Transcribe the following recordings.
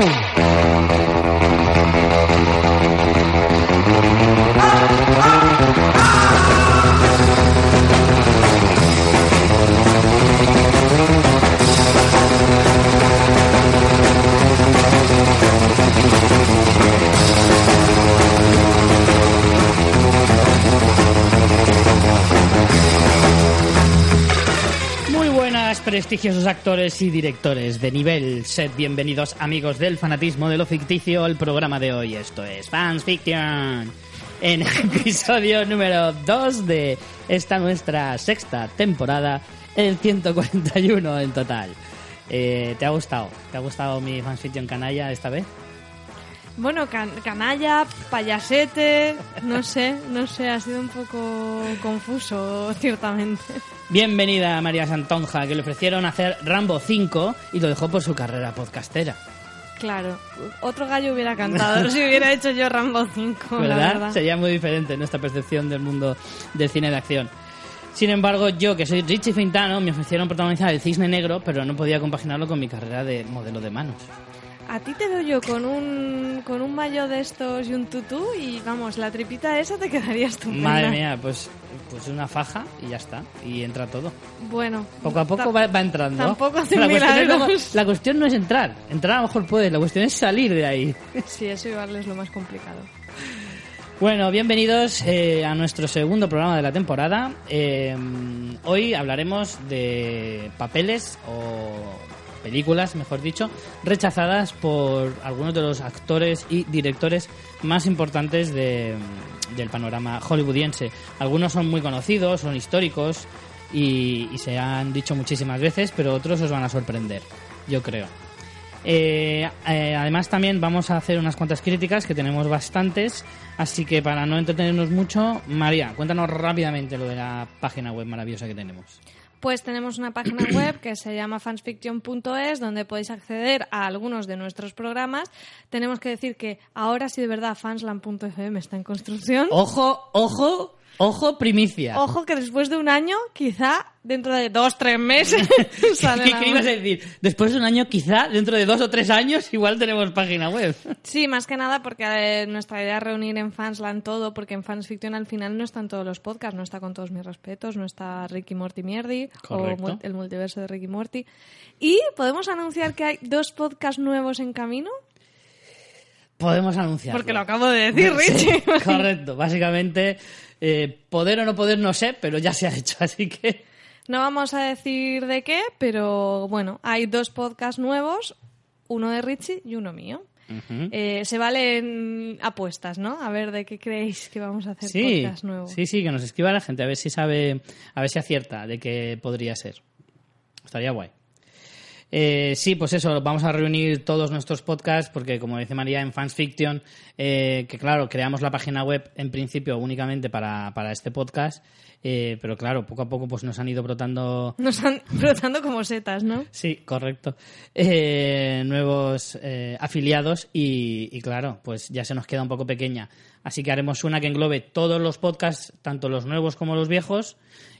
Boom. Prestigiosos actores y directores de nivel. Sed bienvenidos, amigos del fanatismo de lo ficticio, al programa de hoy. Esto es Fans Fiction. En episodio número 2 de esta nuestra sexta temporada, el 141 en total. Eh, ¿Te ha gustado? ¿Te ha gustado mi Fans Fiction canalla esta vez? Bueno, can- canalla, payasete, no sé, no sé, ha sido un poco confuso, ciertamente. Bienvenida María Santonja, que le ofrecieron hacer Rambo 5 y lo dejó por su carrera podcastera. Claro, otro gallo hubiera cantado si hubiera hecho yo Rambo 5, la ¿verdad? Sería muy diferente nuestra percepción del mundo del cine de acción. Sin embargo, yo, que soy Richie Fintano, me ofrecieron protagonizar El Cisne Negro, pero no podía compaginarlo con mi carrera de modelo de manos. A ti te veo yo con un, con un mayo de estos y un tutú y vamos, la tripita esa te quedaría estupenda. Madre mía, pues, pues una faja y ya está. Y entra todo. Bueno. Poco a poco va, va entrando. Tampoco hace la, cuestión es milagros. la cuestión no es entrar. Entrar a lo mejor puedes, la cuestión es salir de ahí. Sí, eso igual es lo más complicado. Bueno, bienvenidos eh, a nuestro segundo programa de la temporada. Eh, hoy hablaremos de papeles o películas, mejor dicho, rechazadas por algunos de los actores y directores más importantes de- del panorama hollywoodiense. Algunos son muy conocidos, son históricos y, se han dicho muchísimas veces, pero otros os van a sorprender, yo creo. Eh, eh, además también vamos a hacer unas cuantas críticas que tenemos bastantes, así que para no entretenernos mucho, María, cuéntanos rápidamente lo de la página web maravillosa que tenemos. Pues tenemos una página web que se llama fansfiction.es donde podéis acceder a algunos de nuestros programas. Tenemos que decir que ahora sí de verdad fansland.fm está en construcción. Ojo, ojo, ojo, primicia. Ojo que después de un año, quizá dentro de dos, tres meses, sale ¿Qué, la qué ibas a decir? Después de un año, quizá, dentro de dos o tres años, igual tenemos página web. Sí, más que nada porque eh, nuestra idea es reunir en Fansland todo, porque en Fansfiction al final no están todos los podcasts, no está con todos mis respetos, no está Ricky Morty Mierdi Correcto. o el multiverso de Ricky Morty. Y podemos anunciar que hay dos podcasts nuevos en camino, Podemos anunciarlo. porque lo acabo de decir, Sí, Richie. correcto. Básicamente, eh, poder o no poder no sé, pero ya se ha hecho, así que... No vamos a decir de qué, pero bueno, hay dos podcasts nuevos, uno de Richie y uno mío. Eh, se valen apuestas, ¿no? A ver de qué creéis que vamos a hacer Sí, podcast nuevo. sí, sí, que nos escriba la gente a ver si sabe, a ver si acierta de qué podría ser. Estaría guay. Eh, sí, pues eso, vamos a reunir todos nuestros podcasts porque, como dice María, en Fans Fiction, eh, que claro, creamos la página web en principio únicamente para, para este podcast, eh, pero claro, poco a poco pues nos han ido brotando Nos están brotando como setas, ¿no? Sí, correcto. Eh, nuevos eh, afiliados y, y claro, pues ya se nos queda un poco pequeña. Así que haremos una que englobe todos los podcasts, tanto los nuevos como los viejos,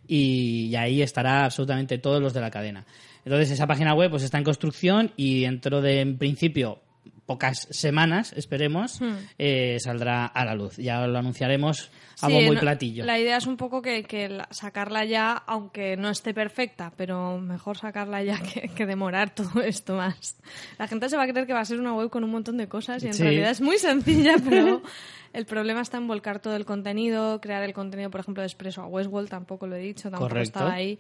y, y ahí estará absolutamente todos los de la cadena. Entonces esa página web pues está en construcción y dentro de, en principio, pocas semanas, esperemos, eh, saldrá a la luz. Ya lo anunciaremos a Hmm. Sí, bombo y platillo. La idea es un poco que, que la- sacarla ya, aunque no esté perfecta, pero mejor sacarla ya que, que demorar todo esto más. La gente se va a creer que va a ser una web con un montón de cosas y en Sí. realidad es muy sencilla, pero el problema está en volcar todo el contenido, crear el contenido, por ejemplo, de Expreso a Westworld, tampoco lo he dicho, tampoco Correcto. estaba ahí.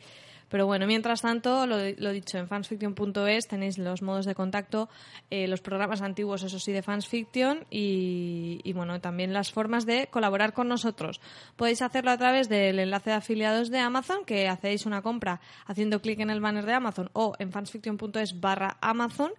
Pero bueno, mientras tanto, lo, dicho, en fansfiction.es tenéis los modos de contacto, eh, los programas antiguos, eso sí, de fansfiction y, y, bueno, también las formas de colaborar con nosotros. Podéis hacerlo a través del enlace de afiliados de Amazon, que hacéis una compra haciendo clic en el banner de Amazon o en fansfiction.es barra Amazon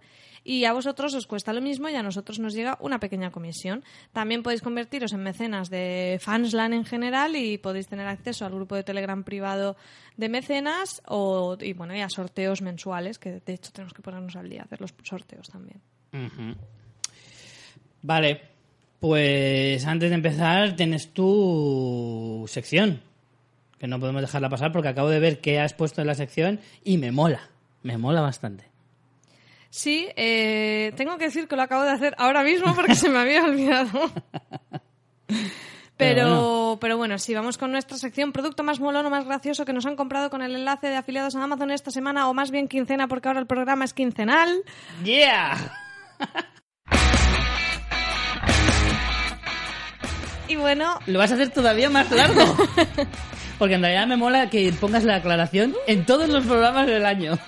y a vosotros os cuesta lo mismo y a nosotros nos llega una pequeña comisión. También podéis convertiros en mecenas de Fansland en general y podéis tener acceso al grupo de Telegram privado de mecenas o, y bueno, y a sorteos mensuales, que de hecho tenemos que ponernos al día, hacer los sorteos también. Vale, pues antes de empezar tienes tu sección, que no podemos dejarla pasar porque acabo de ver qué has puesto en la sección y me mola, me mola bastante. Sí, eh, tengo que decir que lo acabo de hacer ahora mismo porque se me había olvidado. Pero Pero, pero bueno, sí, vamos con nuestra sección producto más molón o más gracioso que nos han comprado con el enlace de afiliados a Amazon esta semana, o más bien quincena, porque ahora el programa es quincenal. ¡Yeah! Y bueno, Lo vas a hacer todavía más largo. Porque en realidad me mola que pongas la aclaración en todos los programas del año.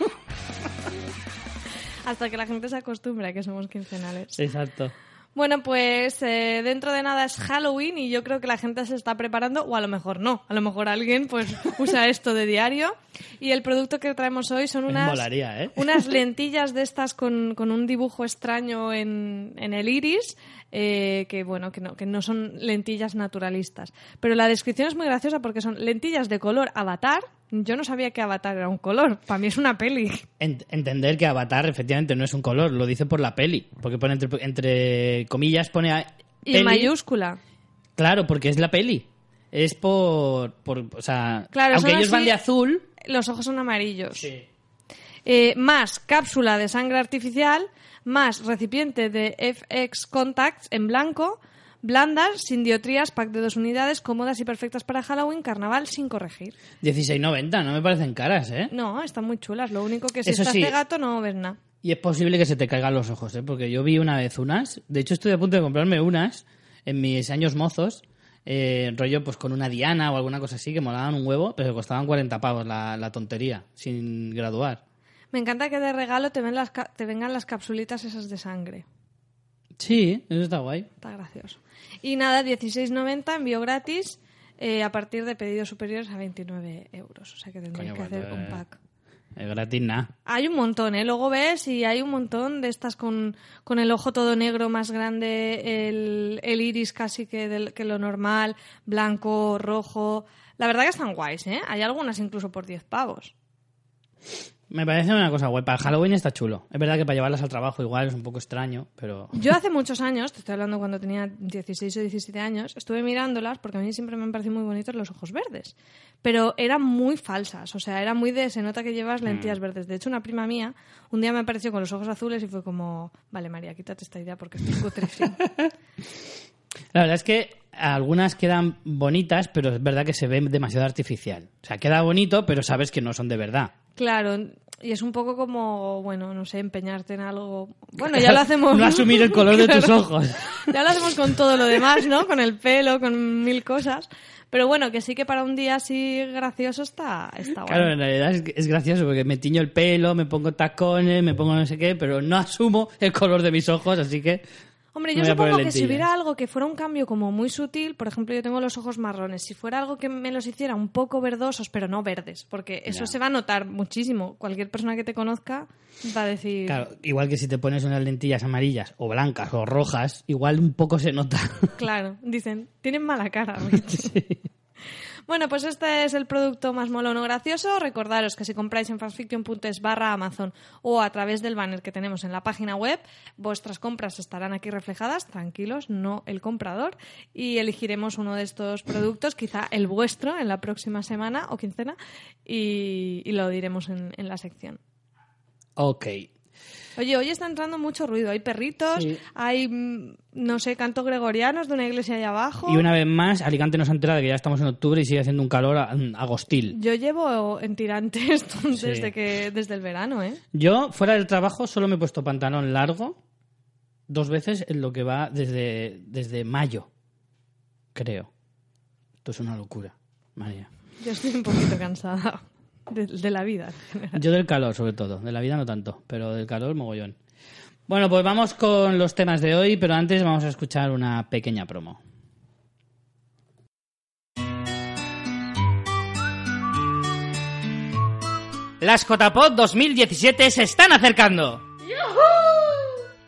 Hasta que la gente se acostumbre a que somos quincenales. Exacto. Bueno, pues eh, dentro de nada es Halloween y yo creo que la gente se está preparando, o a lo mejor no, a lo mejor alguien pues usa esto de diario. Y el producto que traemos hoy son unas, molaría, ¿eh? unas lentillas de estas con, con un dibujo extraño en, en el iris, eh, que bueno, que no, que no son lentillas naturalistas. Pero la descripción es muy graciosa porque son lentillas de color avatar. Yo no sabía que avatar era un color, para mí es una peli. Ent- entender que Avatar efectivamente no es un color, lo dice por la peli. Porque pone entre, entre comillas, pone a- Y mayúscula. Claro, porque es la peli. Es por. por o sea, Claro, aunque ellos van de azul. Los ojos son amarillos. Sí. Eh, más cápsula de sangre artificial, más recipiente de FX Contacts en blanco, blandas, sin diotrías, pack de dos unidades, cómodas y perfectas para Halloween, carnaval sin corregir. 16.90, no me parecen caras, ¿eh? No, están muy chulas. Lo único que si Eso estás sí. de gato no ves nada. Y es posible que se te caigan los ojos, ¿eh? Porque yo vi una vez unas. De hecho, estoy a punto de comprarme unas en mis años mozos. eh, rollo, pues con una diana o alguna cosa así que molaban un huevo, pero costaban 40 pavos la, la tontería, sin graduar. Me encanta que de regalo te, ven las ca- te vengan las capsulitas esas de sangre. Sí, eso está guay. Está gracioso. Y nada, 16.90, envío gratis eh, a partir de pedidos superiores a 29 euros. O sea que tendréis Coño, que hacer un eh, pack. Es gratis, nada. Hay un montón, ¿eh? Luego ves y hay un montón de estas con, con el ojo todo negro más grande, el, el iris casi que, del- que lo normal, blanco, rojo. La verdad que están guays, ¿eh? Hay algunas incluso por 10 pavos. Me parece una cosa guay. Para Halloween está chulo. Es verdad que para llevarlas al trabajo igual es un poco extraño, pero... Yo hace muchos años, te estoy hablando cuando tenía 16 o 17 años, estuve mirándolas porque a mí siempre me han parecido muy bonitos los ojos verdes. Pero eran muy falsas, o sea, era muy de se nota que llevas lentillas verdes. De hecho, una prima mía un día me apareció con los ojos azules y fue como, vale, María, quítate esta idea porque estoy cutrísimo. La verdad es que algunas quedan bonitas, pero es verdad que se ve demasiado artificial. O sea, queda bonito, pero sabes que no son de verdad. Claro, y es un poco como, bueno, no sé, empeñarte en algo. Bueno, ya lo hacemos. No asumir el color de tus ojos. Ya lo hacemos con todo lo demás, ¿no? Con el pelo, con mil cosas. Pero bueno, que sí que para un día así gracioso está, está guay. Claro, en realidad es, es gracioso porque me tiño el pelo, me pongo tacones, me pongo no sé qué, pero no asumo el color de mis ojos, así que... Hombre, yo supongo que si hubiera algo que fuera un cambio como muy sutil, por ejemplo, yo tengo los ojos marrones, si fuera algo que me los hiciera un poco verdosos, pero no verdes, porque eso se va a notar muchísimo. Cualquier persona que te conozca va a decir... Claro, igual que si te pones unas lentillas amarillas o blancas o rojas, igual un poco se nota. Claro, dicen, tienen mala cara. Rich". Bueno, pues este es el producto más molón o gracioso. Recordaros que si compráis en fanfiction.es barra Amazon o a través del banner que tenemos en la página web, vuestras compras estarán aquí reflejadas, tranquilos, no el comprador, y elegiremos uno de estos productos, quizá el vuestro, en la próxima semana o quincena, y, lo diremos en, en la sección. ok. Oye, hoy está entrando mucho ruido. Hay perritos, Sí. hay, mm, no sé, cantos gregorianos de una iglesia allá abajo. Y una vez más, Alicante nos ha enterado de que ya estamos en octubre y sigue haciendo un calor a- agostil. Yo llevo en tirantes Sí. desde que desde el verano, ¿eh? Yo, fuera del trabajo, solo me he puesto pantalón largo dos veces en lo que va desde, desde mayo, creo. Esto es una locura, María. Yo estoy un poquito cansada de, de la vida. Yo del calor, sobre todo. De la vida no tanto, pero del calor, mogollón. Bueno, pues vamos con los temas de hoy, pero antes vamos a escuchar una pequeña promo. Las JPod 2017 se están acercando.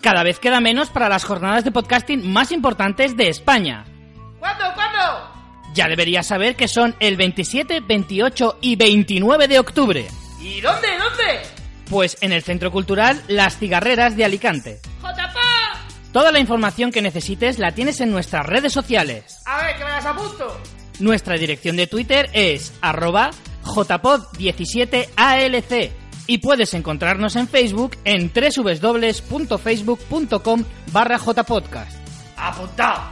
Cada vez queda menos para las jornadas de podcasting más importantes de España. ¿Cuándo? ¿Cuándo? Ya deberías saber que son el 27, 28 y 29 de octubre. ¿Y dónde? ¿Dónde? Pues en el Centro Cultural Las Cigarreras de Alicante. ¡JPA! Toda la información que necesites la tienes en nuestras redes sociales. A ver, que me las apunto. Nuestra dirección de Twitter es arroba jpod17alc Y puedes encontrarnos en Facebook en www.facebook.com barra jpodcast. ¡Apuntado!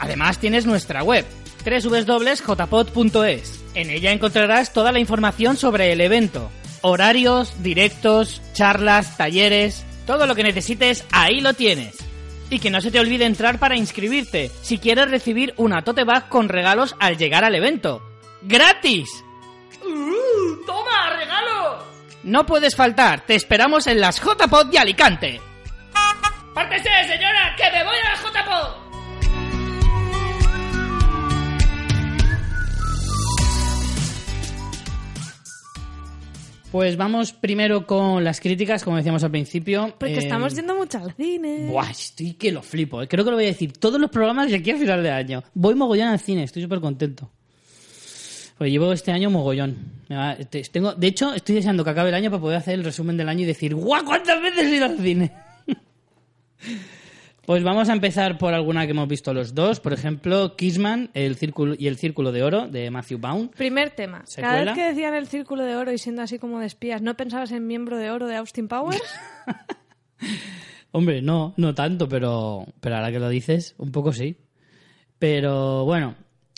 Además tienes nuestra web www.jpod.es. En ella encontrarás toda la información sobre el evento, horarios, directos, charlas, talleres, todo lo que necesites, ahí lo tienes. Y que no se te olvide entrar para inscribirte si quieres recibir una tote bag con regalos al llegar al evento. ¡Gratis! ¡Uh! ¡Toma, regalo! No puedes faltar, te esperamos en las JPod de Alicante. ¡Pártese, señora, que me voy a Pues vamos primero con las críticas, como decíamos al principio. Porque Eh, estamos yendo mucho al cine. Buah, estoy que lo flipo. eh. Creo que lo voy a decir todos los programas de aquí a final de año. Voy mogollón al cine, estoy súper contento. Pues llevo este año mogollón. Tengo, de hecho, estoy deseando que acabe el año para poder hacer el resumen del año y decir, ¡guau! ¿Cuántas veces he ido al cine? pues vamos a empezar por alguna que hemos visto los dos. Por ejemplo, Kissman el círculo, y el Círculo de Oro de Matthew Baum. Primer tema. Cada vez que decían el círculo de oro y siendo así como de espías, ¿no pensabas en miembro de oro de Austin Powers? Hombre, no, no tanto, pero, pero ahora que lo dices, un poco sí. Pero bueno,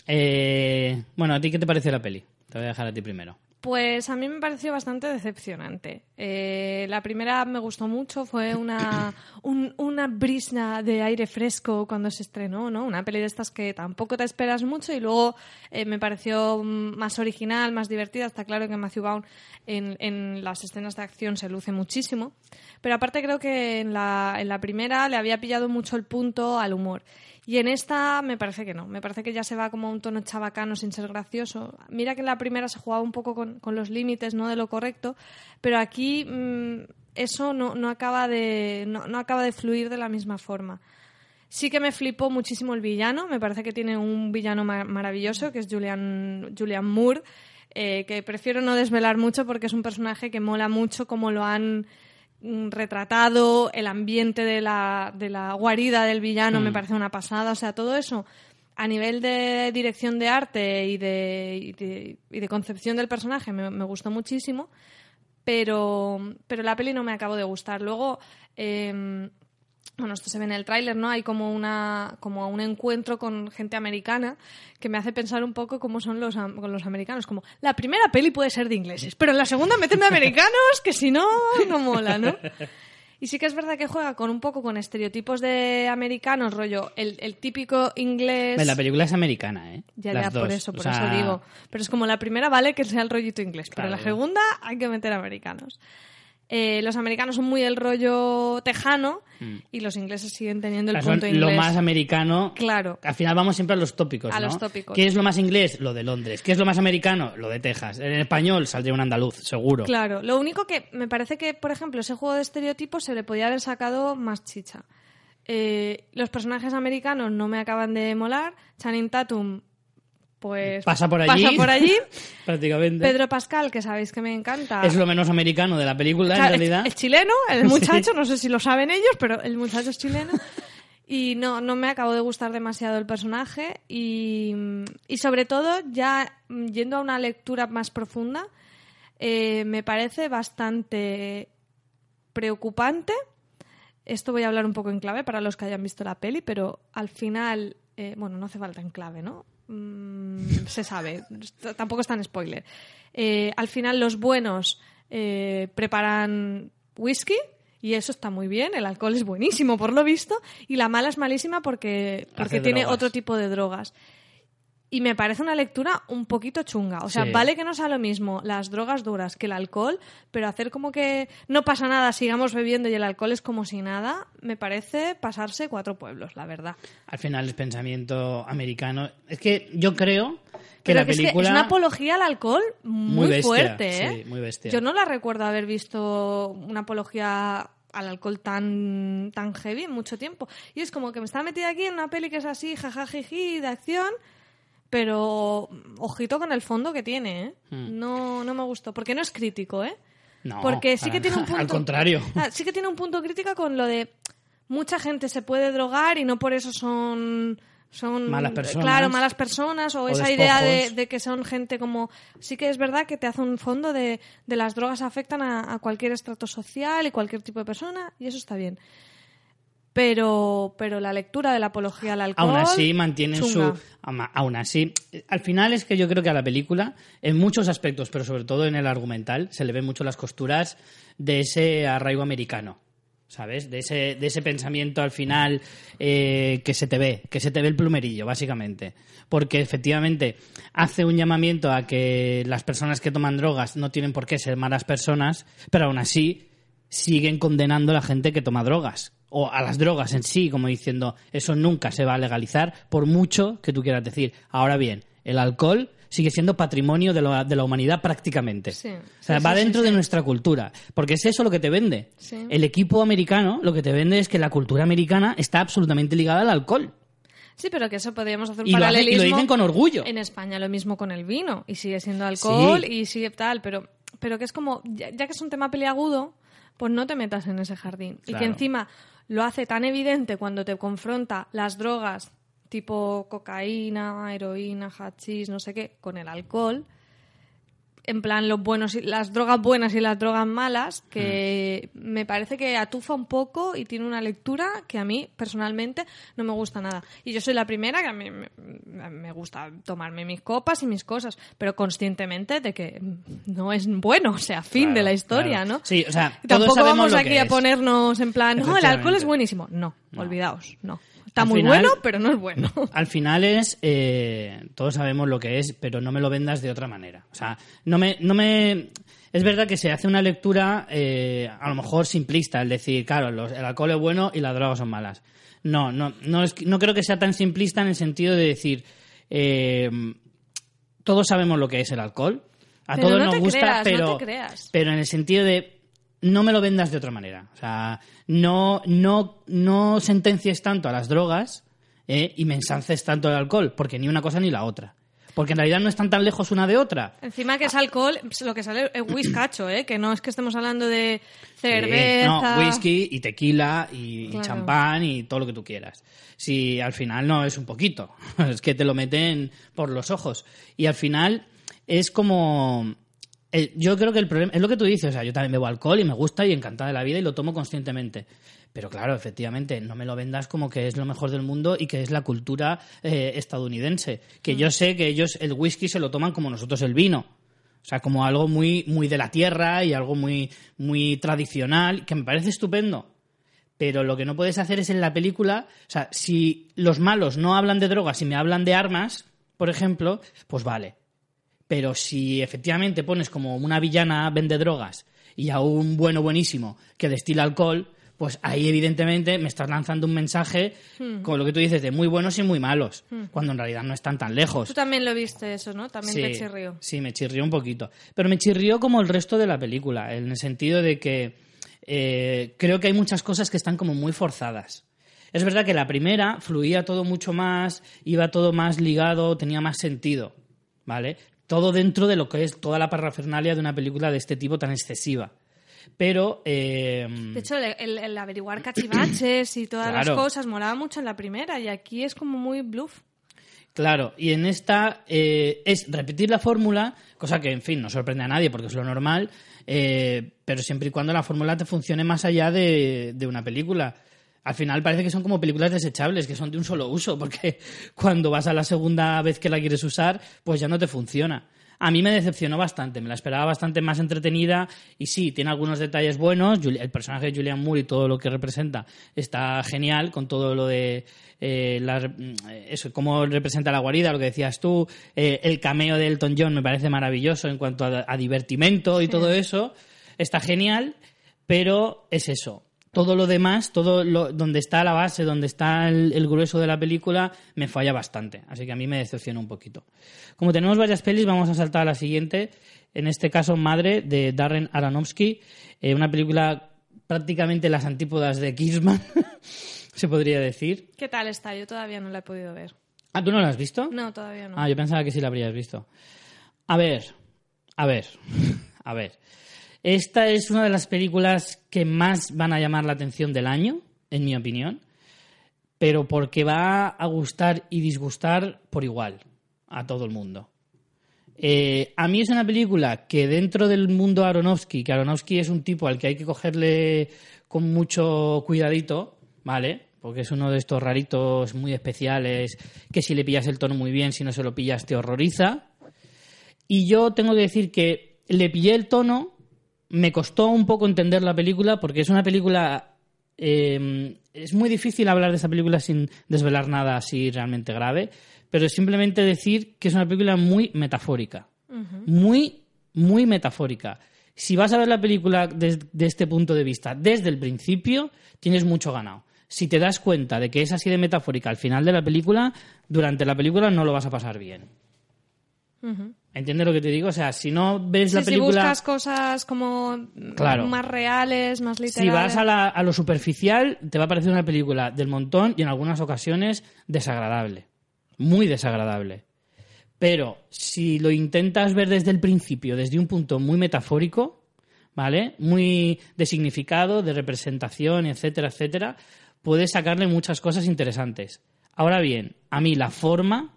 eh, bueno, ¿a ti qué te parece la peli? Te voy a dejar a ti primero. Pues a mí me pareció bastante decepcionante. Eh, la primera me gustó mucho, fue una, un- una brisna de aire fresco cuando se estrenó, ¿no? Una peli de estas que tampoco te esperas mucho y luego eh, me pareció más original, más divertida. Está claro que Matthew Vaughn en, en las escenas de acción se luce muchísimo. Pero aparte creo que en la, en la primera le había pillado mucho el punto al humor. Y en esta me parece que no. Me parece que ya se va como a un tono chabacano sin ser gracioso. Mira que en la primera se jugaba un poco con, los límites ¿no? de lo correcto, pero aquí mm, eso no, no acaba de, no, acaba de fluir de la misma forma. Sí que me flipó muchísimo el villano. Me parece que tiene un villano ma- maravilloso, que es Julian, Julian Moore, eh, que prefiero no desvelar mucho porque es un personaje que mola mucho como lo han retratado, el ambiente de la, de la guarida del villano me parece una pasada. O sea, todo eso a nivel de dirección de arte y de, y de, y de concepción del personaje me, me gustó muchísimo, pero, pero la peli no me acabó de gustar. Luego, eh, bueno, esto se ve en el tráiler, ¿no? Hay como una como un encuentro con gente americana que me hace pensar un poco cómo son los, con los americanos. Como, la primera peli puede ser de ingleses, pero en la segunda meten de americanos que si no, no mola, ¿no? Y sí que es verdad que juega con un poco con estereotipos de americanos, rollo, el, el típico inglés... La película es americana, ¿eh? Ya, Las ya, por eso, O por sea, eso digo. Pero es como la primera vale que sea el rollito inglés, pero la segunda hay que meter americanos. Eh, los americanos son muy el rollo tejano y los ingleses siguen teniendo el Mm. punto inglés. lo más americano. Claro. Al final vamos siempre a los tópicos, A ¿no? los tópicos. ¿Qué es lo más inglés? Lo de Londres. ¿Qué es lo más americano? Lo de Texas. En español saldría un andaluz, seguro. Claro, lo único que me parece que, por ejemplo, ese juego de estereotipos se le podía haber sacado más chicha. Eh, los personajes americanos no me acaban de molar. Channing Tatum, pues. Pasa por allí. Pasa por allí. Prácticamente. Pedro Pascal, que sabéis que me encanta. Es lo menos americano de la película, Claro, en realidad. Es, es chileno, el Sí. muchacho, no sé si lo saben ellos, pero el muchacho es chileno. Y no, no me acabó de gustar demasiado el personaje. Y, y sobre todo, ya yendo a una lectura más profunda, eh, me parece bastante preocupante. Esto voy a hablar un poco en clave para los que hayan visto la peli, pero al final, eh, bueno, no hace falta en clave, ¿no? Mm, se sabe, tampoco es tan spoiler. Eh, al final los buenos eh, preparan whisky y eso está muy bien, el alcohol es buenísimo por lo visto y la mala es malísima porque, porque Hace tiene drogas. otro tipo de drogas. Y me parece una lectura un poquito chunga. O sea, Sí. vale que no sea lo mismo las drogas duras que el alcohol, pero hacer como que no pasa nada, sigamos bebiendo y el alcohol es como si nada, me parece pasarse cuatro pueblos, la verdad. Al final es pensamiento americano. Es que yo creo que Pero la que es, que película... es una apología al alcohol muy, Muy bestia, fuerte, ¿eh? sí, muy bestia. Yo no la recuerdo haber visto una apología al alcohol tan, tan heavy en mucho tiempo. Y es como que me está metida aquí en una peli que es así, jajajiji, de acción, pero ojito con el fondo que tiene, ¿eh? Hmm. No, no me gustó. Porque no es crítico, ¿eh? No, Porque sí que tiene un punto... Al contrario. Ah, sí que tiene un punto crítico con lo de mucha gente se puede drogar y no por eso son son Malas personas. claro malas personas o, O esa idea de, que son gente como sí que es verdad que te hace un fondo de, de las drogas afectan a, a cualquier estrato social y cualquier tipo de persona y eso está bien pero pero la lectura de la apología al alcohol Aún así mantienen chunga. su... Aún así, al final es que yo creo que a la película, en muchos aspectos, pero sobre todo en el argumental, se le ven mucho las costuras de ese arraigo americano. ¿Sabes? De ese, de ese pensamiento al final eh, que se te ve, que se te ve el plumerillo, básicamente. Porque efectivamente hace un llamamiento a que las personas que toman drogas no tienen por qué ser malas personas, pero aún así siguen condenando a la gente que toma drogas o a las drogas en sí, como diciendo eso nunca se va a legalizar por mucho que tú quieras decir. Ahora bien, el alcohol sigue siendo patrimonio de la, de la humanidad prácticamente. Sí, o sea, sí, va sí, dentro de nuestra cultura, porque es eso lo que te vende. El equipo americano lo que te vende es que la cultura americana está absolutamente ligada al alcohol. Sí, pero que eso podríamos hacer un Y lo, hacen- y paralelismo. lo dicen con orgullo. En España lo mismo con el vino y sigue siendo alcohol Sí. y sigue tal, pero, pero que es como, ya, ya que es un tema peliagudo, pues no te metas en ese jardín. Y que encima lo hace tan evidente cuando te confronta las drogas tipo cocaína, heroína, hachís, no sé qué, con el alcohol. En plan, los buenos y, las drogas buenas y las drogas malas, que Mm. me parece que atufa un poco y tiene una lectura que a mí, personalmente, no me gusta nada. Y yo soy la primera que a mí me, me gusta tomarme mis copas y mis cosas, pero conscientemente de que no es bueno, o sea, fin Claro, de la historia, claro. ¿no? Sí, o sea, todos Tampoco vamos aquí a ponernos en plan, no, el alcohol es buenísimo. No, No. olvidaos, no. Está Al muy final- bueno, pero no es bueno. Al final es, eh, todos sabemos lo que es, pero no me lo vendas de otra manera. O sea, no me, no me, es verdad que se hace una lectura, eh, a lo mejor simplista, el decir, claro, los- el alcohol es bueno y las drogas son malas. No, no, no, es, no creo que sea tan simplista en el sentido de decir, eh, todos sabemos lo que es el alcohol, a Pero todos no nos gusta, creas, no pero, creas. pero en el sentido de no me lo vendas de otra manera. O sea, no, no, no sentencies tanto a las drogas eh, y me ensances tanto el alcohol, porque ni una cosa ni la otra. Porque en realidad no están tan lejos una de otra. Encima que es alcohol, lo que sale es whiskacho, ¿eh? Que no es que estemos hablando de cerveza. no, whisky y tequila y, champán y todo lo que tú quieras. Si al final no es un poquito, es que te lo meten por los ojos. Y al final es como... yo creo que el problema es lo que tú dices, o sea, yo también bebo alcohol y me gusta y encantada de la vida y lo tomo conscientemente. Pero claro, efectivamente, no me lo vendas como que es lo mejor del mundo y que es la cultura eh, estadounidense. Que yo sé que ellos el whisky se lo toman como nosotros el vino. O sea, como algo muy, muy de la tierra y algo muy, muy tradicional, que me parece estupendo. Pero lo que no puedes hacer es en la película, o sea, si los malos no hablan de drogas y me hablan de armas, por ejemplo, pues vale. Pero si efectivamente pones como una villana vende drogas y a un bueno buenísimo que destila alcohol, pues ahí evidentemente me estás lanzando un mensaje con lo que tú dices de muy buenos y muy malos, cuando en realidad no están tan lejos. Tú también lo viste eso, ¿no? También te chirrió. Sí, me chirrió un poquito. Pero me chirrió como el resto de la película, en el sentido de que eh, creo que hay muchas cosas que están como muy forzadas. Es verdad que la primera fluía todo mucho más, iba todo más ligado, tenía más sentido, ¿vale? Todo dentro de lo que es toda la parrafernalia de una película de este tipo tan excesiva. Pero... eh, De hecho, el, el- el averiguar cachivaches y todas Claro. las cosas molaba mucho en la primera y aquí es como muy bluff. Claro, y en esta eh, es repetir la fórmula, cosa que, en fin, no sorprende a nadie porque es lo normal, eh, pero siempre y cuando la fórmula te funcione más allá de, de una película. Al final parece que son como películas desechables, que son de un solo uso, porque cuando vas a la segunda vez que la quieres usar, pues ya no te funciona. A mí me decepcionó bastante, me la esperaba bastante más entretenida y sí, tiene algunos detalles buenos. El personaje de Julian Moore y todo lo que representa está genial con todo lo de eh, mm, eso, cómo representa la guarida, lo que decías tú. Eh, el cameo de Elton John me parece maravilloso en cuanto a, a divertimento y todo eso. Está genial, pero es eso. Todo lo demás, todo lo, donde está la base, donde está el, el grueso de la película, me falla bastante. Así que a mí me decepciona un poquito. Como tenemos varias pelis, vamos a saltar a la siguiente. En este caso, Madre, de Darren Aronofsky. Eh, una película prácticamente las antípodas de Kissman, se podría decir. ¿Qué tal está? Yo todavía no la he podido ver. Ah, ¿tú no la has visto? No, todavía no. Ah, yo pensaba que sí la habrías visto. A ver, a ver, a ver. Esta es una de las películas que más van a llamar la atención del año, en mi opinión. pero porque va a gustar y disgustar por igual a todo el mundo. Eh, a mí es una película que dentro del mundo Aronofsky, que Aronofsky es un tipo al que hay que cogerle con mucho cuidadito, ¿vale? Porque es uno de estos raritos muy especiales que si le pillas el tono muy bien, si no se lo pillas te horroriza. Y yo tengo que decir que le pillé el tono, me costó un poco entender la película porque es una película... eh, es muy difícil hablar de esta película sin desvelar nada así realmente grave, pero simplemente decir que es una película muy metafórica. Muy, muy metafórica. Si vas a ver la película desde este punto de vista desde el principio, tienes mucho ganado. Si te das cuenta de que es así de metafórica al final de la película, durante la película no lo vas a pasar bien. ¿Entiendes lo que te digo? O sea, si no ves Sí, la si película... buscas cosas como Claro. más reales, más Si literales. vas a, la- a lo superficial, te va a parecer una película del montón y en algunas ocasiones desagradable. Muy desagradable. Pero si lo intentas ver desde el principio, desde un punto muy metafórico, ¿vale? Muy de significado, de representación, etcétera, etcétera, puedes sacarle muchas cosas interesantes. Ahora bien, a mí la forma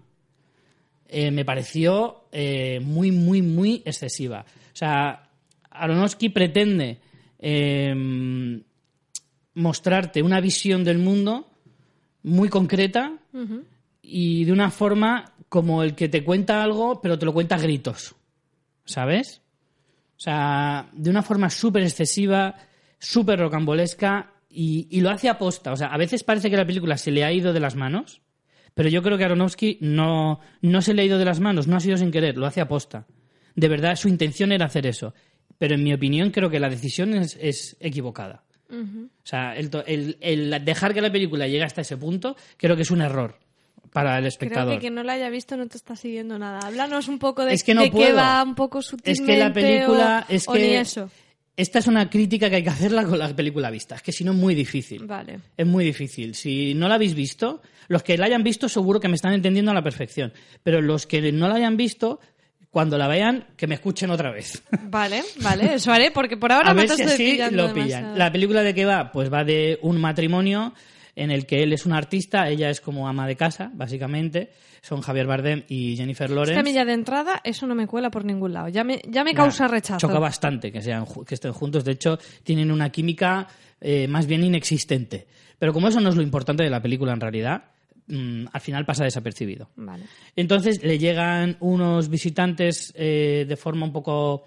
eh, me pareció eh, muy, muy, muy excesiva. O sea, Aronofsky pretende eh, mostrarte una visión del mundo muy concreta y de una forma como el que te cuenta algo, pero te lo cuenta a gritos. ¿Sabes? O sea, de una forma súper excesiva, súper rocambolesca y, y lo hace aposta. O sea, a veces parece que la película se le ha ido de las manos, pero yo creo que Aronofsky no, no se le ha ido de las manos, no ha sido sin querer, lo hace aposta. De verdad, su intención era hacer eso. Pero en mi opinión, creo que la decisión es, es equivocada. O sea, el, el- el dejar que la película llegue hasta ese punto, creo que es un error para el Creo espectador. que quien no la haya visto no te está siguiendo nada. Háblanos un poco de, Es que no de qué va un poco Es sutilmente que la película o, es o ni que eso. Esta es una crítica que hay que hacerla con la película vista. Es que si no es muy difícil. Vale. Es muy difícil. Si no la habéis visto, los que la hayan visto seguro que me están entendiendo a la perfección. Pero los que no la hayan visto, cuando la vean, que me escuchen otra vez. Vale, vale, eso haré, porque por ahora a no ver si así lo pillan. demasiado. La película de qué va? Pues va de un matrimonio en el que él es un artista, ella es como ama de casa, básicamente. Son Javier Bardem y Jennifer Es Lawrence. que a mí ya de entrada eso no me cuela por ningún lado. Ya me, ya me causa rechazo. Choca bastante que, sean, que estén juntos. De hecho, tienen una química eh, más bien inexistente. Pero como eso no es lo importante de la película en realidad, mm, al final pasa desapercibido. Vale. Entonces le llegan unos visitantes eh, de forma un poco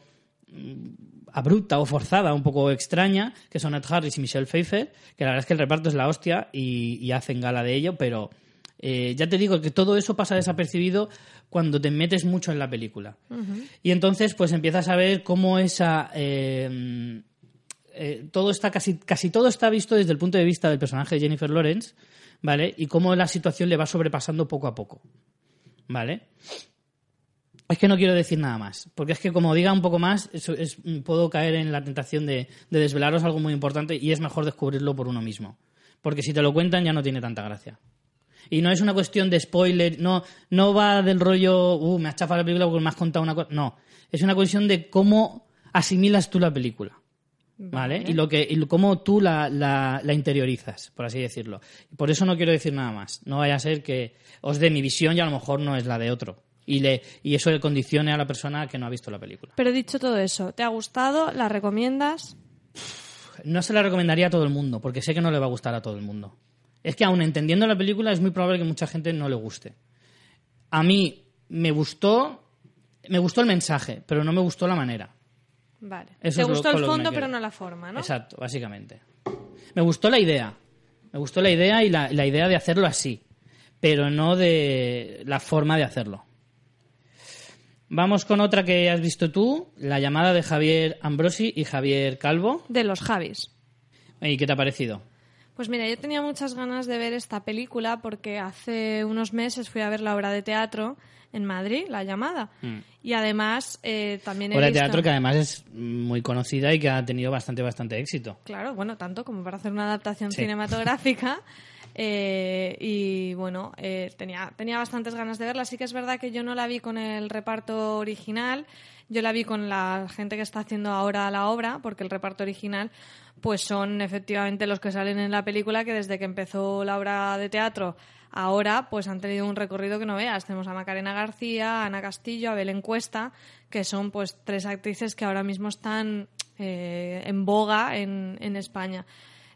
mm, abrupta o forzada, un poco extraña, que son Ed Harris y Michelle Pfeiffer, que la verdad es que el reparto es la hostia y, y hacen gala de ello, pero eh, ya te digo que todo eso pasa desapercibido cuando te metes mucho en la película. Y entonces pues empiezas a ver cómo esa... eh, eh, todo está casi, casi todo está visto desde el punto de vista del personaje de Jennifer Lawrence, ¿vale? Y cómo la situación le va sobrepasando poco a poco, ¿vale? Es que no quiero decir nada más, porque es que como diga un poco más, es- puedo caer en la tentación de, de desvelaros algo muy importante y es mejor descubrirlo por uno mismo. Porque si te lo cuentan ya no tiene tanta gracia. Y no es una cuestión de spoiler, no, no va del rollo, uh, me has chafado la película porque me has contado una cosa. No, es una cuestión de cómo asimilas tú la película. ¿Vale? Y, lo que, y cómo tú la, la- la interiorizas, por así decirlo. Por eso no quiero decir nada más. No vaya a ser que os dé mi visión y a lo mejor no es la de otro. Y, le, y eso le condicione a la persona que no ha visto la película. Pero dicho todo eso, ¿te ha gustado? ¿La recomiendas? No se la recomendaría a todo el mundo, porque sé que no le va a gustar a todo el mundo. Es que aun entendiendo la película es muy probable que mucha gente no le guste. A mí me gustó, me gustó el mensaje, pero no me gustó la manera. Vale. Eso ¿Te lo- gustó el lo me fondo, pero no la forma, ¿no? Exacto, básicamente. Me gustó la idea. Me gustó la idea y la, la idea de hacerlo así, pero no de la forma de hacerlo. Vamos con otra que has visto tú, la llamada de Javier Ambrosi y Javier Calvo. De los Javis. ¿Y qué te ha parecido? Pues mira, yo tenía muchas ganas de ver esta película porque hace unos meses fui a ver la obra de teatro en Madrid, La Llamada. Y además eh, también he Mm. Obra de visto... teatro que además es muy conocida y que ha tenido bastante, bastante éxito. Claro, bueno, tanto como para hacer una adaptación Sí. cinematográfica. Eh, y bueno, eh, tenía, tenía bastantes ganas de verla. Sí que es verdad que yo no la vi con el reparto original. Yo la vi con la gente que está haciendo ahora la obra, porque el reparto original pues son efectivamente los que salen en la película que desde que empezó la obra de teatro ahora pues han tenido un recorrido que no veas. Tenemos a Macarena García, Ana Castillo, a Belén Cuesta, que son pues tres actrices que ahora mismo están eh, en boga en, en España.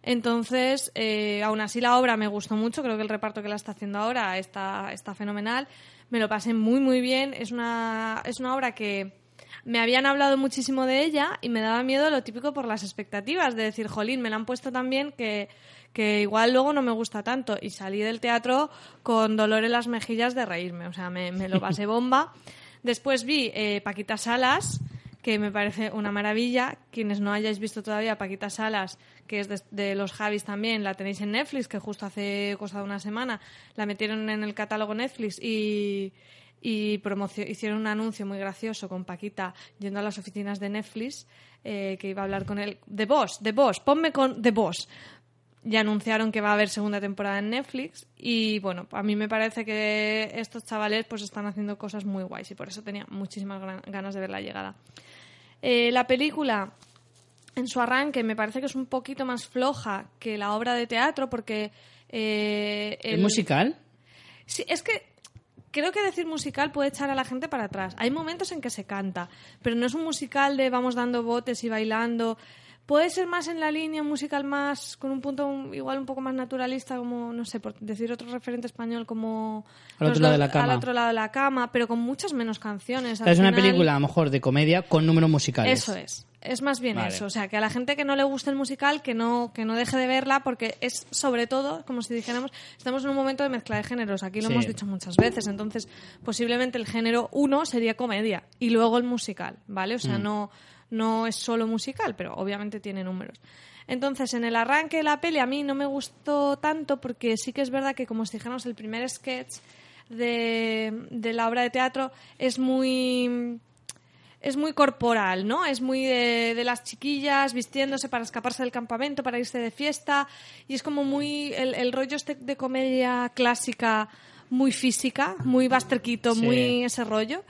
Entonces, eh, aún así la obra me gustó mucho, creo que el reparto que la está haciendo ahora está, está fenomenal, me lo pasé muy muy bien, es una, es una obra que me habían hablado muchísimo de ella y me daba miedo lo típico por las expectativas, de decir, jolín, me la han puesto tan bien que, que igual luego no me gusta tanto. Y salí del teatro con dolor en las mejillas de reírme, o sea, me, lo pasé bomba. Después vi eh, Paquita Salas, que me parece una maravilla. Quienes no hayáis visto todavía Paquita Salas, que es de, los Javis también, la tenéis en Netflix, que justo hace cosa de una semana la metieron en el catálogo Netflix y, y hicieron un anuncio muy gracioso con Paquita yendo a las oficinas de Netflix, eh, que iba a hablar con él. The Boss, The Boss, ponme con The Boss. Ya anunciaron que va a haber segunda temporada en Netflix y bueno, a mí me parece que estos chavales pues están haciendo cosas muy guays y por eso tenía muchísimas ganas de ver la llegada. Eh, la película en su arranque me parece que es un poquito más floja que la obra de teatro porque eh, ¿Es el- musical? Sí, es que creo que decir musical puede echar a la gente para atrás. Hay momentos en que se canta, pero no es un musical de vamos dando botes y bailando. Puede ser más en la línea, musical más con un punto un- igual un poco más naturalista, como, no sé, por decir otro referente español como... Al otro lado de la cama. Al otro lado de la cama, pero con muchas menos canciones. Al es una película, a lo mejor, de comedia con números musicales. eso es. Es más bien Vale. eso. O sea, que a la gente que no le guste el musical, que no, que no deje de verla, porque es sobre todo, como si dijéramos, estamos en un momento de mezcla de géneros. Aquí lo Sí. hemos dicho muchas veces. Entonces, posiblemente el género uno sería comedia y luego el musical, ¿vale? O Mm. sea, no, no es solo musical, pero obviamente tiene números. Entonces, en el arranque de la peli a mí no me gustó tanto porque sí que es verdad que, como si dijéramos, el primer sketch de, de la obra de teatro es muy es muy corporal, ¿no? Es muy de, de las chiquillas vistiéndose para escaparse del campamento, para irse de fiesta. Y es como muy. El, el rollo este de comedia clásica, muy física, muy Sí. muy ese rollo.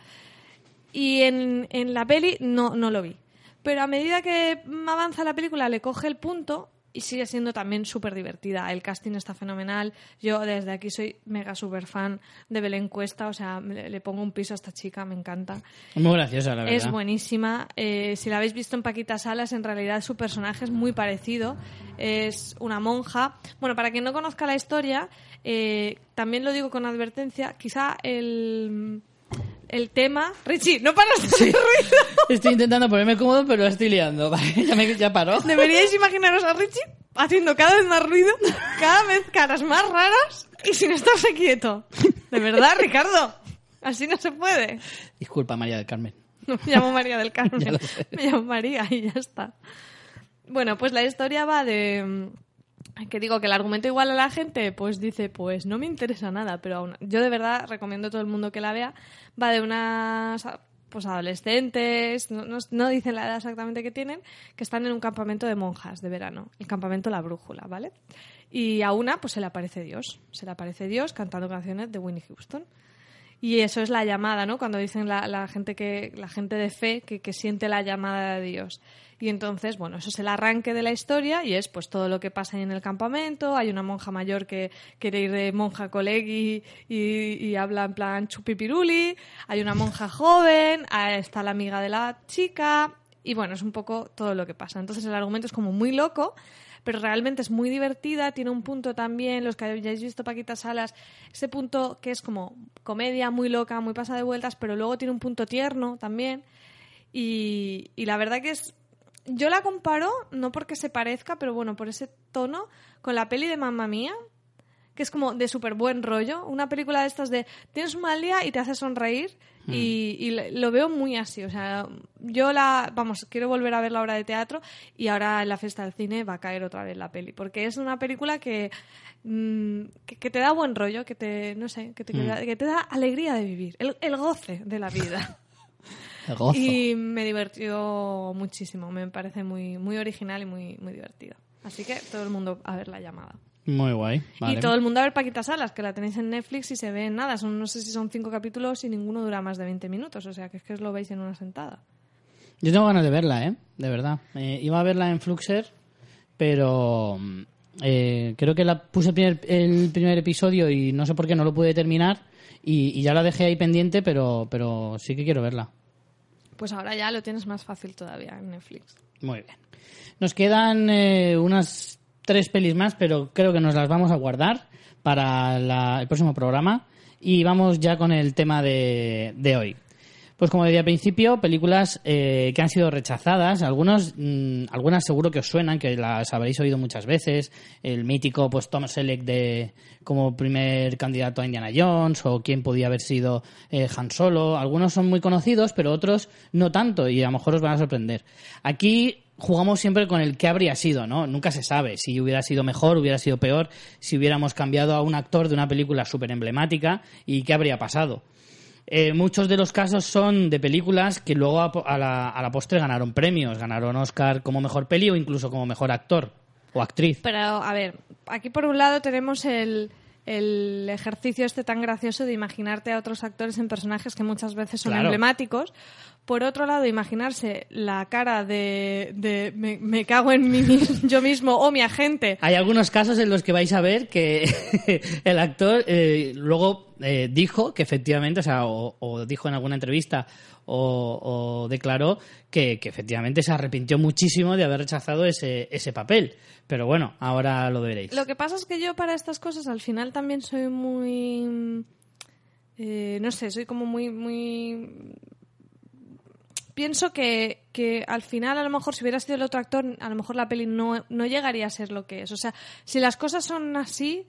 Y en, en la peli no, no lo vi. Pero a medida que avanza la película le coge el punto y sigue siendo también súper divertida. El casting está fenomenal. Yo desde aquí soy mega súper fan de Belén Cuesta. O sea, le, le pongo un piso a esta chica, me encanta. Es muy graciosa, la verdad. Es buenísima. Eh, si la habéis visto en Paquita Salas, en realidad su personaje es muy parecido. Es una monja. Bueno, para quien no conozca la historia, eh, también lo digo con advertencia, quizá el, el tema... Richie, no paras de hacer ruido. Estoy intentando ponerme cómodo, pero la estoy liando. Vale, ya, me, ya paró. Deberíais imaginaros a Richie haciendo cada vez más ruido, cada vez caras más raras y sin estarse quieto. De verdad, Ricardo. Así no se puede. Disculpa, María del Carmen. No me llamo María del Carmen. lo. Me llamo María y ya está. Bueno, pues la historia va de... Que digo que el argumento igual a la gente, pues dice, pues no me interesa nada, pero aún, yo de verdad recomiendo a todo el mundo que la vea. Va de unas pues adolescentes, no, no- no dicen la edad exactamente que tienen, que están en un campamento de monjas de verano, el campamento La Brújula, ¿vale? Y a una pues se le aparece Dios, se le aparece Dios cantando canciones de Winnie Houston. Y eso es la llamada, ¿no? Cuando dicen la, la gente que la gente de fe que, que siente la llamada de Dios. Y entonces, bueno, eso es el arranque de la historia y es pues todo lo que pasa en el campamento. Hay una monja mayor que quiere ir de monja colegui y, habla en plan chupipiruli. Hay una monja joven, está la amiga de la chica. Y bueno, es un poco todo lo que pasa. Entonces el argumento es como muy loco, pero realmente es muy divertida, tiene un punto también, los que hayáis visto Paquita Salas, ese punto que es como comedia muy loca, muy pasa de vueltas, pero luego tiene un punto tierno también. Y, y la verdad que es... Yo la comparo, no porque se parezca, pero bueno, por ese tono, con la peli de Mamma Mía, que es como de súper buen rollo. Una película de estas de tienes un mal día y te hace sonreír y, y le- lo veo muy así. O sea, yo la, vamos, quiero volver a ver la obra de teatro y ahora en la fiesta del cine va a caer otra vez la peli. Porque es una película que, mm, que, que te da buen rollo, que te, no sé, que te, da- que te da alegría de vivir, el, el goce de la vida. Gozo. Y me divirtió muchísimo, me parece muy, muy original y muy, muy divertido. Así que todo el mundo a ver la llamada. Muy guay. Vale. Y todo el mundo a ver Paquita Salas, que la tenéis en Netflix y se ve en nada. Son, no sé si son cinco capítulos y ninguno dura más de 20 minutos. O sea, que es que os lo veis en una sentada. Yo tengo ganas de verla, ¿eh? De verdad. Eh, iba a verla en Fluxer, pero eh, creo que la puse el primer, el primer episodio y no sé por qué no lo pude terminar y, y ya la dejé ahí pendiente, pero, pero sí que quiero verla. Pues ahora ya lo tienes más fácil todavía en Netflix. Muy bien. Nos quedan eh, unas tres pelis más, pero creo que nos las vamos a guardar para el próximo programa. Y vamos ya con el tema de hoy. Pues como decía al principio, películas eh, que han sido rechazadas, algunos, mm, algunas seguro que os suenan, que las habréis oído muchas veces, el mítico pues Tom Selleck de como primer candidato a Indiana Jones o quién podía haber sido eh, Han Solo, algunos son muy conocidos, pero otros no tanto y a lo mejor os van a sorprender. Aquí jugamos siempre con el que habría sido, ¿no? Nunca se sabe si hubiera sido mejor, hubiera sido peor, si hubiéramos cambiado a un actor de una película súper emblemática y qué habría pasado. Eh, muchos de los casos son de películas que luego a, a la, a la postre ganaron premios, ganaron Oscar como mejor peli o incluso como mejor actor o actriz. Pero, a ver, aquí por un lado tenemos el, el ejercicio este tan gracioso de imaginarte a otros actores en personajes que muchas veces son Claro. emblemáticos. Por otro lado, imaginarse la cara de, de me, me cago en mí yo mismo o mi agente. Hay algunos casos en los que vais a ver que el actor eh, luego eh, dijo que efectivamente, o sea, o, o dijo en alguna entrevista o, declaró que, que efectivamente se arrepintió muchísimo de haber rechazado ese, ese papel. Pero bueno, ahora lo veréis. Lo que pasa es que yo para estas cosas al final también soy muy... eh, no sé, soy como muy... muy pienso que, que al final a lo mejor si hubiera sido el otro actor, a lo mejor la peli no, no llegaría a ser lo que es. O sea, si las cosas son así,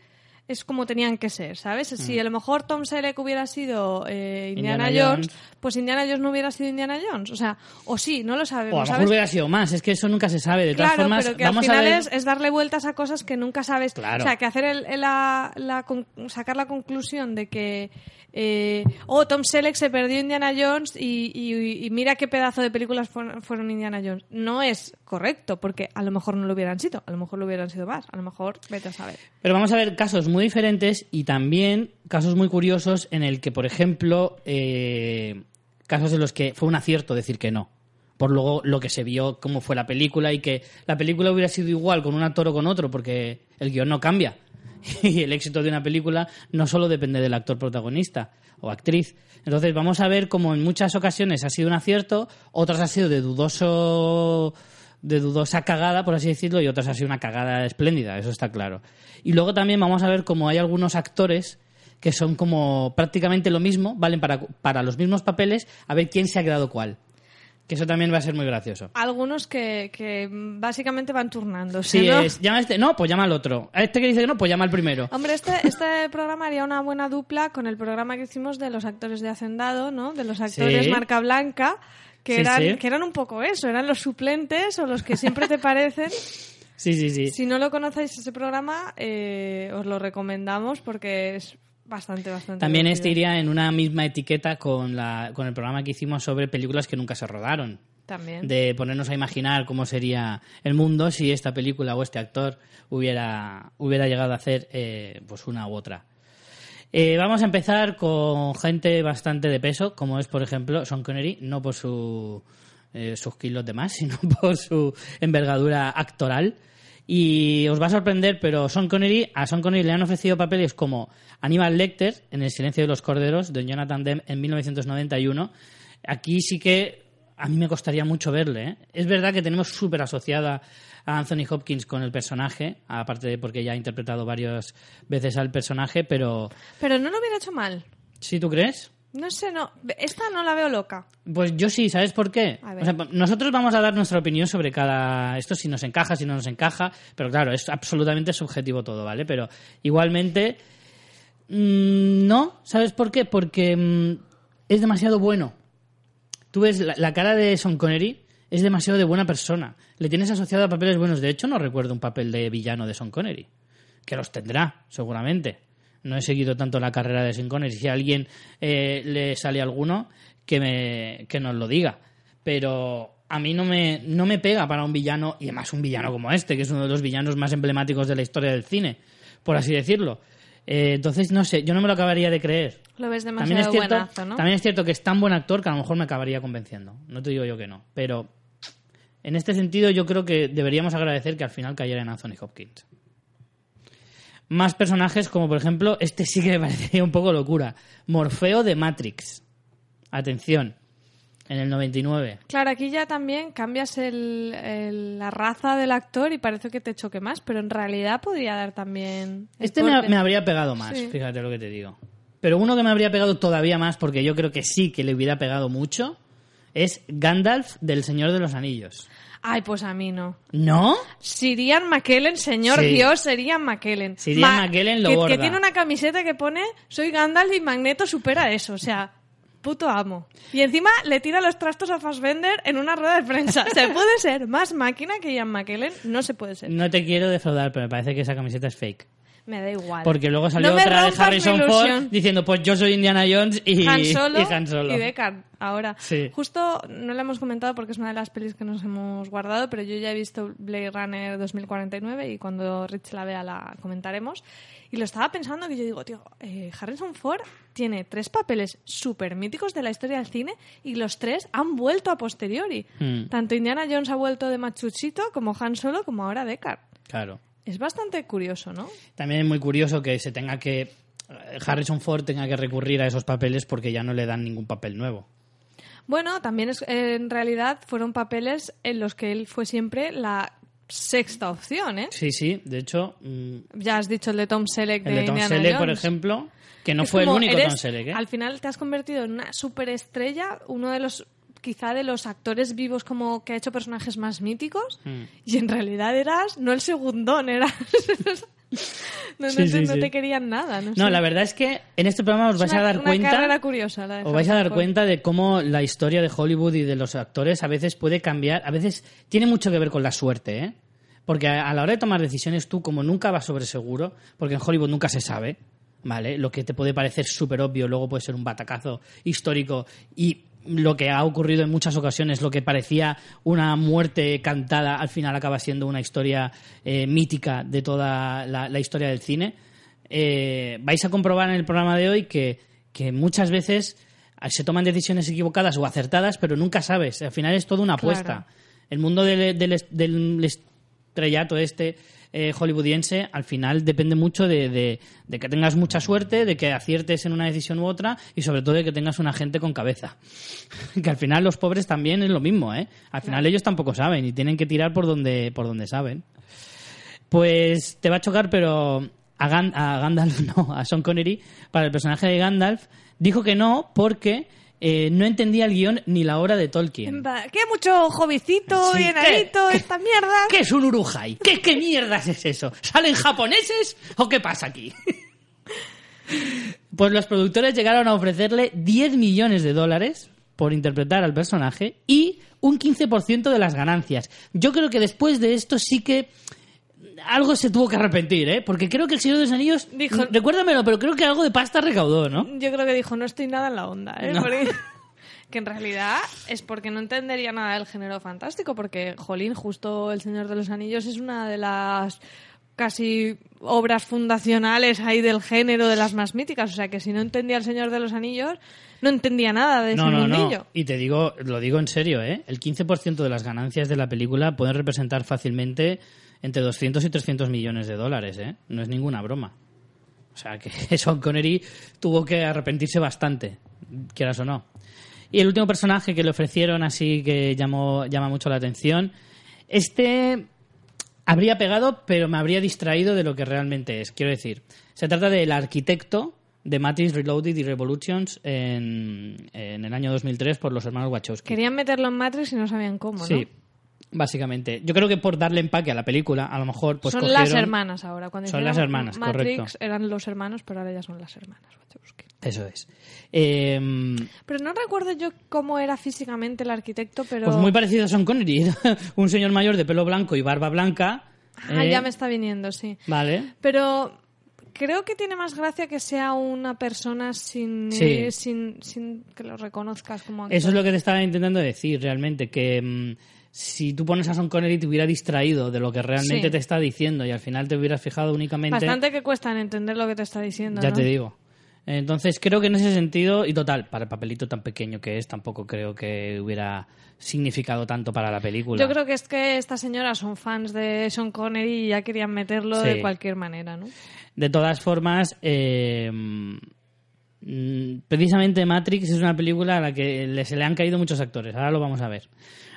es como tenían que ser, ¿sabes? Si a lo mejor Tom Selleck hubiera sido eh, Indiana, Indiana Jones, Jones. pues Indiana Jones no hubiera sido Indiana Jones. O sea, o sí, no lo sabemos, o a lo mejor ¿sabes? hubiera sido más, es que eso nunca se sabe. De todas Claro, formas, pero que vamos al final a ver... es, es darle vueltas a cosas que nunca sabes. Claro. O sea, que hacer el, el- la, la sacar la conclusión de que, eh, oh, Tom Selleck se perdió Indiana Jones y, y- y mira qué pedazo de películas fueron, Indiana Jones. No es correcto, porque a lo mejor no lo hubieran sido, a lo mejor lo hubieran sido más, a lo mejor vete a saber. Pero vamos a ver casos muy diferentes y también casos muy curiosos en el que, por ejemplo, eh, casos en los que fue un acierto decir que no. Por luego lo que se vio, cómo fue la película y que la película hubiera sido igual con un actor o con otro porque el guion no cambia. Y el éxito de una película no solo depende del actor protagonista o actriz. Entonces vamos a ver cómo en muchas ocasiones ha sido un acierto, otras ha sido de dudoso de dudosa cagada, por así decirlo, y otras ha sido una cagada espléndida, eso está claro. Y luego también vamos a ver cómo hay algunos actores que son como prácticamente lo mismo, valen para, para los mismos papeles, a ver quién se ha quedado cuál. Que eso también va a ser muy gracioso. Algunos que, que básicamente van turnándose, Si ¿no? es, llama a este, no, pues llama al otro. A este que dice que no, pues llama al primero. Hombre, este, este programa haría una buena dupla con el programa que hicimos de los actores de Hacendado, ¿no? De los actores Sí. marca blanca, que, Sí, eran, sí. que eran un poco eso, eran los suplentes o los que siempre te parecen. Sí, sí, sí. Si no lo conocéis ese programa, eh, os lo recomendamos porque es bastante, bastante. También este divertido. iría en una misma etiqueta con, la, con el programa que hicimos sobre películas que nunca se rodaron. También. de ponernos a imaginar cómo sería el mundo si esta película o este actor hubiera, hubiera llegado a hacer eh, pues una u otra. Eh, vamos a empezar con gente bastante de peso, como es, por ejemplo, Sean Connery, no por su, eh, sus kilos de más, sino por su envergadura actoral. Y os va a sorprender, pero Sean Connery, a Sean Connery le han ofrecido papeles como Aníbal Lecter en El silencio de los corderos de Jonathan Demme en 1991. Aquí sí que a mí me costaría mucho verle. ¿eh? Es verdad que tenemos súper asociada a Anthony Hopkins con el personaje, aparte de porque ya ha interpretado varias veces al personaje, pero Pero no lo hubiera hecho mal. ¿sí tú crees? No sé, no. Esta no la veo loca. Pues yo sí, ¿sabes por qué? O sea, nosotros vamos a dar nuestra opinión sobre cada... Esto si nos encaja, si no nos encaja, pero claro, es absolutamente subjetivo todo, ¿vale? Pero igualmente... mm, no, ¿sabes por qué? Porque mm, es demasiado bueno. Tú ves la, la cara de Sean Connery, es demasiado de buena persona. Le tienes asociado a papeles buenos. De hecho, no recuerdo un papel de villano de Sean Connery. Que los tendrá, seguramente. No he seguido tanto la carrera de Sean Connery. Si a alguien eh, le sale alguno, que, me, que nos lo diga. Pero a mí no me, no me pega para un villano, y además un villano como este, que es uno de los villanos más emblemáticos de la historia del cine, por así decirlo. Eh, entonces, no sé, yo no me lo acabaría de creer. Lo ves También es, demasiado cierto, buenazo, ¿no? también es cierto que es tan buen actor que a lo mejor me acabaría convenciendo. No te digo yo que no. Pero en este sentido yo creo que deberíamos agradecer que al final cayera en Anthony Hopkins. Más personajes como por ejemplo, este sí que me parecería un poco locura. Morfeo de Matrix. Atención. En el 99. Claro, aquí ya también cambias el- el- la raza del actor y parece que te choque más, pero en realidad podría dar también... Este me, me habría pegado más, Sí. fíjate lo que te digo. Pero uno que me habría pegado todavía más, porque yo creo que sí que le hubiera pegado mucho, es Gandalf del Señor de los Anillos. Ay, pues a mí no. ¿No? Sirian McKellen, señor Sí. Dios, Sirian McKellen. Sirian McKellen lo que, borda. que tiene una camiseta que pone Soy Gandalf y Magneto supera eso. O sea, puto amo. Y encima le tira los trastos a Fassbender en una rueda de prensa. Se puede ser más máquina que Ian McKellen. No se puede ser. No te quiero defraudar, pero me parece que esa camiseta es fake. Me da igual. Porque luego salió No otra de Harrison Ford diciendo, pues yo soy Indiana Jones y Han Solo, y Han Solo. y Deckard ahora. Sí. Justo no lo hemos comentado porque es una de las pelis que nos hemos guardado, pero yo ya he visto Blade Runner 2049 y cuando Rich la vea la comentaremos. Y lo estaba pensando que yo digo, tío, eh, Harrison Ford tiene tres papeles súper míticos de la historia del cine y los tres han vuelto a posteriori. Hmm. Tanto Indiana Jones ha vuelto de Machuchito como Han Solo como ahora Deckard. Claro. Es bastante curioso, ¿no? También es muy curioso que se tenga que... eh, Harrison Ford tenga que recurrir a esos papeles porque ya no le dan ningún papel nuevo. Bueno, también es, en realidad fueron papeles en los que él fue siempre la sexta opción, ¿eh? Sí, sí, de hecho, mm, Ya has dicho el de Tom Selleck de, el de Tom Indiana Selleck, por ejemplo, que no Es fue el único eres- Tom Selleck, ¿eh? Al final te has convertido en una superestrella, uno de los quizá de los actores vivos como que ha hecho personajes más míticos Mm. y en realidad eras no el segundón, eras no, no Sí, te, sí, no sí. te querían nada, no, No, sé. la verdad es que en este programa os vais una, a dar una cuenta... curiosa la Os vais a dar Ford. cuenta de cómo la historia de Hollywood y de los actores a veces puede cambiar, a veces tiene mucho que ver con la suerte, ¿eh? Porque a a la hora de tomar decisiones tú, como nunca vas sobre seguro, porque en Hollywood nunca se sabe, ¿vale? Lo que te puede parecer súper obvio, luego puede ser un batacazo histórico y lo que ha ocurrido en muchas ocasiones, lo que parecía una muerte cantada, al final acaba siendo una historia eh, mítica de toda la, la historia del cine. Eh, vais a comprobar en el programa de hoy que, que muchas veces se toman decisiones equivocadas o acertadas, pero nunca sabes. Al final es toda una apuesta. Claro. El mundo del, del, del estrellato este eh, hollywoodiense al final depende mucho de, de- de que tengas mucha suerte, de que aciertes en una decisión u otra y sobre todo de que tengas una gente con cabeza. que al final los pobres también es lo mismo, ¿eh? Al final ellos tampoco saben y tienen que tirar por donde, por donde saben. Pues te va a chocar, pero a, a Gandalf no, a Sean Connery, para el personaje de Gandalf, dijo que no porque eh, no entendía el guion ni la obra de Tolkien. ¿Qué mucho jovicito, Sí, bien ¿qué? alito, ¿Qué? esta mierda? ¿Qué es un urujai? ¿Qué, ¿Qué mierdas es eso? ¿Salen japoneses o qué pasa aquí? Pues los productores llegaron a ofrecerle 10 millones de dólares por interpretar al personaje y un 15% de las ganancias. Yo creo que después de esto sí que algo se tuvo que arrepentir, ¿eh? Porque creo que el Señor de los Anillos, Dijo- mm, recuérdamelo, pero creo que algo de pasta recaudó, ¿no? Yo creo que dijo, no estoy nada en la onda, ¿eh? No. Porque- que en realidad es porque no entendería nada del género fantástico, porque, jolín, justo El Señor de los Anillos es una de las casi obras fundacionales ahí del género, de las más míticas. O sea, que si no entendía El Señor de los Anillos, no entendía nada de No, ese no, mundillo. no. Y te digo, lo digo en serio, ¿eh? El 15% de las ganancias de la película pueden representar fácilmente entre 200 y 300 millones de dólares, ¿eh? No es ninguna broma. O sea, que Sean Connery tuvo que arrepentirse bastante, quieras o no. Y el último personaje que le ofrecieron así que llamó, llama mucho la atención, este habría pegado, pero me habría distraído de lo que realmente es. Quiero decir, se trata del arquitecto de Matrix Reloaded y Revolutions en, en el año 2003 por los hermanos Wachowski. Querían meterlo en Matrix y no sabían cómo, ¿no? Sí, básicamente. Yo creo que por darle empaque a la película, a lo mejor pues son cogieron- las hermanas ahora. Cuando Son las hermanas, Matrix correcto. eran los hermanos, pero ahora ya son las hermanas. Eso es. Eh, Pero no recuerdo yo cómo era físicamente el arquitecto, pero... Pues muy parecido a Sean Connery. Un señor mayor de pelo blanco y barba blanca. Ah, eh, ya me está viniendo, sí. Vale. Pero creo que tiene más gracia que sea una persona sin, Sí. eh, sin, sin que lo reconozcas como actor. Eso es lo que te estaba intentando decir realmente, que mm, si tú pones a Sean Connery te hubiera distraído de lo que realmente Sí. te está diciendo y al final te hubieras fijado únicamente... Bastante que cuesta en entender lo que te está diciendo. Ya ¿no? te digo. Entonces creo que en ese sentido, y total, para el papelito tan pequeño que es, tampoco creo que hubiera significado tanto para la película. Yo creo que es que estas señoras son fans de Sean Connery y ya querían meterlo Sí. de cualquier manera, ¿no? De todas formas, eh, mm, precisamente Matrix es una película a la que se le han caído muchos actores. Ahora lo vamos a ver.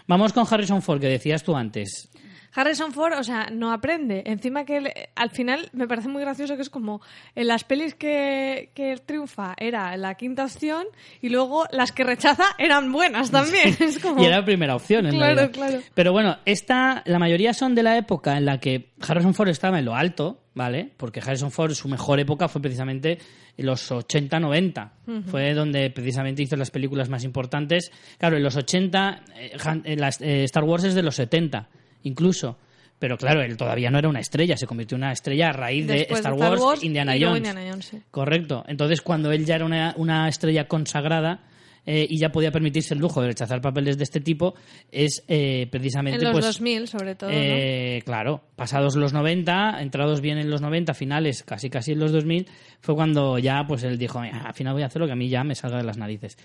Vamos con Harrison Ford, que decías tú antes. Harrison Ford, o sea, no aprende. Encima que él- al final me parece muy gracioso que es como en las pelis que, que triunfa era la quinta opción y luego las que rechaza eran buenas también. Es como... Y era la primera opción, en Claro, realidad. claro. Pero bueno, esta, la mayoría son de la época en la que Harrison Ford estaba en lo alto, ¿vale? Porque Harrison Ford, su mejor época fue precisamente en los 80-90. Fue donde precisamente hizo las películas más importantes. Claro, en los 80, eh, Han- eh, las- eh, Star Wars es de los 70, incluso. Pero claro, él todavía no era una estrella, se convirtió en una estrella a raíz de Star, Wars, Indiana y Jones. Indiana Jones, sí. Correcto. Entonces, cuando él ya era una, una estrella consagrada eh, y ya podía permitirse el lujo de rechazar papeles de este tipo, es eh, precisamente En los pues, 2000, sobre todo, ¿no? eh, Claro, pasados los 90, entrados bien en los 90, finales casi casi en los 2000, fue cuando ya pues él dijo, "Ah, al final voy a hacer lo que a mí ya me salga de las narices.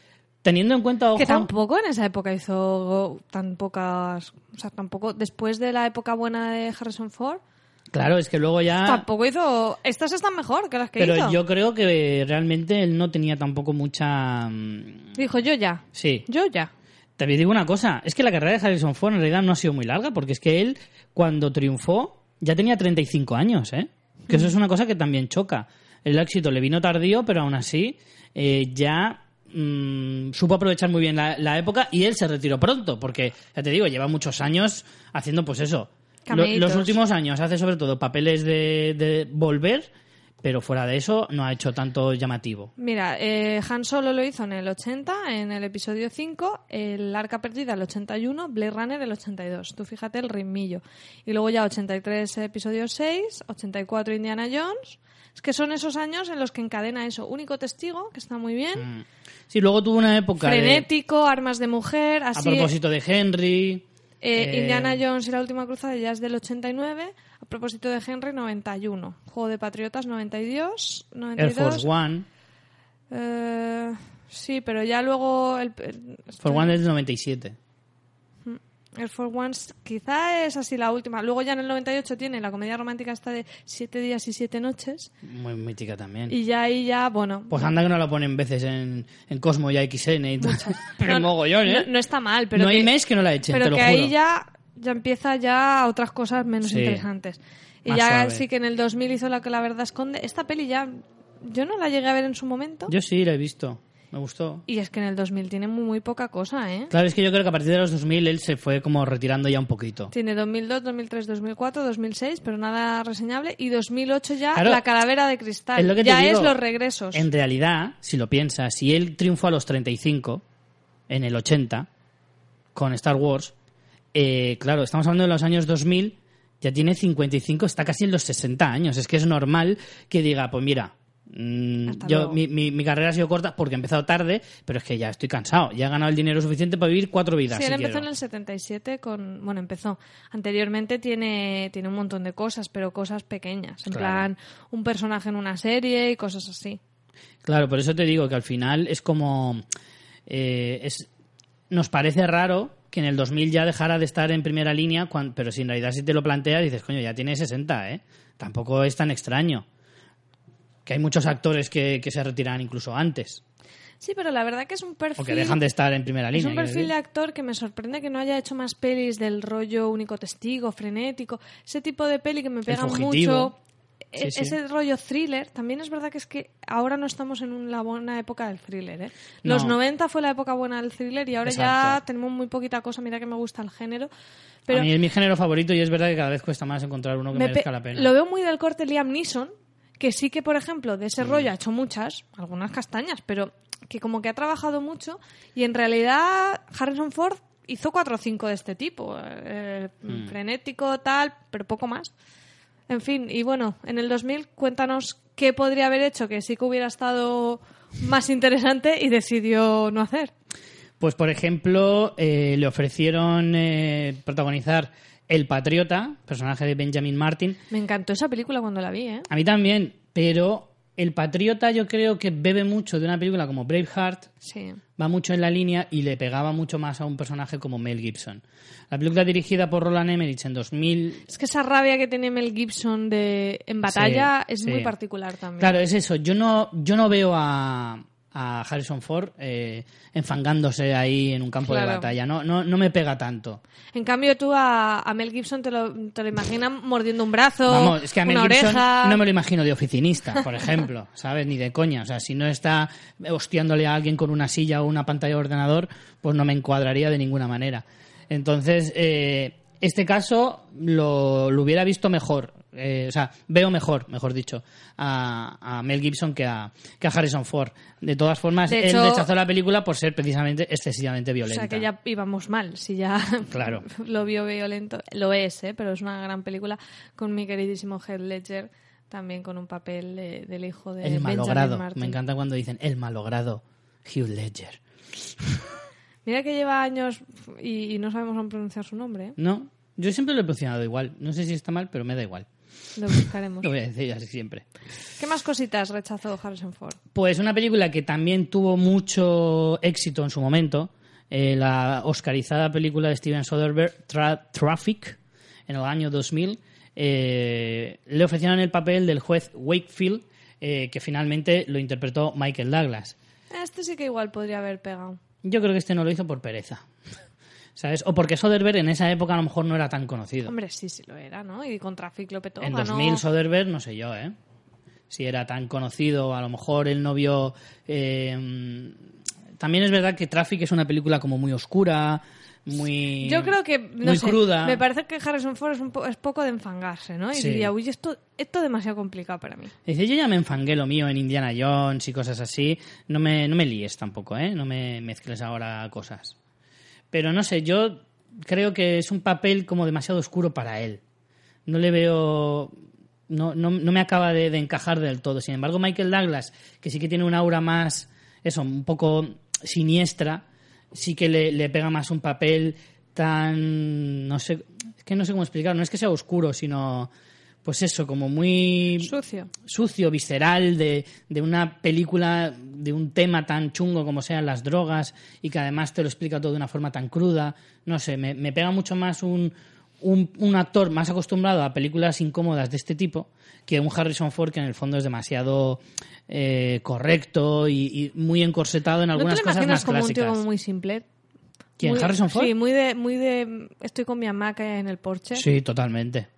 Teniendo en cuenta, ojo, Que tampoco en esa época hizo tan pocas... O sea, tampoco... Después de la época buena de Harrison Ford, claro, es que luego ya... tampoco hizo... Estas están mejor que las que Ah. Pero hizo. yo creo que realmente él no tenía tampoco mucha... mm, Dijo, yo ya. Sí, Yo ya. Te digo una cosa, es que la carrera de Harrison Ford en realidad no ha sido muy larga, porque es que él, cuando triunfó, ya tenía 35 años, ¿eh? Que eso es una cosa que también choca. El éxito le vino tardío, pero aún así eh, ya mm, supo aprovechar muy bien la, la época y él se retiró pronto, porque, ya te digo, lleva muchos años haciendo pues eso. Lo- los últimos años hace sobre todo papeles de, de volver, pero fuera de eso no ha hecho tanto llamativo. Mira, eh, Han Solo lo hizo en el 80, en el episodio 5, el Arca Perdida el 81, Blade Runner el 82. Tú fíjate el ritmillo. Y luego ya 83 episodio 6, 84 Indiana Jones. Es que son esos años en los que encadena eso. Único testigo, que está muy bien. Sí, luego tuvo una época de- Frenético, Armas de Mujer, a así. propósito de Henry. Eh, eh, Indiana Jones y la última cruzada ya es del 89. A propósito de Henry, 91. Juego de Patriotas, 92. Air 92. Force One. Eh, sí, pero ya luego el, el- Force One es del 97. Air Force One quizá es así la última. Luego ya en el 98 tiene la comedia romántica esta de Siete días y siete noches. Muy mítica también. Y ya ahí ya, bueno... Pues anda que no la ponen veces en, en Cosmo y XN y todo. Pero no, mogollón, ¿eh? no, no está mal, pero no hay que- mes que no la echen, pero te lo que juro. ahí ya, ya empieza ya otras cosas menos Sí. interesantes. Y Más ya suave. sí que en el 2000 hizo la que la verdad esconde. Esta peli ya yo no la llegué a ver en su momento. Yo sí la he visto. Me gustó. Y es que en el 2000 tiene muy, muy poca cosa, ¿eh? Claro, es que yo creo que a partir de los 2000 él se fue como retirando ya un poquito. Tiene 2002, 2003, 2004, 2006, pero nada reseñable. Y 2008 ya Claro. La calavera de cristal. Es lo que te ya digo. es los regresos. En realidad, si lo piensas, si él triunfó a los 35, en el 80, con Star Wars, eh, claro, estamos hablando de los años 2000, ya tiene 55, está casi en los 60 años. Es que es normal que diga, pues mira, mm, yo, mi, mi- mi carrera ha sido corta porque he empezado tarde, pero es que ya estoy cansado. Ya he ganado el dinero suficiente para vivir cuatro vidas. Sí, él si empezó en el 77 con... Bueno, empezó. Anteriormente tiene, tiene un montón de cosas, pero cosas pequeñas. En Claro. plan, un personaje en una serie y cosas así. Claro, por eso te digo que al final es como. eh, es, nos parece raro que en el 2000 ya dejara de estar en primera línea, pero si en realidad si te lo planteas dices, coño, ya tiene 60, ¿eh? Tampoco es tan extraño. Que hay muchos actores que, que se retiran incluso antes, Sí, pero la verdad que es un perfil... o que dejan de estar en primera Es línea. un quiero perfil de actor que me sorprende que no haya hecho más pelis del rollo único testigo, frenético, ese tipo de peli que me pega mucho. Sí, E- sí. Ese rollo thriller, también es verdad que es que ahora no estamos en un- la buena época del thriller. ¿eh? Los No. 90 fue la época buena del thriller y ahora ya tenemos muy poquita cosa. Mira que me gusta el género. Pero A mí es mi género favorito y es verdad que cada vez cuesta más encontrar uno que me merezca la pena. Lo veo muy del corte Liam Neeson, que sí que, por ejemplo, de ese Mm. rollo ha hecho muchas, algunas castañas, pero que como que ha trabajado mucho y en realidad Harrison Ford hizo cuatro o cinco de este tipo, eh, Mm. frenético, tal, pero poco más. En fin, y bueno, en el 2000 cuéntanos qué podría haber hecho que sí que hubiera estado más interesante y decidió no hacer. Pues, por ejemplo, eh, le ofrecieron eh, protagonizar El Patriota, personaje de Benjamin Martin. Me encantó esa película cuando la vi, ¿eh? A mí también, pero El Patriota yo creo que bebe mucho de una película como Braveheart, Sí. va mucho en la línea y le pegaba mucho más a un personaje como Mel Gibson. La película dirigida por Roland Emmerich en 2000 Es que esa rabia que tiene Mel Gibson de en batalla Sí, es sí. muy particular también. Claro, es eso. Yo no, yo no veo a, a Harrison Ford eh, enfangándose ahí en un campo de batalla. No, no, no me pega tanto. En cambio, tú a, a Mel Gibson te lo, te lo imaginas mordiendo un brazo, Vamos, es que a Mel una Gibson oreja. no me lo imagino de oficinista, por ejemplo, ¿sabes? Ni de coña. O sea, si no está hostiándole a alguien con una silla o una pantalla de ordenador, pues no me encuadraría de ninguna manera. Entonces, eh, este caso lo, lo hubiera visto mejor. eh, o sea, veo mejor, mejor dicho, a, a Mel Gibson que a, que a Harrison Ford. De todas formas, De él rechazó la película por ser precisamente excesivamente O violenta. sea, que ya íbamos mal, si ya Claro. lo vio violento. Lo es, ¿eh? pero es una gran película con mi queridísimo Heath Ledger, también con un papel de- del hijo de el malogrado. Martin. Me encanta cuando dicen el malogrado Hugh Ledger. Mira que lleva años y, y no sabemos aún pronunciar su nombre. ¿eh? No, yo siempre lo he funcionado igual. No sé si está mal, pero me da igual. Lo buscaremos. Lo voy a decir así siempre. ¿Qué más cositas rechazó Harrison Ford? Pues una película que también tuvo mucho éxito en su momento, eh, la oscarizada película de Steven Soderbergh, Tra- Traffic, en el año 2000, eh, le ofrecieron el papel del juez Wakefield, eh, que finalmente lo interpretó Michael Douglas. Este sí que igual podría haber pegado. Yo creo que este no lo hizo por pereza. ¿Sabes? O porque Soderbergh en esa época a lo mejor no era tan conocido. Hombre, sí, sí lo era, ¿no? Y con Traffic lo petó. En ganó- 2000 Soderbergh, no sé yo, ¿eh? Si era tan conocido, a lo mejor el novio... eh, también es verdad que Traffic es una película como muy oscura, muy... Yo creo que, no muy sé, cruda. me parece que Harrison Ford es, un po- es poco de enfangarse, ¿no? Y Sí. diría, uy, esto, esto es demasiado complicado para mí. Dice, yo ya me enfangué lo mío en Indiana Jones y cosas así. No me, no me líes tampoco, ¿eh? No me mezcles ahora cosas. Pero no sé, yo creo que es un papel como demasiado oscuro para él. No le veo... No, no, no me acaba de, encajar del todo. Sin embargo, Michael Douglas, que sí que tiene un aura más, eso, un poco siniestra, sí que le, le pega más un papel tan... No sé, es que no sé cómo explicar. No es que sea oscuro, sino... Pues eso, como muy Sucio. sucio, visceral, de, de una película, de un tema tan chungo como sean las drogas y que además te lo explica todo de una forma tan cruda. No sé, me, me pega mucho más un, un, un actor más acostumbrado a películas incómodas de este tipo que un Harrison Ford que en el fondo es demasiado eh, correcto y, y muy encorsetado en ¿No te algunas lo cosas más como un tío clásicas. como muy simple? ¿Quién, Muy- Harrison Ford? Sí, muy de, muy de... Estoy con mi hamaca en el porche. Sí, totalmente.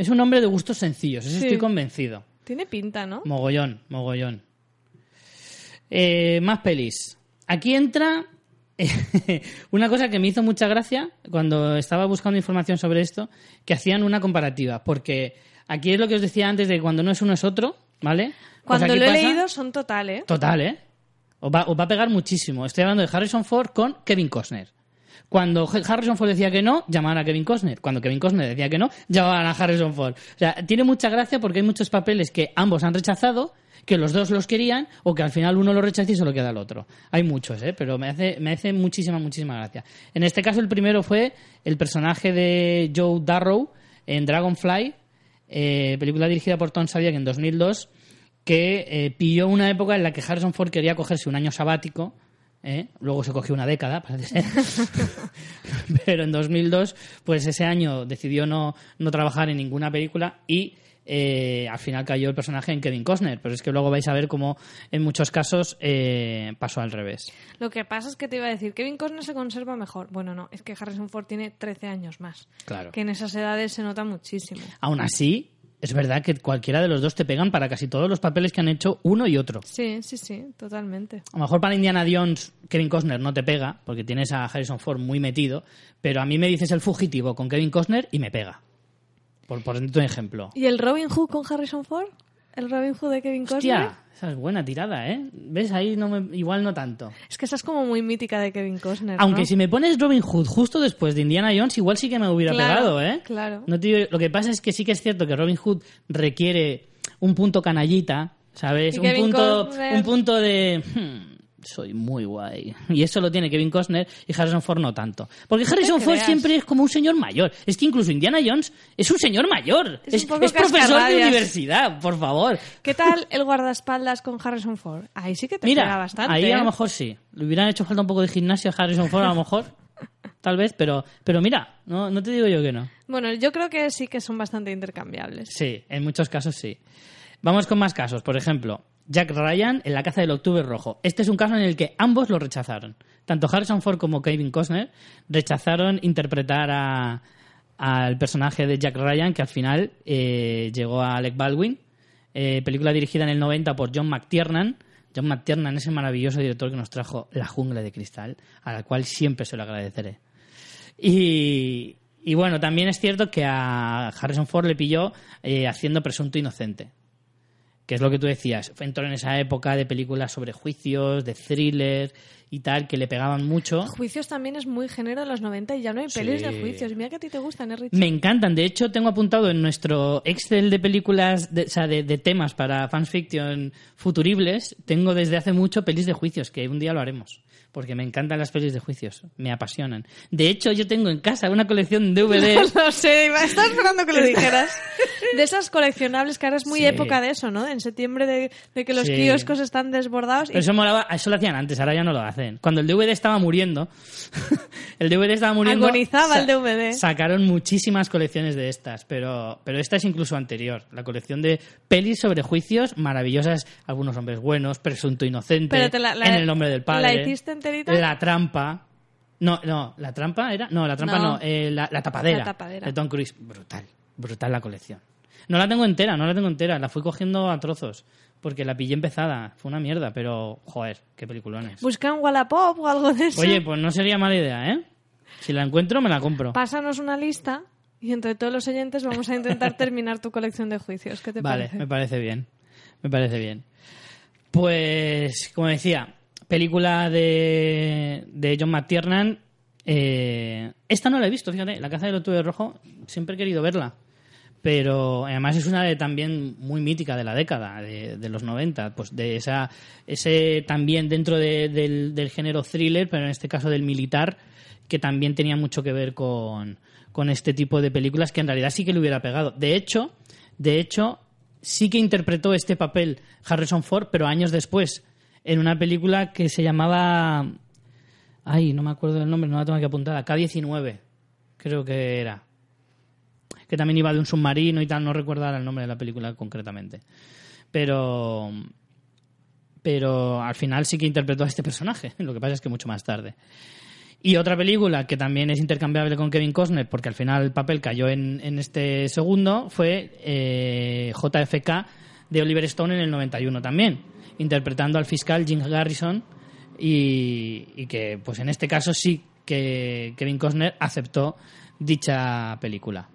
Es un hombre de gustos sencillos, eso Sí. estoy convencido. Tiene pinta, ¿no? Mogollón, mogollón. Eh, más pelis. Aquí entra una cosa que me hizo mucha gracia cuando estaba buscando información sobre esto, que hacían una comparativa, porque aquí es lo que os decía antes de que cuando no es uno es otro, ¿vale? Pues Cuando lo he pasa- leído son total, ¿eh? Total, ¿eh? Os va, os va a pegar muchísimo. Estoy hablando de Harrison Ford con Kevin Costner. Cuando Harrison Ford decía que no, llamaban a Kevin Costner. Cuando Kevin Costner decía que no, llamaban a Harrison Ford. O sea, tiene mucha gracia porque hay muchos papeles que ambos han rechazado, que los dos los querían, o que al final uno lo rechaza y se lo queda al otro. Hay muchos, ¿eh? Pero me hace, me hace muchísima, muchísima gracia. En este caso, el primero fue el personaje de Joe Darrow en Dragonfly, eh, película dirigida por Tom Savia en 2002, que eh, pilló una época en la que Harrison Ford quería cogerse un año sabático, ¿eh? luego se cogió una década, parece ser, pero en 2002, pues ese año decidió no, no trabajar en ninguna película y eh, al final cayó el personaje en Kevin Costner, pero es que luego vais a ver cómo en muchos casos eh, pasó al revés. Lo que pasa es que te iba a decir, Kevin Costner se conserva mejor. Bueno, no, es que Harrison Ford tiene 13 años más. Claro. Que en esas edades se nota muchísimo. Aún así, es verdad que cualquiera de los dos te pegan para casi todos los papeles que han hecho uno y otro. Sí, sí, sí, totalmente. A lo mejor para Indiana Jones, Kevin Costner no te pega, porque tienes a Harrison Ford muy metido, pero a mí me dices el fugitivo con Kevin Costner y me pega. Por un ejemplo. ¿Y el Robin Hood con Harrison Ford? ¿El Robin Hood de Kevin Costner? Hostia, esa es buena tirada, ¿eh? ¿Ves? Ahí no me- igual no tanto. Es que esa es como muy mítica de Kevin Costner. Aunque ¿no? si me pones Robin Hood justo después de Indiana Jones, igual sí que me hubiera Claro, pegado, ¿eh? claro. No te lo que pasa es que sí que es cierto que Robin Hood requiere un punto canallita, ¿sabes? Y Un Kevin punto, Costner- un punto de... hmm, soy muy guay. Y eso lo tiene Kevin Costner y Harrison Ford no tanto. Porque Harrison Ford siempre es como un señor mayor. Es que incluso Indiana Jones es un señor mayor. Es Es, es profesor de universidad, por favor. ¿Qué tal el guardaespaldas con Harrison Ford? Ahí sí que te pega Mira, bastante. ahí a ¿eh? lo mejor sí. Le hubieran hecho falta un poco de gimnasio a Harrison Ford, a lo mejor. Tal vez, pero, pero mira, no, no te digo yo que no. Bueno, yo creo que sí que son bastante intercambiables. Sí, en muchos casos sí. Vamos con más casos. Por ejemplo, Jack Ryan en La caza del octubre rojo. Este es un caso en el que ambos lo rechazaron. Tanto Harrison Ford como Kevin Costner rechazaron interpretar a- al personaje de Jack Ryan, que al final eh, llegó a Alec Baldwin. Eh, película dirigida en el 90 por John McTiernan. John McTiernan es el maravilloso director que nos trajo La jungla de cristal, a la cual siempre se lo agradeceré. Y, bueno, también es cierto que a Harrison Ford le pilló eh, haciendo Presunto Inocente. Que es lo que tú decías. Entró en esa época de películas sobre juicios, de thriller y tal, que le pegaban mucho. Juicios también es muy género de los 90 y ya no hay pelis de juicios. Mira que a ti te gustan, ¿eh, Richie? Me encantan. De hecho, tengo apuntado en nuestro Excel de películas, de, o sea, de, de temas para fans fiction futuribles, tengo desde hace mucho pelis de juicios, que un día lo haremos. Porque me encantan las pelis de juicios, me apasionan. De hecho, yo tengo en casa una colección de DVDs. No sé, iba- estaba esperando que lo dijeras. De esas coleccionables que ahora es muy Sí. época de eso, ¿no? En septiembre de, de que los Sí. kioscos están desbordados. y- Pero eso molaba, eso lo hacían antes, ahora ya no lo hacen. Cuando el DVD estaba muriendo, el DVD estaba muriendo. Agonizaba el DVD. Sacaron muchísimas colecciones de estas, pero, pero esta es incluso anterior. La colección de pelis sobre juicios maravillosas, algunos hombres buenos, presunto inocente, Pero te la- la- en el nombre del padre. ¿la hiciste enterita? La trampa. No, no, la trampa era. No, la trampa no, No. eh, la, la tapadera. La tapadera. De Tom Cruise. Brutal, brutal la colección. No la tengo entera, no la tengo entera, la fui cogiendo a trozos. Porque la pillé empezada. Fue una mierda, pero, joder, qué peliculones. Busca un Wallapop o algo de eso. Oye, pues no sería mala idea, ¿eh? Si la encuentro, me la compro. Pásanos una lista y entre todos los oyentes vamos a intentar terminar tu colección de juicios. ¿Qué te Vale, parece? me parece bien. Me parece bien. Pues, como decía, película de, de John McTiernan. eh, esta no la he visto, fíjate. La caza del octubre rojo, siempre he querido verla. Pero además es una de también muy mítica de la década, de, de los 90. Pues de esa, ese también dentro de- del, del género thriller, pero en este caso del militar, que también tenía mucho que ver con, con este tipo de películas que en realidad sí que le hubiera pegado. De hecho, de hecho, sí que interpretó este papel Harrison Ford, pero años después, en una película que se llamaba. Ay, no me acuerdo del nombre, no la tengo aquí apuntada. K-19, creo que era. Que también iba de un submarino y tal, no recuerdo el nombre de la película concretamente. Pero. Pero al final sí que interpretó a este personaje. Lo que pasa es que mucho más tarde. Y otra película que también es intercambiable con Kevin Costner, porque al final el papel cayó en, en este segundo, fue eh, JFK de Oliver Stone en el 91 también, interpretando al fiscal Jim Garrison y, y que pues en este caso sí que Kevin Costner aceptó dicha película.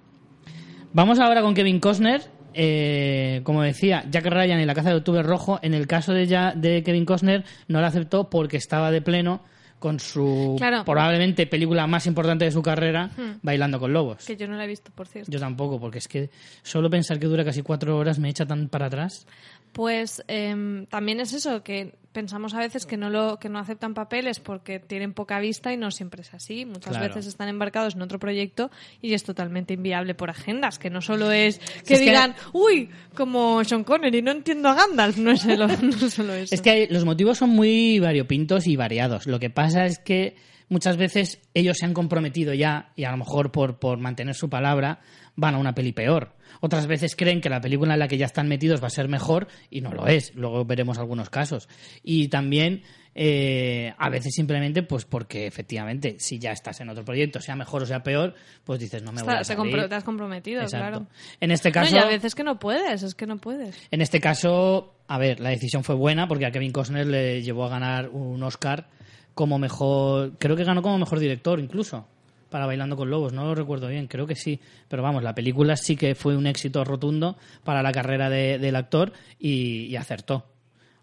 Vamos ahora con Kevin Costner. Eh, como decía, Jack Ryan en La Caza de Octubre Rojo, en el caso de, ya, de Kevin Costner, no la aceptó porque estaba de pleno con su Claro. probablemente película más importante de su carrera, Bailando con Lobos. Que yo no la he visto, por cierto. Yo tampoco, porque es que solo pensar que dura casi cuatro horas me echa tan para atrás. Pues em, también es eso, que pensamos a veces que no lo que no aceptan papeles porque tienen poca vista y no siempre es así. Muchas Claro. veces están embarcados en otro proyecto y es totalmente inviable por agendas, que no solo es que es que- digan, uy, como Sean Connery, no entiendo a Gandalf, no es, solo- no solo eso. Es que hay- los motivos son muy variopintos y variados. Lo que pasa es que muchas veces ellos se han comprometido ya y a lo mejor por, por mantener su palabra van a una peli peor. Otras veces creen que la película en la que ya están metidos va a ser mejor y no lo es. Luego veremos algunos casos. Y también eh, a veces simplemente pues porque efectivamente si ya estás en otro proyecto, sea mejor o sea peor, pues dices no me voy Está- a se salir. te has comprometido, Exacto. claro. En este No, caso... y a veces que no puedes, es que no puedes. En este caso, a ver, la decisión fue buena porque a Kevin Costner le llevó a ganar un Oscar como mejor, creo que ganó como mejor director incluso para Bailando con Lobos, no lo recuerdo bien, creo que sí, pero vamos, la película sí que fue un éxito rotundo para la carrera de- del actor y, acertó,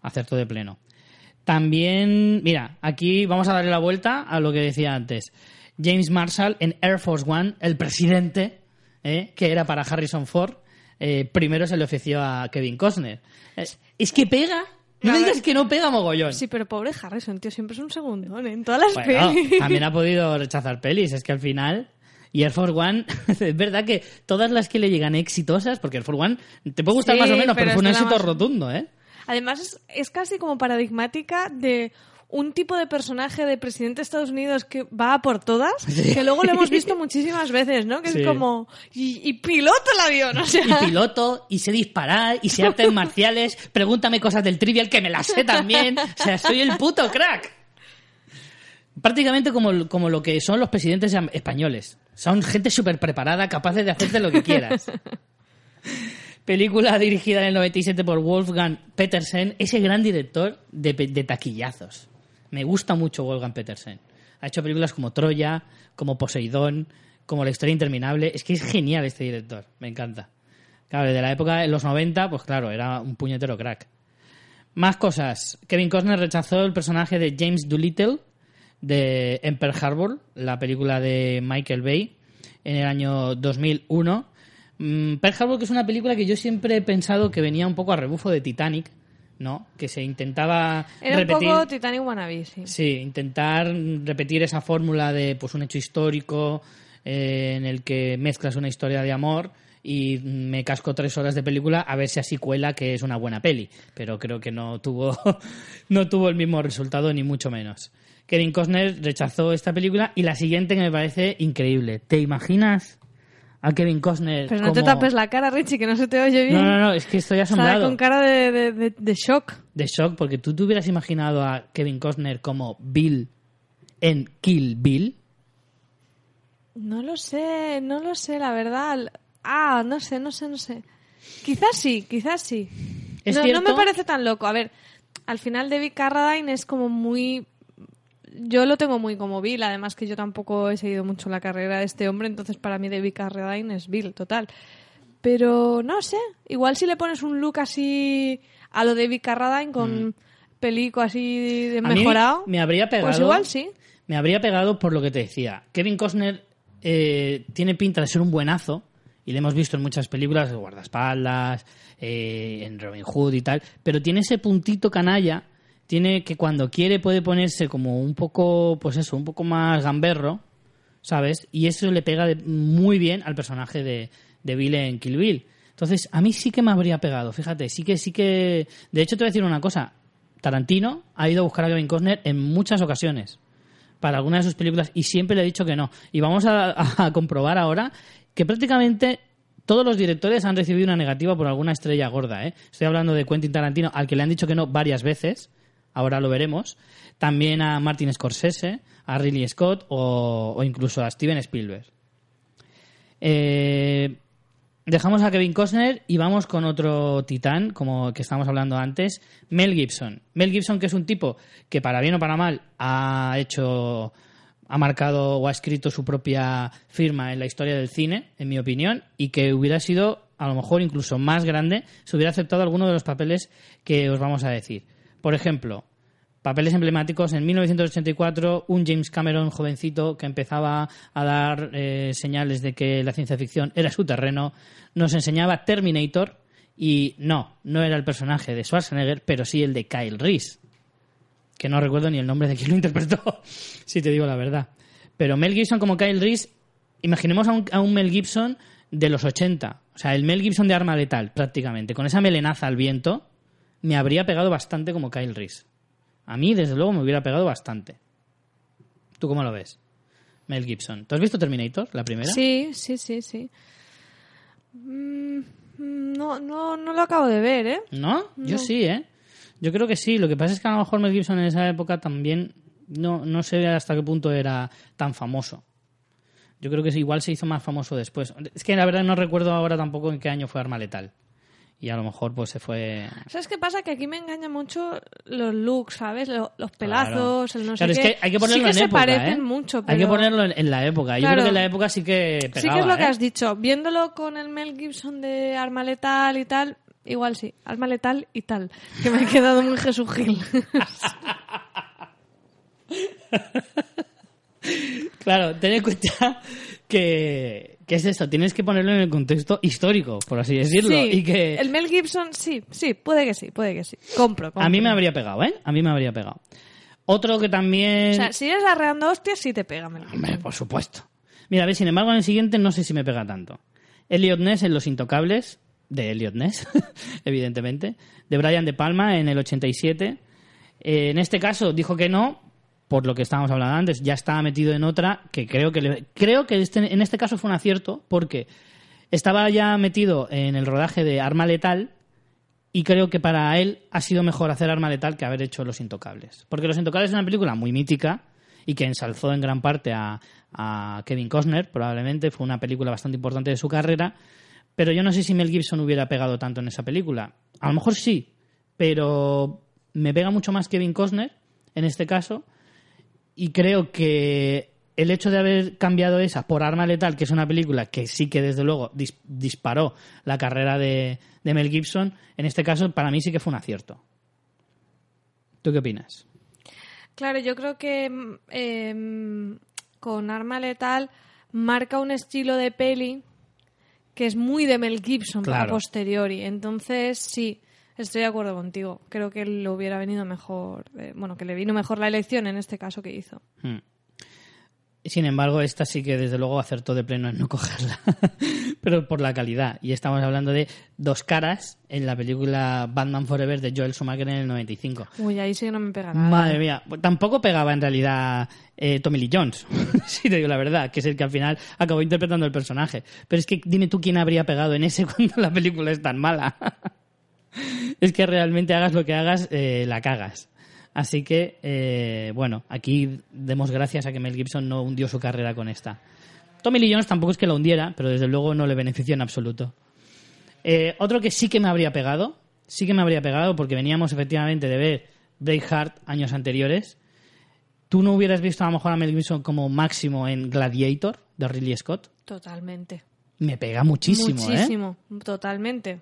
acertó de pleno. También, mira, aquí vamos a darle la vuelta a lo que decía antes. James Marshall en Air Force One, el presidente, ¿eh? que era para Harrison Ford, eh, primero se le ofreció a Kevin Costner. Eh, Es que pega, No me digas que no pega mogollón. Sí, pero pobre Harrison, tío, siempre es un segundón en todas las Bueno, pelis. también ha podido rechazar pelis. Es que al final. Y Air Force One, es verdad que todas las que le llegan exitosas, porque Air Force One te puede gustar Sí, más o menos, pero, pero fue un éxito más- rotundo, ¿eh? Además, es, es casi como paradigmática de un tipo de personaje de presidente de Estados Unidos que va a por todas, que luego lo hemos visto muchísimas veces, ¿no? Que Sí. es como, y, y piloto el avión, o sea... Y piloto, y sé disparar, y sé artes marciales, pregúntame cosas del trivial que me las sé también. O sea, soy el puto crack. Prácticamente como, como lo que son los presidentes españoles. Son gente súper preparada, capaces de hacerte lo que quieras. Película dirigida en el 97 por Wolfgang Petersen, ese gran director de taquillazos. Me gusta mucho Wolfgang Petersen. Ha hecho películas como Troya, como Poseidón, como La historia interminable. Es que es genial este director, me encanta. Claro, de la época de los 90, pues claro, era un puñetero crack. Más cosas. Kevin Costner rechazó el personaje de James Doolittle de Pearl Harbor, la película de Michael Bay, en el año 2001. Mm, Pearl Harbor, que es una película que yo siempre he pensado que venía un poco a rebufo de Titanic, ¿no? Que se intentaba Era repetir... un poco Titanic wannabe, sí. Sí, intentar repetir esa fórmula de pues un hecho histórico eh, en el que mezclas una historia de amor y me casco tres horas de película a ver si así cuela que es una buena peli. Pero creo que no tuvo, no tuvo el mismo resultado, ni mucho menos. Kevin Costner rechazó esta película y la siguiente que me parece increíble. ¿Te imaginas a Kevin Costner Pero no te tapes la cara, Richie, que no se te oye bien. No, no, no, es que estoy asombrado con cara de, de- de- de shock. de shock porque tú te hubieras imaginado a Kevin Costner como Bill en Kill Bill. No lo sé, no lo sé, la verdad. Ah, no sé, no sé, no sé. Quizás sí, quizás sí. ¿Es no, no me parece tan loco. A ver, al final David Carradine es como muy... Yo lo tengo muy como Bill, además que yo tampoco he seguido mucho la carrera de este hombre, entonces para mí David Carradine es Bill, total. Pero no sé, igual si le pones un look así a lo David Carradine con pelico así de Mm. Mejorado, me habría pegado. pues igual sí. Me habría pegado por lo que te decía. Kevin Costner eh, tiene pinta de ser un buenazo y lo hemos visto en muchas películas, de guardaespaldas, eh, en Robin Hood y tal, pero tiene ese puntito canalla, tiene que cuando quiere puede ponerse como un poco, pues eso, un poco más gamberro, ¿sabes? Y eso le pega de- muy bien al personaje de, de Bill en Kill Bill. Entonces, a mí sí que me habría pegado, fíjate, sí que, sí que... De hecho, te voy a decir una cosa, Tarantino ha ido a buscar a Kevin Costner en muchas ocasiones para algunas de sus películas y siempre le he dicho que no. Y vamos a, a comprobar ahora que prácticamente todos los directores han recibido una negativa por alguna estrella gorda. ¿eh? Estoy hablando de Quentin Tarantino, al que le han dicho que no varias veces, ahora lo veremos. También a Martin Scorsese, a Ridley Scott o, o incluso a Steven Spielberg. Eh, dejamos a Kevin Costner y vamos con otro titán, como que estábamos hablando antes, Mel Gibson. Mel Gibson, que es un tipo que para bien o para mal ha hecho, ha marcado o ha escrito su propia firma en la historia del cine, en mi opinión, y que hubiera sido a lo mejor incluso más grande si hubiera aceptado alguno de los papeles que os vamos a decir. Por ejemplo, Papeles emblemáticos en 1984, un James Cameron jovencito que empezaba a dar eh, señales de que la ciencia ficción era su terreno, nos enseñaba Terminator y no, no era el personaje de Schwarzenegger, pero sí el de Kyle Reese, que no recuerdo ni el nombre de quien lo interpretó, si te digo la verdad. Pero Mel Gibson como Kyle Reese, imaginemos a un, a un Mel Gibson de los 80, o sea, el Mel Gibson de arma letal prácticamente, con esa melenaza al viento, me habría pegado bastante como Kyle Reese. A mí, desde luego, me hubiera pegado bastante. ¿Tú cómo lo ves? Mel Gibson. ¿Tú has visto Terminator, la primera? Sí, sí, sí, sí. Mm, No, no, no lo acabo de ver, ¿eh? ¿No? Yo sí, ¿eh? Yo creo que sí. Lo que pasa es que a lo mejor Mel Gibson en esa época también no, no sé hasta qué punto era tan famoso. Yo creo que igual se hizo más famoso después. Es que la verdad no recuerdo ahora tampoco en qué año fue Arma Letal. Y a lo mejor pues se fue... ¿Sabes qué pasa? Que aquí me engaña mucho los looks, ¿sabes? Lo- Los pelazos, el no Claro, sé es qué. que hay que ponerlo sí que en se época, parecen ¿eh? mucho, Hay que pero- ponerlo en, en la época. Yo Claro. creo que en la época sí que pegaba, Sí que es lo que ¿eh? has dicho. Viéndolo con el Mel Gibson de Arma Letal y tal, igual sí. Arma Letal y tal. Que me he quedado muy Jesús Gil. Claro, ten en cuenta que, ¿Qué es eso? Tienes que ponerlo en el contexto histórico, por así decirlo. Sí, y que el Mel Gibson, sí, sí, puede que sí, puede que sí. Compro, compro. a mí me habría pegado, ¿eh? A mí me habría pegado. Otro que también... O sea, si eres arreando hostias, sí te pega Mel Gibson. Hombre, por supuesto. Mira, a ver, sin embargo, en el siguiente no sé si me pega tanto. Elliot Ness en Los Intocables, de Elliot Ness, evidentemente. De Brian De Palma en el 87. Eh, en este caso dijo que no, por lo que estábamos hablando antes. Ya estaba metido en otra que creo que le- creo que este- en este caso fue un acierto porque estaba ya metido en el rodaje de Arma Letal y creo que para él ha sido mejor hacer Arma Letal que haber hecho Los Intocables. Porque Los Intocables es una película muy mítica y que ensalzó en gran parte a, a Kevin Costner, probablemente. Fue una película bastante importante de su carrera. Pero yo no sé si Mel Gibson hubiera pegado tanto en esa película. A lo mejor sí, pero me pega mucho más Kevin Costner en este caso. Y creo que el hecho de haber cambiado esa por Arma Letal, que es una película que sí que desde luego dis- disparó la carrera de, de Mel Gibson, en este caso para mí sí que fue un acierto. ¿Tú qué opinas? Claro, yo creo que mm, em, con Arma Letal marca un estilo de peli que es muy de Mel Gibson a Claro. posteriori. Entonces, sí, estoy de acuerdo contigo. Creo que le hubiera venido mejor, eh, bueno, que le vino mejor la elección en este caso que hizo. Hmm. Sin embargo, esta sí que desde luego acertó de pleno en no cogerla, pero por la calidad. Y estamos hablando de dos caras en la película Batman Forever de Joel Schumacher en el 95. Uy, ahí sí que no me pega nada. Madre mía, pues tampoco pegaba en realidad eh, Tommy Lee Jones, si te digo la verdad, que es el que al final acabó interpretando el personaje. Pero es que dime tú quién habría pegado en ese cuando la película es tan mala. Es que realmente hagas lo que hagas, eh, la cagas. Así que, eh, bueno, aquí demos gracias a que Mel Gibson no hundió su carrera con esta. Tommy Lee Jones tampoco es que la hundiera, pero desde luego no le benefició en absoluto. Eh, otro que sí que me habría pegado, sí que me habría pegado porque veníamos efectivamente de ver Braveheart años anteriores. ¿Tú no hubieras visto a lo mejor a Mel Gibson como máximo en Gladiator de Ridley Scott? Totalmente. Me pega muchísimo, ¿eh? Muchísimo, totalmente.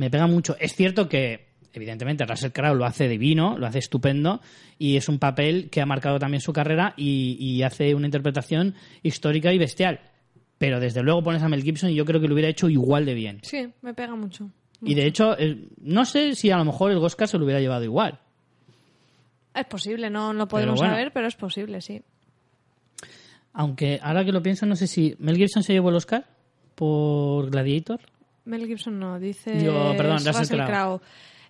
Me pega mucho. Es cierto que, evidentemente, Russell Crowe lo hace divino, lo hace estupendo, y es un papel que ha marcado también su carrera y, y hace una interpretación histórica y bestial. Pero desde luego pones a Mel Gibson y yo creo que lo hubiera hecho igual de bien. Sí, me pega mucho. Y de hecho, no sé si a lo mejor el Oscar se lo hubiera llevado igual. Es posible, no lo podemos bueno. saber, pero es posible, sí. Aunque ahora que lo pienso, no sé si Mel Gibson se llevó el Oscar por Gladiator. Mel Gibson no, dice Digo, perdón, Russell Russell Crowe.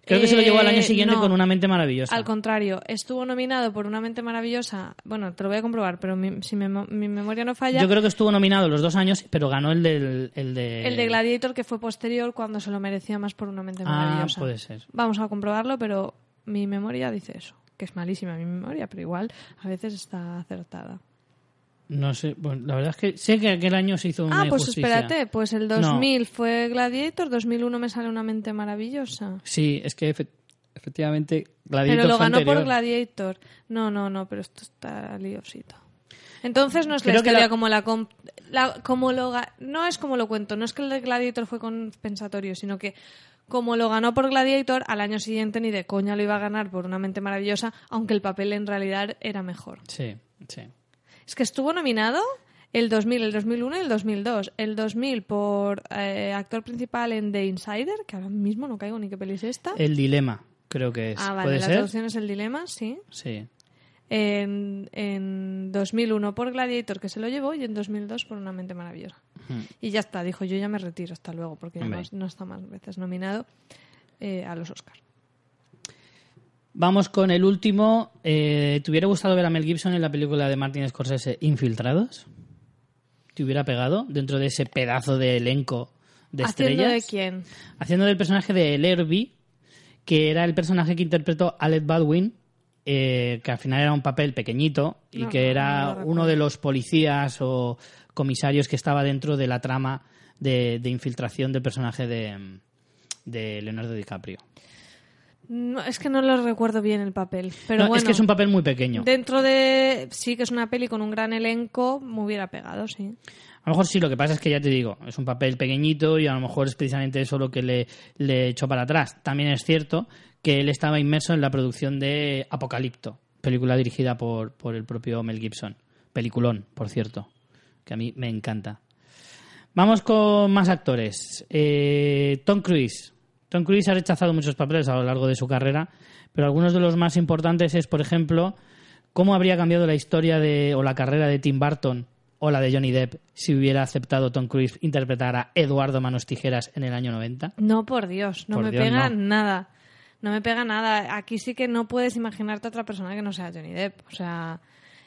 Creo que se lo llevó al año Eh, siguiente no, con Una mente maravillosa. Al contrario, estuvo nominado por Una mente maravillosa. Bueno, te lo voy a comprobar, pero mi- si me- mi memoria no falla, Yo creo que estuvo nominado los dos años, pero ganó el del... El de, el de Gladiator que fue posterior cuando se lo merecía más por Una mente Ah, maravillosa. puede ser. Vamos a comprobarlo, pero mi memoria dice eso. Que es malísima mi memoria, pero igual a veces está acertada. No sé, bueno, la verdad es que sé que aquel año se hizo una Ah, pues injusticia. espérate, pues el 2000 fue Gladiator, 2001 me sale Una mente maravillosa. Sí, es que efe- efectivamente Gladiator Pero lo ganó por. Gladiator. No, no, no, pero esto está liosito. Entonces no es la Creo que historia la- como la, com- la- como lo no es como lo cuento, no es que el de Gladiator fue compensatorio, sino que como lo ganó por Gladiator, al año siguiente ni de coña lo iba a ganar por una mente maravillosa, aunque el papel en realidad era mejor. Sí, sí. Es que estuvo nominado el 2000, el 2001 y el 2002. El 2000 por eh, actor principal en The Insider, que ahora mismo no caigo ni qué peli es esta. El dilema, creo que es. ah, vale, ¿Puede la ser? traducción es El Dilema, sí. Sí. En, en 2001 por Gladiator, que se lo llevó, y en 2002 por Una mente maravillosa. Y ya está, dijo, yo ya me retiro, hasta luego, porque ya no está más veces nominado eh, a los Oscars. Vamos con el último. Eh, ¿Te hubiera gustado ver a Mel Gibson en la película de Martin Scorsese, Infiltrados? ¿Te hubiera pegado dentro de ese pedazo de elenco de ¿Haciendo estrellas? de quién? Haciendo del personaje de Lerby, que era el personaje que interpretó Alec Baldwin, eh, que al final era un papel pequeñito y No, que era no uno de los policías o comisarios que estaba dentro de la trama de, de infiltración del personaje de, de Leonardo DiCaprio. No, es que no lo recuerdo bien el papel, pero No, bueno. es que es un papel muy pequeño. Dentro de... Sí, que es una peli con un gran elenco, me hubiera pegado, sí. A lo mejor sí, lo que pasa es que ya te digo, es un papel pequeñito y a lo mejor es precisamente eso lo que le, le echó para atrás. También es cierto que él estaba inmerso en la producción de Apocalipto, película dirigida por, por el propio Mel Gibson. Peliculón, por cierto, que a mí me encanta. Vamos con más actores. Eh, Tom Cruise. Tom Cruise ha rechazado muchos papeles a lo largo de su carrera, pero algunos de los más importantes es, por ejemplo, cómo habría cambiado la historia de, o la carrera de Tim Burton o la de Johnny Depp si hubiera aceptado Tom Cruise interpretar a Eduardo Manos Tijeras en el año 90. No, por Dios, no Por me Dios, pega no. nada. No me pega nada. Aquí sí que no puedes imaginarte otra persona que no sea Johnny Depp. O sea,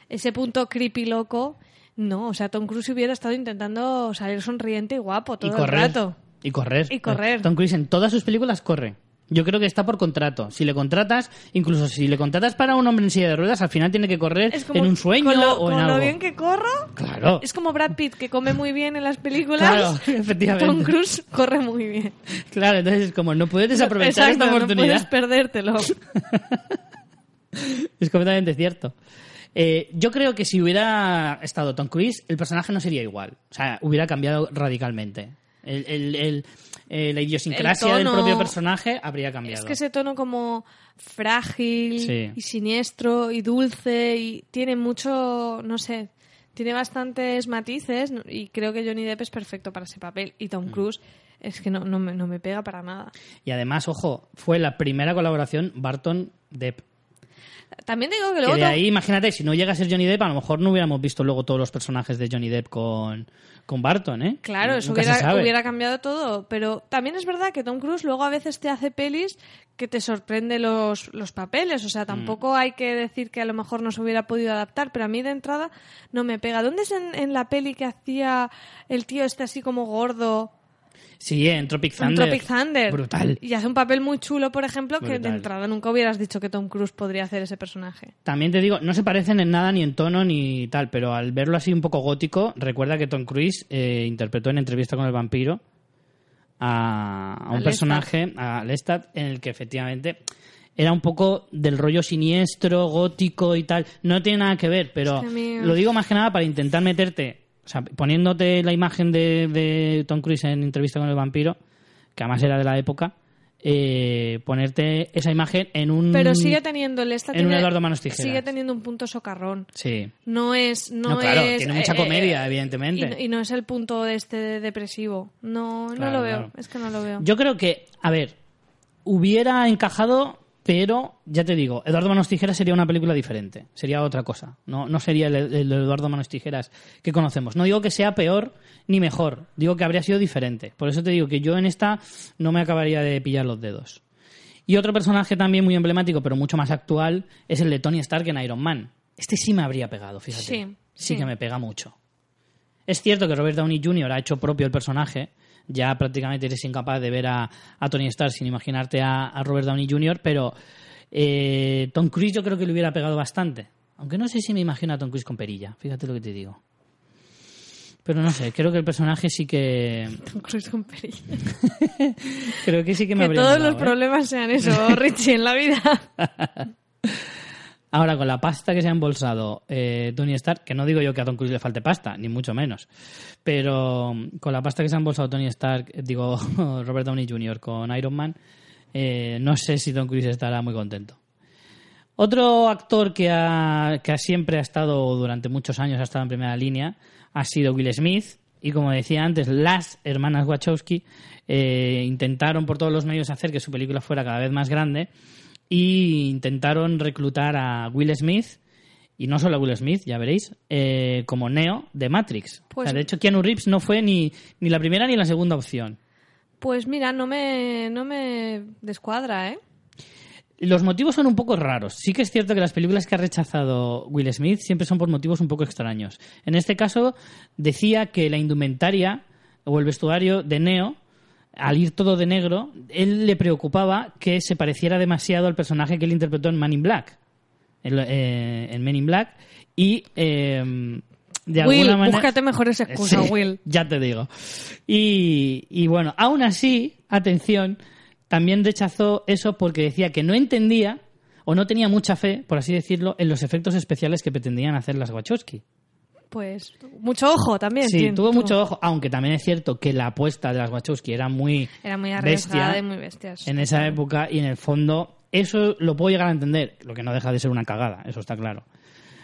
ese punto creepy loco, no. O sea, Tom Cruise hubiera estado intentando salir sonriente y guapo todo y el rato. Y correr. Y correr. Tom Cruise en todas sus películas corre. Yo creo que está por contrato. Si le contratas, incluso si le contratas para un hombre en silla de ruedas, al final tiene que correr Es como en un sueño con lo, o en con lo algo. bien que corro. Claro. Es como Brad Pitt, que come muy bien en las películas. Claro, efectivamente. Tom Cruise corre muy bien. Claro, entonces es como no puedes desaprovechar Exacto, esta no oportunidad. puedes perdértelo. Es completamente cierto. Eh, yo creo que si hubiera estado Tom Cruise, el personaje no sería igual. O sea, hubiera cambiado radicalmente. El, el- el- eh, la idiosincrasia El del propio personaje habría cambiado. Es que ese tono como frágil Sí. y siniestro y dulce y tiene mucho, no sé, tiene bastantes matices y creo que Johnny Depp es perfecto para ese papel y Mm. Tom Cruise es que no, no, me, no me pega para nada. Y además, ojo, fue la primera colaboración Barton-Depp. También digo que Que luego de Tom- ahí, imagínate, si no llega a ser Johnny Depp, a lo mejor no hubiéramos visto luego todos los personajes de Johnny Depp con, con Barton, ¿eh? Claro, eso hubiera, hubiera cambiado todo. Pero también es verdad que Tom Cruise luego a veces te hace pelis que te sorprende los, los papeles. O Mm. sea, tampoco hay que decir que a lo mejor no se hubiera podido adaptar, pero a mí de entrada no me pega. ¿Dónde es en, en la peli que hacía el tío este así como gordo? Sí, en Tropic En Thunder. Tropic Thunder. Brutal. Y hace un papel muy chulo, por ejemplo, que de entrada nunca hubieras dicho que Tom Cruise podría hacer ese personaje. También te digo, no se parecen en nada ni en tono ni tal, pero al verlo así un poco gótico, recuerda que Tom Cruise eh, interpretó en entrevista con el vampiro a, a un Lestat. personaje, a Lestat, en el que efectivamente era un poco del rollo siniestro, gótico y tal. No tiene nada que ver, pero Es que lo digo más que nada para intentar meterte, o sea, poniéndote la imagen de, de Tom Cruise en entrevista con el vampiro, que además era de la época, eh, ponerte esa imagen en un... Pero sigue teniendo el esta en un Eduardo Manos Tijeras. Sigue teniendo un punto socarrón. Sí. No es. No, No, claro, es, tiene mucha eh, comedia, eh, evidentemente. Y, no- y no es el punto de este de depresivo. No, no lo veo. claro. Es que no lo veo. Yo creo que, a ver, hubiera encajado, pero ya te digo, Eduardo Manos Tijeras sería una película diferente. Sería otra cosa. No, no sería el, el Eduardo Manos Tijeras que conocemos. No digo que sea peor ni mejor. Digo que habría sido diferente. Por eso te digo que yo en esta no me acabaría de pillar los dedos. Y otro personaje también muy emblemático, pero mucho más actual, es el de Tony Stark en Iron Man. Este sí me habría pegado, fíjate. Sí, sí sí. que me pega mucho. Es cierto que Robert Downey Jr. ha hecho propio el personaje. Ya prácticamente eres incapaz de ver a, a Tony Stark sin imaginarte a, a Robert Downey Jr., pero eh, Tom Cruise yo creo que le hubiera pegado bastante. Aunque no sé si me imagino a Tom Cruise con perilla, fíjate lo que te digo. Pero no sé, creo que el personaje sí que. Tom Cruise con perilla. Creo que sí que me Que habría todos molado, los ¿eh? problemas sean eso, Richie, en la vida. Ahora, con la pasta que se ha embolsado eh, Tony Stark, que no digo yo que a Tom Cruise le falte pasta, ni mucho menos, pero mm, con la pasta que se ha embolsado Tony Stark, digo Robert Downey Jr. con Iron Man, eh, no sé si Tom Cruise estará muy contento. Otro actor que, ha, que ha siempre ha estado durante muchos años, ha estado en primera línea, ha sido Will Smith. Y como decía antes, las hermanas Wachowski eh, intentaron por todos los medios hacer que su película fuera cada vez más grande y intentaron reclutar a Will Smith, y no solo a Will Smith, ya veréis, eh, como Neo de Matrix. Pues- O sea, de hecho, Keanu Reeves no fue ni, ni la primera ni la segunda opción. Pues mira, no me, no me descuadra, ¿eh? Los motivos son un poco raros. Sí que es cierto que las películas que ha rechazado Will Smith siempre son por motivos un poco extraños. En este caso, decía que la indumentaria o el vestuario de Neo, al ir todo de negro, él le preocupaba que se pareciera demasiado al personaje que él interpretó en Man in Black. En, eh, en Men in Black. Y eh, de Will, alguna manera. búscate mejores excusas, Sí, Will. Ya te digo. Y, y bueno, aún así, atención, también rechazó eso porque decía que no entendía o no tenía mucha fe, por así decirlo, en los efectos especiales que pretendían hacer las Wachowski. Pues mucho ojo también. Sí, tiene- tuvo mucho ojo, aunque también es cierto que la apuesta de las Wachowski era muy Era muy bestia y muy bestias. en esa época y en el fondo eso lo puedo llegar a entender, lo que no deja de ser una cagada, eso está claro.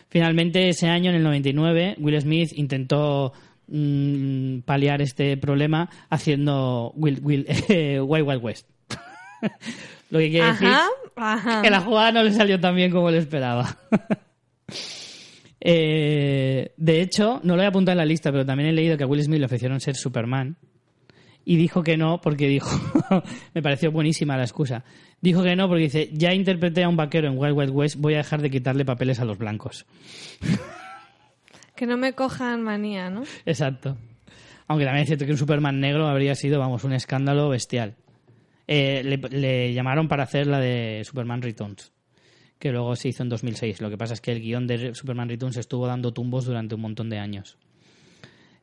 Finalmente ese año, en el 99, Will Smith intentó mm, paliar este problema haciendo Will, Will, eh, Wild Wild West. Lo que quiere decir Ajá, ajá. que la jugada no le salió tan bien como le esperaba. Eh, de hecho, no lo he apuntado en la lista, pero también he leído que a Will Smith le ofrecieron ser Superman. Y dijo que no porque dijo, me pareció buenísima la excusa. Dijo que no porque dice, ya interpreté a un vaquero en Wild Wild West, voy a dejar de quitarle papeles a los blancos. Que no me cojan manía, ¿no? Exacto. Aunque también es cierto que un Superman negro habría sido, vamos, un escándalo bestial. Eh, le, le llamaron para hacer la de Superman Returns, que luego se hizo en 2006. Lo que pasa es que el guion de Superman Returns estuvo dando tumbos durante un montón de años.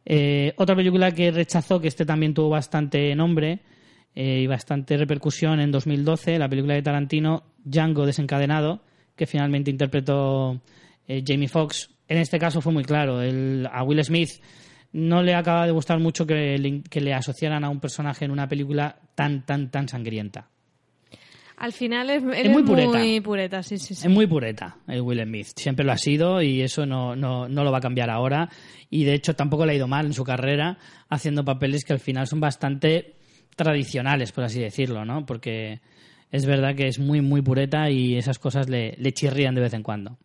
Eh, otra película que rechazó, que este también tuvo bastante nombre eh, y bastante repercusión en 2012, la película de Tarantino, Django desencadenado, que finalmente interpretó eh, Jamie Foxx. En este caso fue muy claro. A Will Smith no le acaba de gustar mucho que le, que le asociaran a un personaje en una película tan, tan, tan sangrienta. Al final es, muy pureta. muy pureta, sí, sí, sí. Es muy pureta el Will Smith. Siempre lo ha sido y eso no, no, no lo va a cambiar ahora. Y de hecho tampoco le ha ido mal en su carrera haciendo papeles que al final son bastante tradicionales, por así decirlo, ¿no? Porque es verdad que es muy, muy pureta y esas cosas le, le chirrían de vez en cuando.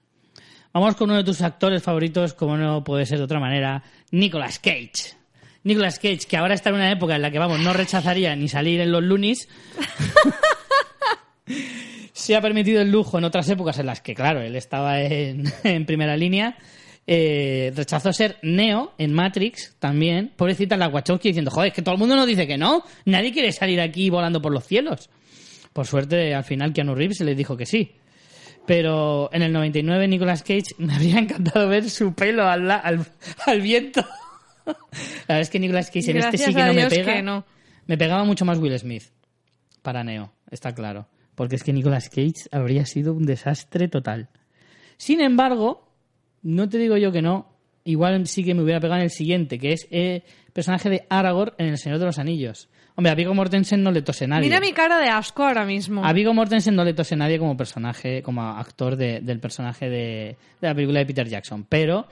Vamos con uno de tus actores favoritos, como no puede ser de otra manera, Nicolas Cage. Nicolas Cage, que ahora está en una época en la que, vamos, no rechazaría ni salir en los lunis. se ha permitido el lujo en otras épocas en las que, claro, él estaba en, en primera línea. Eh, rechazó ser Neo en Matrix también. Pobrecita la Wachowski diciendo, joder, es que todo el mundo nos dice que no. Nadie quiere salir aquí volando por los cielos. Por suerte, al final Keanu Reeves le dijo que sí. Pero en el 99 Nicolas Cage me habría encantado ver su pelo al, la- al, al viento. La verdad es que Nicolas Cage en este sí que no me pega. no. Me pegaba mucho más Will Smith para Neo, está claro. Porque es que Nicolas Cage habría sido un desastre total. Sin embargo, no te digo yo que no, igual sí que me hubiera pegado en el siguiente, que es el personaje de Aragorn en El Señor de los Anillos. Hombre, a Viggo Mortensen no le tose nadie. Mira mi cara de asco ahora mismo. A Viggo Mortensen no le tose nadie como personaje, como actor de- del personaje de, de la película de Peter Jackson. Pero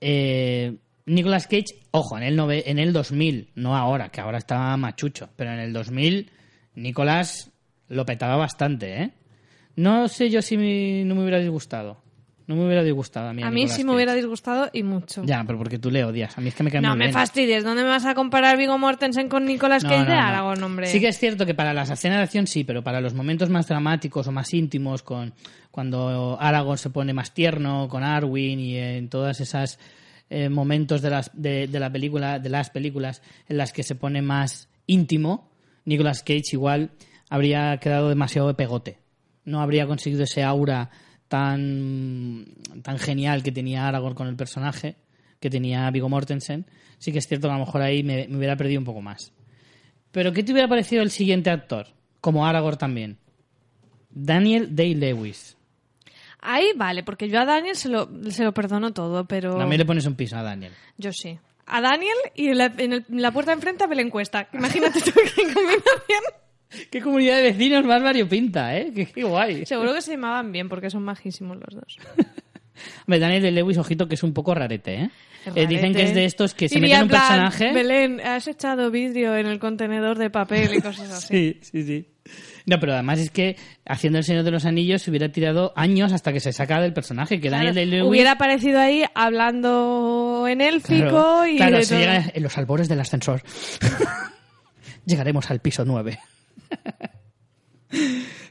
eh, Nicolas Cage, ojo, en el, nove- en el 2000, no ahora, que ahora está machucho, pero en el 2000 Nicolas lo petaba bastante, ¿eh? No sé yo si me- no me hubiera disgustado. No me hubiera disgustado a mí. a mí Nicolas sí me Cage. hubiera disgustado y mucho. Ya, pero porque tú le odias. A mí es que me cae no muy me bien. fastidies. ¿Dónde me vas a comparar Vigo Mortensen con Nicolas No, Cage no, de no. Aragorn, hombre? Sí que es cierto que para las escenas de acción sí, pero para los momentos más dramáticos o más íntimos, con cuando Aragorn se pone más tierno con Arwen y en todas esas eh, momentos de las de, de la película, de las películas en las que se pone más íntimo, Nicolas Cage igual habría quedado demasiado de pegote. No habría conseguido ese aura tan tan genial que tenía Aragorn con el personaje, que tenía Viggo Mortensen. Sí que es cierto que a lo mejor ahí me- me hubiera perdido un poco más. Pero ¿qué te hubiera parecido el siguiente actor? Como Aragorn también. Daniel Day-Lewis. Ahí vale, porque yo a Daniel se lo, se lo perdono todo, pero También le pones un piso a Daniel. yo sí. A Daniel y en la, en el- en la puerta de enfrente a Belén Cuesta. Imagínate tú qué combinación. Qué comunidad de vecinos más variopinta, ¿eh? Qué, qué guay. Seguro que se llamaban bien porque son majísimos los dos. Hombre, Daniel Day-Lewis, ojito, que es un poco rarete, ¿eh? Eh, dicen que es de estos que se Diría meten en un plan, personaje... Belén, has echado vidrio en el contenedor de papel y cosas así. Sí, sí, sí. No, pero además es que haciendo El Señor de los Anillos se hubiera tirado años hasta que se saca del personaje. Que Daniel Day-Lewis... hubiera aparecido ahí hablando en élfico Claro, y claro, de si todo. llega en los albores del ascensor. Llegaremos al piso 9.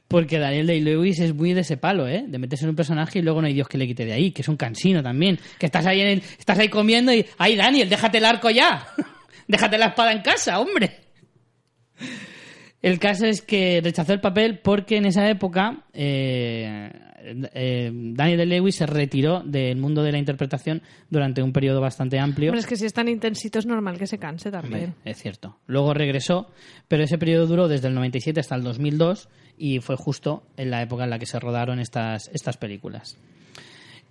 Porque Daniel Day-Lewis es muy de ese palo, ¿eh? De meterse en un personaje y luego no hay Dios que le quite de ahí, que es un cansino también. Que estás ahí, en el- estás ahí comiendo y... ¡Ay, Daniel, déjate el arco ya! ¡Déjate la espada en casa, hombre! El caso es que rechazó el papel porque en esa época eh, eh, Daniel Day-Lewis se retiró del mundo de la interpretación durante un periodo bastante amplio. Hombre, es que si es tan intensito es normal que se canse también. Es cierto. Luego regresó, pero ese periodo duró desde el 97 hasta el 2002 y fue justo en la época en la que se rodaron estas, estas películas.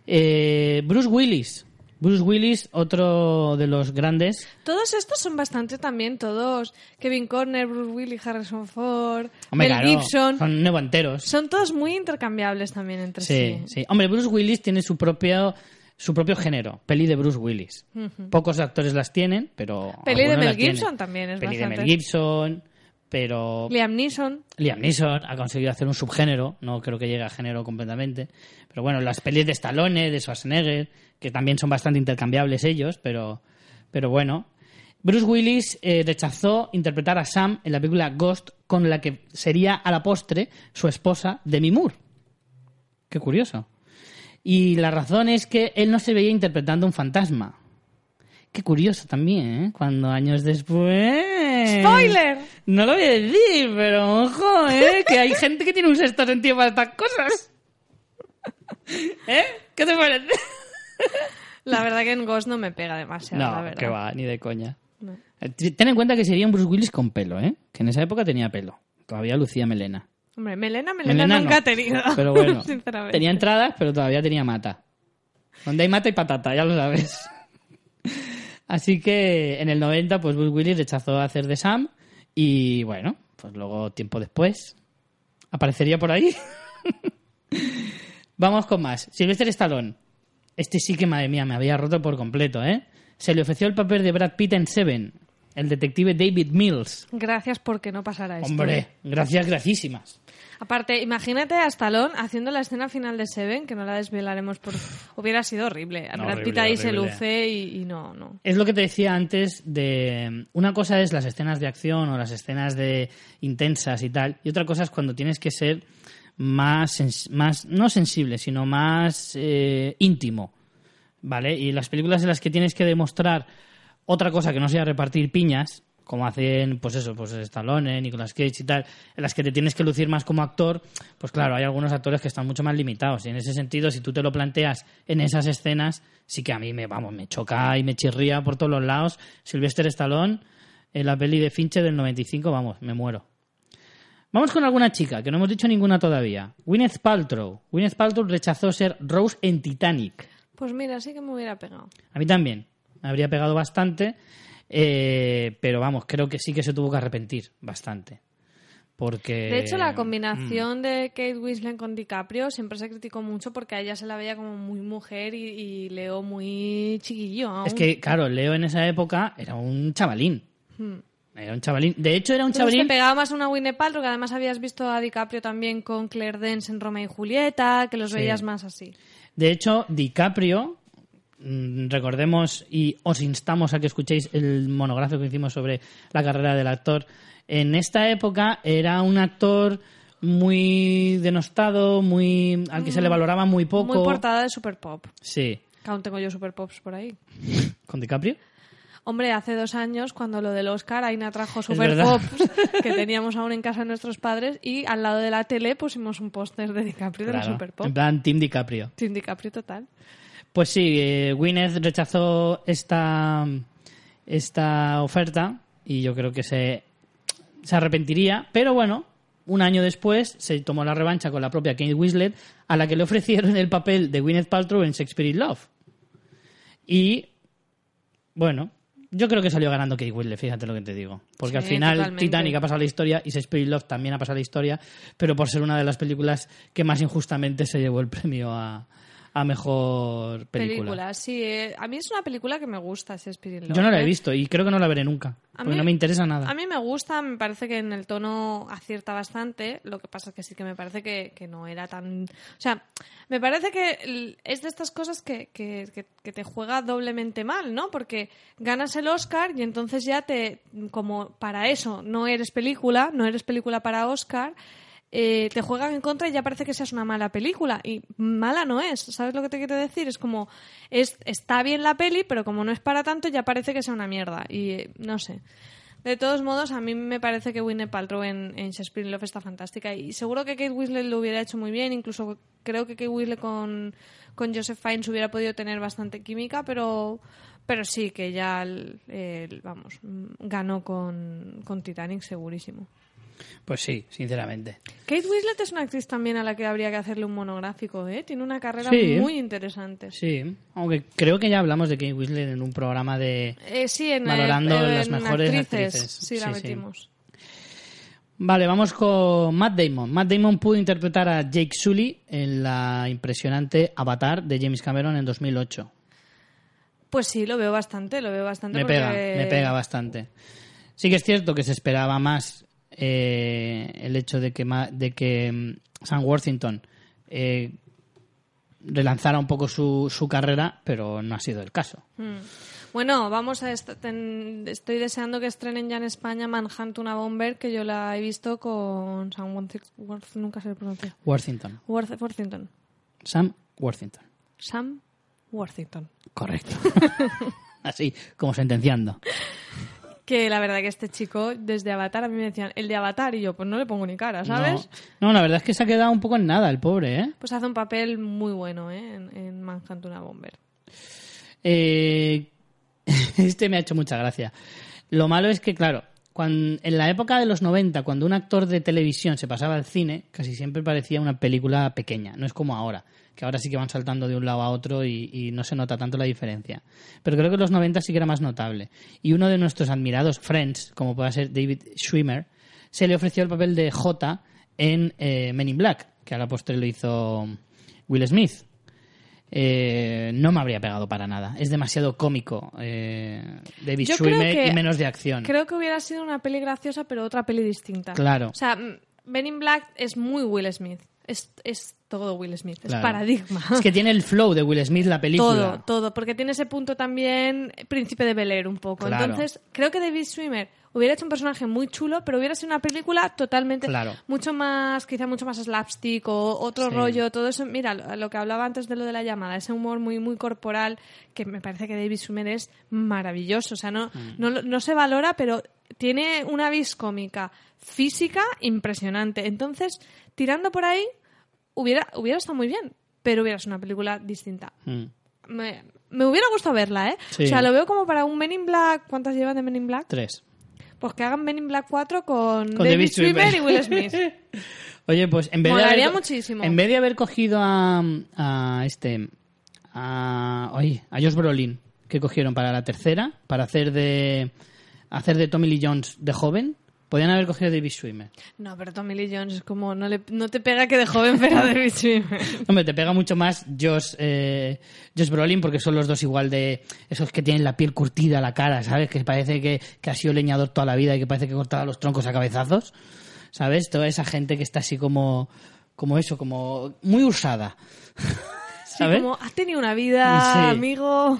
Eh, Bruce Willis. Bruce Willis, otro de los grandes. Todos estos son bastante también, todos. Kevin Conner, Bruce Willis, Harrison Ford, Hombre, Mel claro, Gibson. son nevanteros. Son todos muy intercambiables también entre sí. Sí, sí. Hombre, Bruce Willis tiene su propio su propio género, peli de Bruce Willis. Pocos actores las tienen, pero. Peli de Mel tienen. Gibson también es Peli de. Mel Gibson, pero. Liam Neeson. Liam Neeson ha conseguido hacer un subgénero, no creo que llegue a género completamente. Pero bueno, las pelis de Stallone, de Schwarzenegger, que también son bastante intercambiables ellos, pero, pero bueno. Bruce Willis eh, rechazó interpretar a Sam en la película Ghost, con la que sería a la postre su esposa Demi Moore. Qué curioso. Y la razón es que él no se veía interpretando un fantasma. Qué curioso también, ¿eh? Cuando años después... ¡Spoiler! No lo voy a decir, pero ojo, ¿eh? Que hay gente que tiene un sexto sentido para estas cosas. ¿Eh? ¿Qué te parece? La verdad que en Ghost no me pega demasiado, la No, verdad. que va, ni de coña. No. Eh, Ten en cuenta que sería un Bruce Willis con pelo, ¿eh? Que en esa época tenía pelo. Todavía lucía melena. Hombre, Melena, Melena, Melena nunca no. ha tenido. Pero bueno, sinceramente. tenía entradas, pero todavía tenía mata. Donde hay mata y patata, ya lo sabes. Así que en el 90, pues Bruce Willis rechazó hacer de Sam y bueno, pues luego tiempo después aparecería por ahí. Vamos con más. Sylvester Stallone. Este sí que, madre mía, me había roto por completo, ¿eh? Se le ofreció el papel de Brad Pitt en Seven, el detective David Mills. Gracias porque no pasara esto. Hombre, gracias, gracísimas. Aparte, imagínate a Stallone haciendo la escena final de Seven, que no la desvelaremos por... Hubiera sido horrible. No, Brad Pitt horrible, ahí se luce y, y no, no. Es lo que te decía antes de... Una cosa es las escenas de acción o las escenas de intensas y tal, y otra cosa es cuando tienes que ser más, más no sensible, sino más eh, íntimo, ¿vale? Y las películas en las que tienes que demostrar otra cosa que no sea repartir piñas, como hacen, pues eso, pues Stallone, Nicolas Cage y tal, en las que te tienes que lucir más como actor, pues claro, hay algunos actores que están mucho más limitados. Y en ese sentido, si tú te lo planteas en esas escenas, sí que a mí me, vamos, me choca y me chirría por todos los lados. Sylvester Stallone, en la peli de Fincher del 95, vamos, me muero. Vamos con alguna chica, que no hemos dicho ninguna todavía. Gwyneth Paltrow. Gwyneth Paltrow rechazó ser Rose en Titanic. Pues mira, sí que me hubiera pegado. A mí también. Me habría pegado bastante. eh, pero vamos, creo que sí que se tuvo que arrepentir bastante. Porque. De hecho, la mm. combinación de Kate Winslet con DiCaprio siempre se criticó mucho porque a ella se la veía como muy mujer y, y Leo muy chiquillo. aún. Es que, claro, Leo en esa época era un chavalín. Era un chavalín. De hecho, era un Hmm. Entonces te chavalín. pegaba más una Winnie Paltrow, que además habías visto a DiCaprio también con Claire Dance en Romeo y Julieta, que los Sí. veías más así. De hecho, DiCaprio, mm, recordemos y os instamos a que escuchéis el monográfico que hicimos sobre la carrera del actor. En esta época era un actor muy denostado, muy al que se le valoraba muy poco. Mm. Muy portada de Super Pop. Sí. Que aún tengo yo Super Pops por ahí. ¿Con DiCaprio? Hombre, hace dos años, cuando lo del Oscar, Aina trajo Super. Pops que teníamos aún en casa de nuestros padres y al lado de la tele pusimos un póster de DiCaprio de Claro. los Super Pop. En plan, Team DiCaprio. Sin DiCaprio total. Pues sí, eh, Gwyneth rechazó esta, esta oferta y yo creo que se, se arrepentiría, pero bueno, un año después se tomó la revancha con la propia Kate Winslet, a la que le ofrecieron el papel de Gwyneth Paltrow en Shakespeare in Love. Y, bueno, yo creo que salió ganando Kate Winslet, fíjate lo que te digo. Porque al final totalmente. Titanic ha pasado la historia y Shakespeare Love también ha pasado la historia, pero por ser una de las películas que más injustamente se llevó el premio a, a mejor película. Sí, eh, a mí es una película que me gusta, Shakespeare in Love, Yo no la he ¿eh? visto y creo que no la veré nunca. A Porque mí- no me interesa nada. A mí me gusta, me parece que en el tono acierta bastante. Lo que pasa es que sí que me parece que, que no era tan. O sea, me parece que es de estas cosas que, que- que- que te juega doblemente mal, ¿no? Porque ganas el Oscar y entonces ya te. Como para eso no eres película, no eres película para Oscar. Eh, te juegan en contra y ya parece que seas una mala película. Y mala no es, ¿sabes lo que te quiero decir? Es como, es, está bien la peli, pero como no es para tanto, ya parece que sea una mierda. Y eh, no sé. De todos modos, a mí me parece que Winnie Paltrow en, en Shakespeare in Love está fantástica. Y seguro que Kate Winslet lo hubiera hecho muy bien. Incluso creo que Kate Winslet con, con Joseph Fiennes hubiera podido tener bastante química, pero, pero sí que ya, el- vamos, ganó con, con Titanic segurísimo. Pues sí, sinceramente. Kate Winslet es una actriz también a la que habría que hacerle un monográfico, ¿eh? Tiene una carrera Sí. muy interesante. Sí, aunque creo que ya hablamos de Kate Winslet en un programa de... Eh, sí, en, Valorando eh, las en mejores actrices. actrices. Sí, la Sí, sí. metimos. Vale, vamos con Matt Damon. Matt Damon pudo interpretar a Jake Sully en la impresionante Avatar de James Cameron en 2008. Pues sí, lo veo bastante, lo veo bastante. Me porque- pega, me pega bastante. Sí que es cierto que se esperaba más eh, el hecho de que, de que mm, Sam Worthington eh, relanzara un poco su, su carrera, pero no ha sido el caso. Mm. Bueno, vamos a ten- estoy deseando que estrenen ya en España Manhunt una Bomber que yo la he visto con Sam Worth- nunca se pronuncia. Worthington. Worth- Worthington. Sam Worthington. Sam Worthington. Correcto. Así, como sentenciando. Que la verdad que este chico desde Avatar a mí me decían el de Avatar y yo pues no le pongo ni cara, ¿sabes? No, no, la verdad es que se ha quedado un poco en nada el pobre, ¿eh? Pues hace un papel muy bueno, ¿eh? En, en Manhunt una Bomber. Eh, este me ha hecho mucha gracia. Lo malo es que, claro, cuando, en la época de los 90, cuando un actor de televisión se pasaba al cine, casi siempre parecía una película pequeña. No es como ahora, que ahora sí que van saltando de un lado a otro y, y no se nota tanto la diferencia. Pero creo que en los 90 sí que era más notable. Y uno de nuestros admirados friends, como pueda ser David Schwimmer, se le ofreció el papel de J en eh, Men in Black, que a la postre lo hizo Will Smith. Eh, no me habría pegado para nada. Es demasiado cómico eh, David Yo Schwimmer que- y menos de acción. Creo que hubiera sido una peli graciosa, pero otra peli distinta. Claro. O sea, Ben in Black es muy Will Smith. Es, es todo Will Smith. Es paradigma. Es que tiene el flow de Will Smith la película. Todo, todo, porque tiene ese punto también príncipe de Bel Air un poco. Claro. Entonces, creo que David Schwimmer hubiera hecho un personaje muy chulo, pero hubiera sido una película totalmente Claro. mucho más, quizá mucho más slapstick o otro Sí. rollo, todo eso. Mira, lo, lo que hablaba antes de lo de la llamada, ese humor muy muy corporal que me parece que David Schwimmer es maravilloso, o sea, no Mm. no, no se valora, pero tiene una vis cómica física impresionante. Entonces, tirando por ahí hubiera hubiera estado muy bien, pero hubiera sido una película distinta Mm. me, me hubiera gustado verla, ¿eh? Sí. O sea, lo veo como para un Men in Black. ¿Cuántas llevan de Men in Black? Tres. Pues que hagan Men in Black 4 con, Con David, David Schwimmer y. Will Smith. Oye, pues en vez de haber, muchísimo. En vez de haber cogido a, a este a, oye, a Josh Brolin que cogieron para la tercera para hacer de hacer de Tommy Lee Jones de joven, podían haber cogido a David Schwimmer. No, pero Tommy Lee Jones es como... No, le, no te pega que de joven ver a David Schwimmer. Hombre, te pega mucho más Josh, eh, Josh Brolin porque son los dos igual de esos que tienen la piel curtida, la cara, ¿sabes? Que parece que, que ha sido leñador toda la vida y que parece que cortaba los troncos a cabezazos, ¿sabes? Toda esa gente que está así como, como eso, como muy usada, Sí, ¿sabes? como, has tenido una vida, Sí. amigo...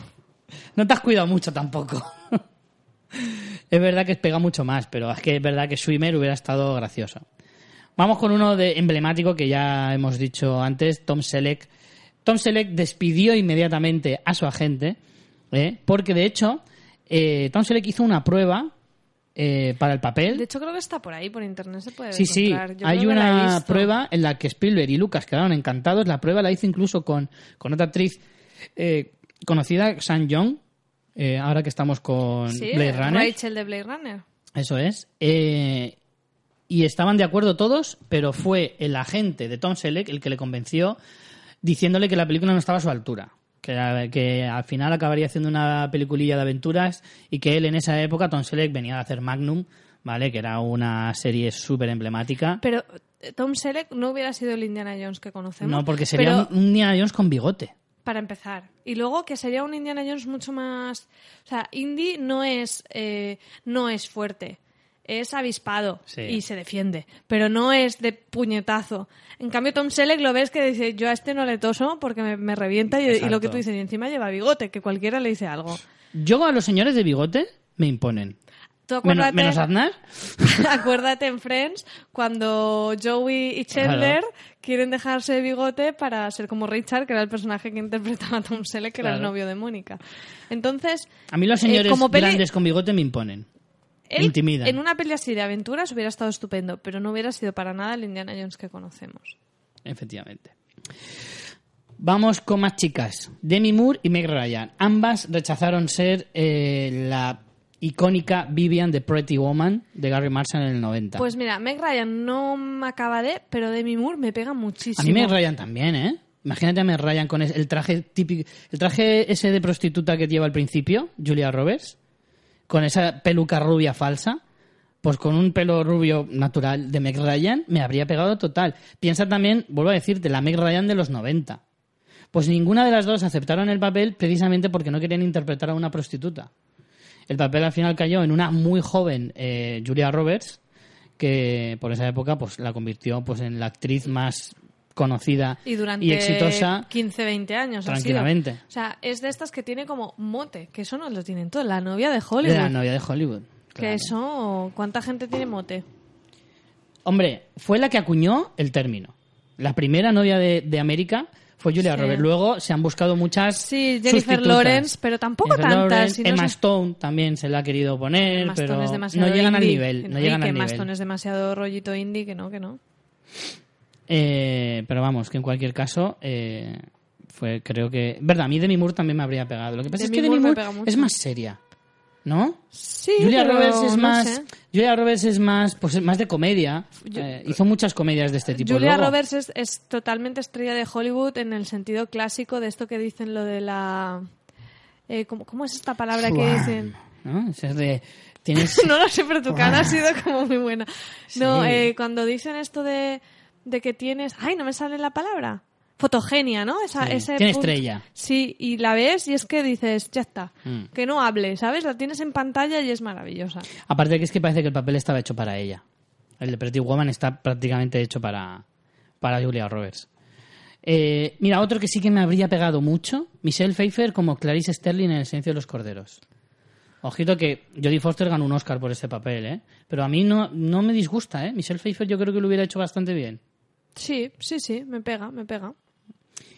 No te has cuidado mucho tampoco. es verdad que pega mucho más, pero es que es verdad que Swimmer hubiera estado gracioso. Vamos con uno de emblemático que ya hemos dicho antes, Tom Selleck. Tom Selleck despidió inmediatamente a su agente, ¿eh? porque de hecho eh, Tom Selleck hizo una prueba eh, para el papel. De hecho, creo que está por ahí, por internet se puede Sí, sí. Yo hay una prueba en la que Spielberg y Lucas quedaron encantados. La prueba la hizo incluso con, con otra actriz eh, conocida, San Young, eh, ahora que estamos con Sí, Blade Runner. Rachel de Blade Runner. Eso es. Eh, y estaban de acuerdo todos, pero fue el agente de Tom Selleck el que le convenció diciéndole que la película no estaba a su altura. Que, a- que al final acabaría haciendo una peliculilla de aventuras y que él en esa época, Tom Selleck, venía de hacer Magnum, ¿vale? Que era una serie súper emblemática. Pero eh, Tom Selleck no hubiera sido el Indiana Jones que conocemos. No, porque sería pero- un Indiana Jones con bigote. Para empezar. Y luego que sería un Indiana Jones mucho más... O sea, Indy no es, eh, no es fuerte. Es avispado Sí. y se defiende. Pero no es de puñetazo. En cambio, Tom Selleck lo ves que dice, yo a este no le toso porque me, me revienta. Y, y lo que tú dices, y encima lleva bigote, que cualquiera le dice algo. Yo a los señores de bigote me imponen. Tú Menos, acuérdate, menos Aznar. acuérdate en Friends cuando Joey y Chandler Claro. quieren dejarse de bigote para ser como Richard, que era el personaje que interpretaba a Tom Selleck, que era el novio de Mónica. Entonces, A mí los eh, señores como peli- grandes con bigote me imponen. Me él, intimidan. en una peli así de aventuras hubiera estado estupendo, pero no hubiera sido para nada el Indiana Jones que conocemos. Efectivamente. Vamos con más chicas. Demi Moore y Meg Ryan. Ambas rechazaron ser eh, la icónica Vivian de Pretty Woman de Gary Marshall en el 90. Pues mira, Meg Ryan no me acaba de, pero Demi Moore me pega muchísimo. a mí Meg Ryan también, ¿eh? Imagínate a Meg Ryan con el traje típico, el traje ese de prostituta que lleva al principio, Julia Roberts, con esa peluca rubia falsa. pues con un pelo rubio natural de Meg Ryan me habría pegado total. Piensa también, vuelvo a decirte, la Meg Ryan de los 90. Pues ninguna de las dos aceptaron el papel precisamente porque no querían interpretar a una prostituta. El papel al final cayó en una muy joven eh, Julia Roberts, que por esa época pues la convirtió pues en la actriz más conocida Y durante y exitosa 15, 20 años. tranquilamente. O sea, es de estas que tiene como mote, que eso no lo tienen todos. La novia de Hollywood. la novia de Hollywood. Que eso, ¿cuánta gente tiene mote? Hombre, fue la que acuñó el término. La primera novia de, de América fue Julia Sí. Roberts. Luego se han buscado muchas. Sí, Jennifer. Lawrence, pero tampoco Jennifer tantas. Lawrence, si no Emma Stone también se la ha querido poner, Emma Stone pero es demasiado no llegan al nivel. No llegan que al Emma nivel. Stone es demasiado rollito indie, que no, que no. Eh, pero vamos, que en cualquier caso, eh, fue, creo que. Verdad, a mí Demi Moore también me habría pegado. Lo que pasa Demi es que Demi Moore es más seria, ¿no? Sí, Julia pero Roberts es no más. sé. Julia Roberts es más, pues más de comedia. Yo- Eh, hizo muchas comedias de este tipo. Julia Luego- Roberts es, es totalmente estrella de Hollywood en el sentido clásico de esto que dicen lo de la... eh, ¿cómo, cómo es esta palabra que dicen? ¿no? Ese es de. Tienes. no lo sé, pero tu cara ha sido como muy buena. No, Sí. eh, cuando dicen esto de, de que tienes... Ay, no me sale la palabra. Fotogenia, ¿no? Esa, Sí, ese tiene punto- estrella. Sí, y la ves y es que dices, ya está. Mm. Que no hable, ¿sabes? La tienes en pantalla y es maravillosa. Aparte de que es que parece que el papel estaba hecho para ella. El de Pretty Woman está prácticamente hecho para, para Julia Roberts. Eh, mira, otro que sí que me habría pegado mucho, Michelle Pfeiffer como Clarice Sterling en El silencio de los corderos. Ojito que Jodie Foster ganó un Oscar por ese papel, ¿eh? Pero a mí no, no me disgusta, ¿eh? Michelle Pfeiffer yo creo que lo hubiera hecho bastante bien. Sí, sí, sí, me pega, me pega.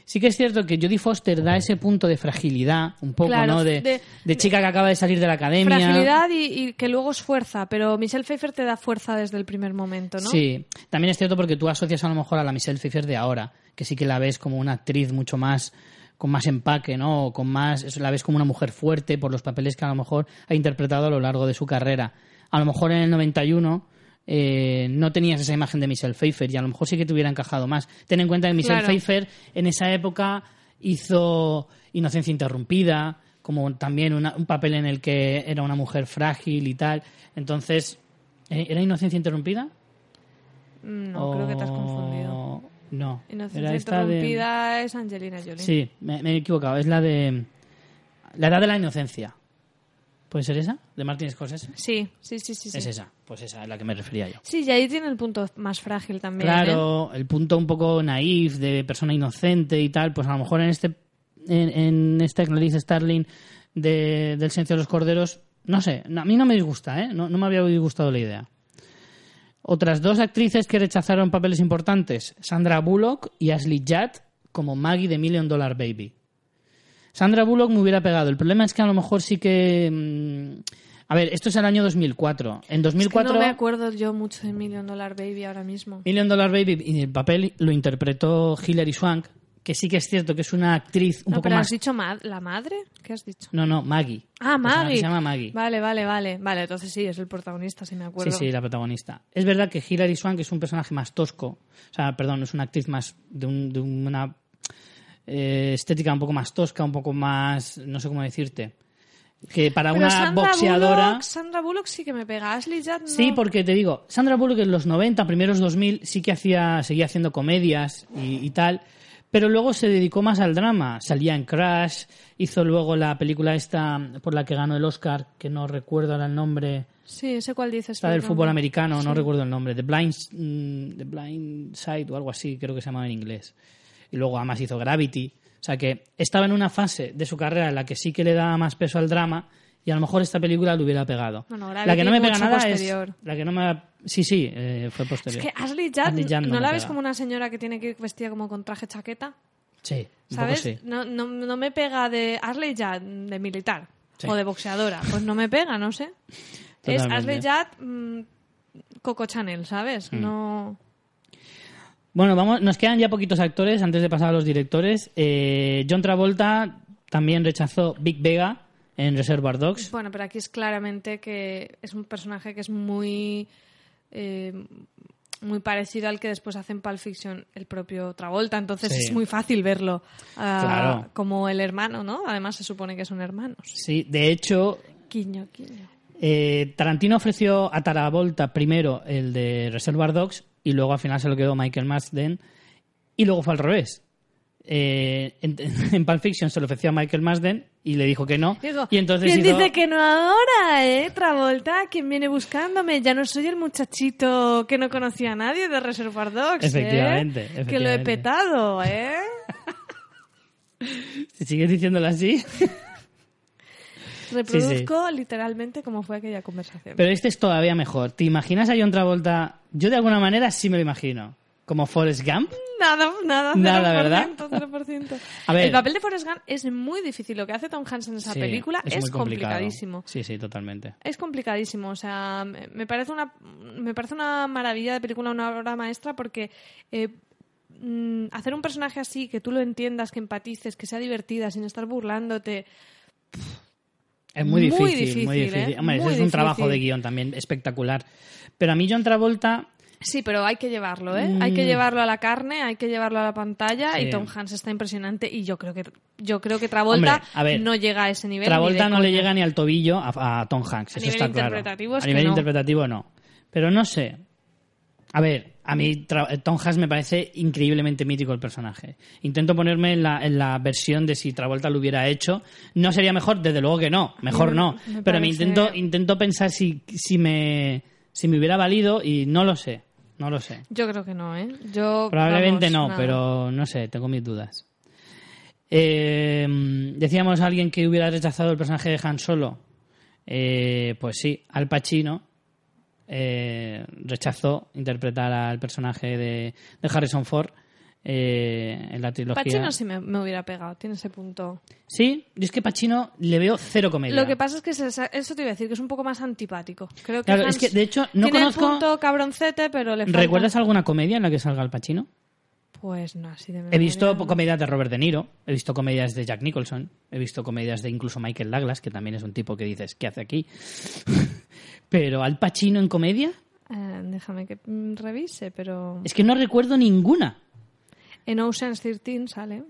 Sí que es cierto que Jodie Foster da ese punto de fragilidad, un poco, Claro, ¿no? De, de- de chica que acaba de salir de la academia. Fragilidad y, y que luego es fuerza, pero Michelle Pfeiffer te da fuerza desde el primer momento, ¿no? Sí, también es cierto porque tú asocias a lo mejor a la Michelle Pfeiffer de ahora, que sí que la ves como una actriz mucho más con más empaque, ¿no? O con más la ves como una mujer fuerte por los papeles que a lo mejor ha interpretado a lo largo de su carrera. A lo mejor en el 91 eh, no tenías esa imagen de Michelle Pfeiffer y a lo mejor sí que te hubiera encajado más. Ten en cuenta que Michelle Claro. Pfeiffer en esa época hizo Inocencia Interrumpida, como también una- un papel en el que era una mujer frágil y tal. Entonces, ¿eh, ¿era Inocencia Interrumpida? No, creo que te has confundido. No. Inocencia era esta de- interrumpida es Angelina Jolie. Sí, me, me he equivocado. Es la de. La edad de la inocencia. ¿Puede ser esa? ¿De Martin Scorsese? Sí, sí, sí, sí. sí. Es esa. Pues esa es la que me refería yo. Sí, y ahí tiene el punto más frágil también. ¿eh? Claro, el punto un poco naif de persona inocente y tal, pues a lo mejor en este en, en esta Clarice Starling de, del Silencio de los Corderos, no sé, a mí no me disgusta, ¿eh? No, no me había disgustado la idea. Otras dos actrices que rechazaron papeles importantes, Sandra Bullock y Ashley Judd, como Maggie de Million Dollar Baby. Sandra Bullock me hubiera pegado. El problema es que a lo mejor sí que... mm, A ver, esto es el año 2004. En Es que 2004... no me acuerdo yo mucho de Million Dollar Baby ahora mismo. Million Dollar Baby y el papel lo interpretó Hilary Swank, que sí que es cierto que es una actriz un no, poco pero más... has dicho ma- la madre? ¿Qué has dicho? No, no, Maggie. Ah, Maggie. Se llama Maggie. Vale, vale, vale. Vale, entonces sí, es el protagonista, si me Sí, acuerdo. sí, la protagonista. Es verdad que Hilary Swank es un personaje más tosco, o sea, perdón, es una actriz más de, un- de una eh, estética un poco más tosca, un poco más, no sé cómo decirte, que para Pero una Sandra boxeadora... Bullock, Sandra Bullock sí que me pega. Ashley Judd no. Sí, porque te digo, Sandra Bullock en los 90, primeros 2000, sí que hacía, seguía haciendo comedias y, y tal, pero luego se dedicó más al drama. Salía en Crash, hizo luego la película esta por la que ganó el Oscar, que no recuerdo ahora el nombre, Sí, sé cuál dices. está del fútbol no. americano, no recuerdo el nombre, The Blind, mm, The Blind Side o algo así, creo que se llamaba en inglés. Y luego además hizo Gravity. O sea que estaba en una fase de su carrera en la que sí que le daba más peso al drama y a lo mejor esta película le hubiera pegado. Bueno, la Gravity que no me pega nada posterior. es la que no me sí sí eh, fue Es posterior. que Ashley Judd, Ashley Judd no ¿no, me la ves pega. como una señora que tiene que ir vestida como con traje chaqueta? sí, un ¿Sabes? poco sí. No, no, no me pega de Ashley Judd, de militar Sí. o de boxeadora. Pues no me pega, no sé. es. Ashley Judd, mm, Coco Chanel, ¿sabes? Mm. No. Bueno, vamos, nos quedan ya poquitos actores antes de pasar a los directores. Eh, John Travolta también rechazó Big Vega en Reservoir Dogs. Bueno, pero aquí es claramente que es un personaje que es muy. eh, muy parecido al que después hace en Pulp Fiction el propio Travolta, entonces Sí. es muy fácil verlo ah, Claro. como el hermano, ¿no? Además se supone que son hermanos. Sí, de hecho, Quiño, quiño. Eh, Tarantino ofreció a Travolta primero el de Reservoir Dogs y luego al final se lo quedó Michael Marsden y luego fue al revés. Eh, en, en Pulp Fiction se lo ofreció a Michael Marsden y le dijo que no. Digo, y entonces ¿Quién hizo- dice que no ahora, eh? Travolta, ¿quién viene buscándome? Ya no soy el muchachito que no conocía a nadie de Reservoir Dogs, ¿eh? Efectivamente, Que lo he petado, ¿eh? Si sigues diciéndolo así. Reproduzco literalmente como fue aquella conversación. Pero este es todavía mejor. ¿Te imaginas a John Travolta? Yo de alguna manera sí me lo imagino. Como Forrest Gump. Nada, nada, Nada, 0%, ¿verdad? 0%. A ver. El papel de Forrest Gump es muy difícil. Lo que hace Tom Hanks en esa Sí, película es, complicadísimo. Sí, sí, totalmente. Es complicadísimo, o sea, me me parece una me parece una maravilla de película, una obra maestra porque eh, mm, hacer un personaje así que tú lo entiendas, que empatices, que sea divertida sin estar burlándote, Es muy Muy difícil, muy difícil. ¿eh? Hombre, Muy es un trabajo de guion también espectacular. Pero a mí John Travolta Sí, pero hay que llevarlo, ¿eh? Hay que llevarlo a la carne, hay que llevarlo a la pantalla Mm. Sí. y Tom Hanks está impresionante y yo creo que yo creo que Travolta Hombre, a ver, no llega a ese nivel. ni Travolta no le coña. llega ni al tobillo a, ver, a mí Tra- Tom Hanks me parece increíblemente mítico el personaje. Intento ponerme en la, en la versión de si Travolta lo hubiera hecho. No sería mejor, desde luego que no. Mejor Me- no. me Pero me intento, intento pensar si, si, me, si me hubiera valido y no lo sé. No lo sé. Yo creo que no, ¿eh? Yo Probablemente vamos, no, nada. pero no sé, tengo mis dudas. Eh, decíamos a alguien que hubiera rechazado el personaje de Han Solo. Eh, pues sí, Al Pacino eh, rechazó interpretar al personaje de, de Harrison Ford eh, en la trilogía. Pacino sí me, me hubiera pegado, tiene ese punto. Sí, yo es que Pacino le veo cero comedia. Lo que pasa es que se- eso te iba a decir, que es un poco más antipático. Creo que Claro, Hans es que, de hecho, no tiene conozco- el punto cabroncete, pero le falta... ¿Recuerdas alguna comedia en la que salga Al Pacino? Pues no, así de He memoria, visto no. comedias de Robert De Niro, he visto comedias de Jack Nicholson, he visto comedias de incluso Michael Douglas, que también es un tipo que dices, ¿qué hace aquí? Pero Al Pacino en comedia, Eh, déjame que revise, pero... es que no recuerdo ninguna. En Ocean's 13 sale.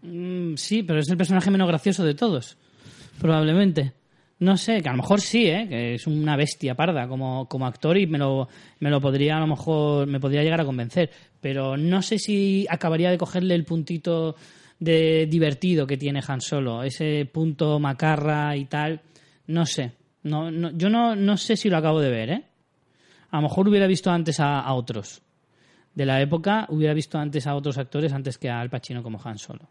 Mm, sí, pero es el personaje menos gracioso de todos, probablemente. No sé, que a lo mejor sí, ¿eh? que es una bestia parda como, como actor y me lo, me lo podría, a lo mejor, me podría llegar a convencer. Pero no sé si acabaría de cogerle el puntito de divertido que tiene Han Solo, ese punto macarra y tal. No sé, no, no, yo no, sé si lo acabo de ver, ¿eh? A lo mejor hubiera visto antes a, a otros. De la época hubiera visto antes a otros actores antes que a Al Pacino como Han Solo.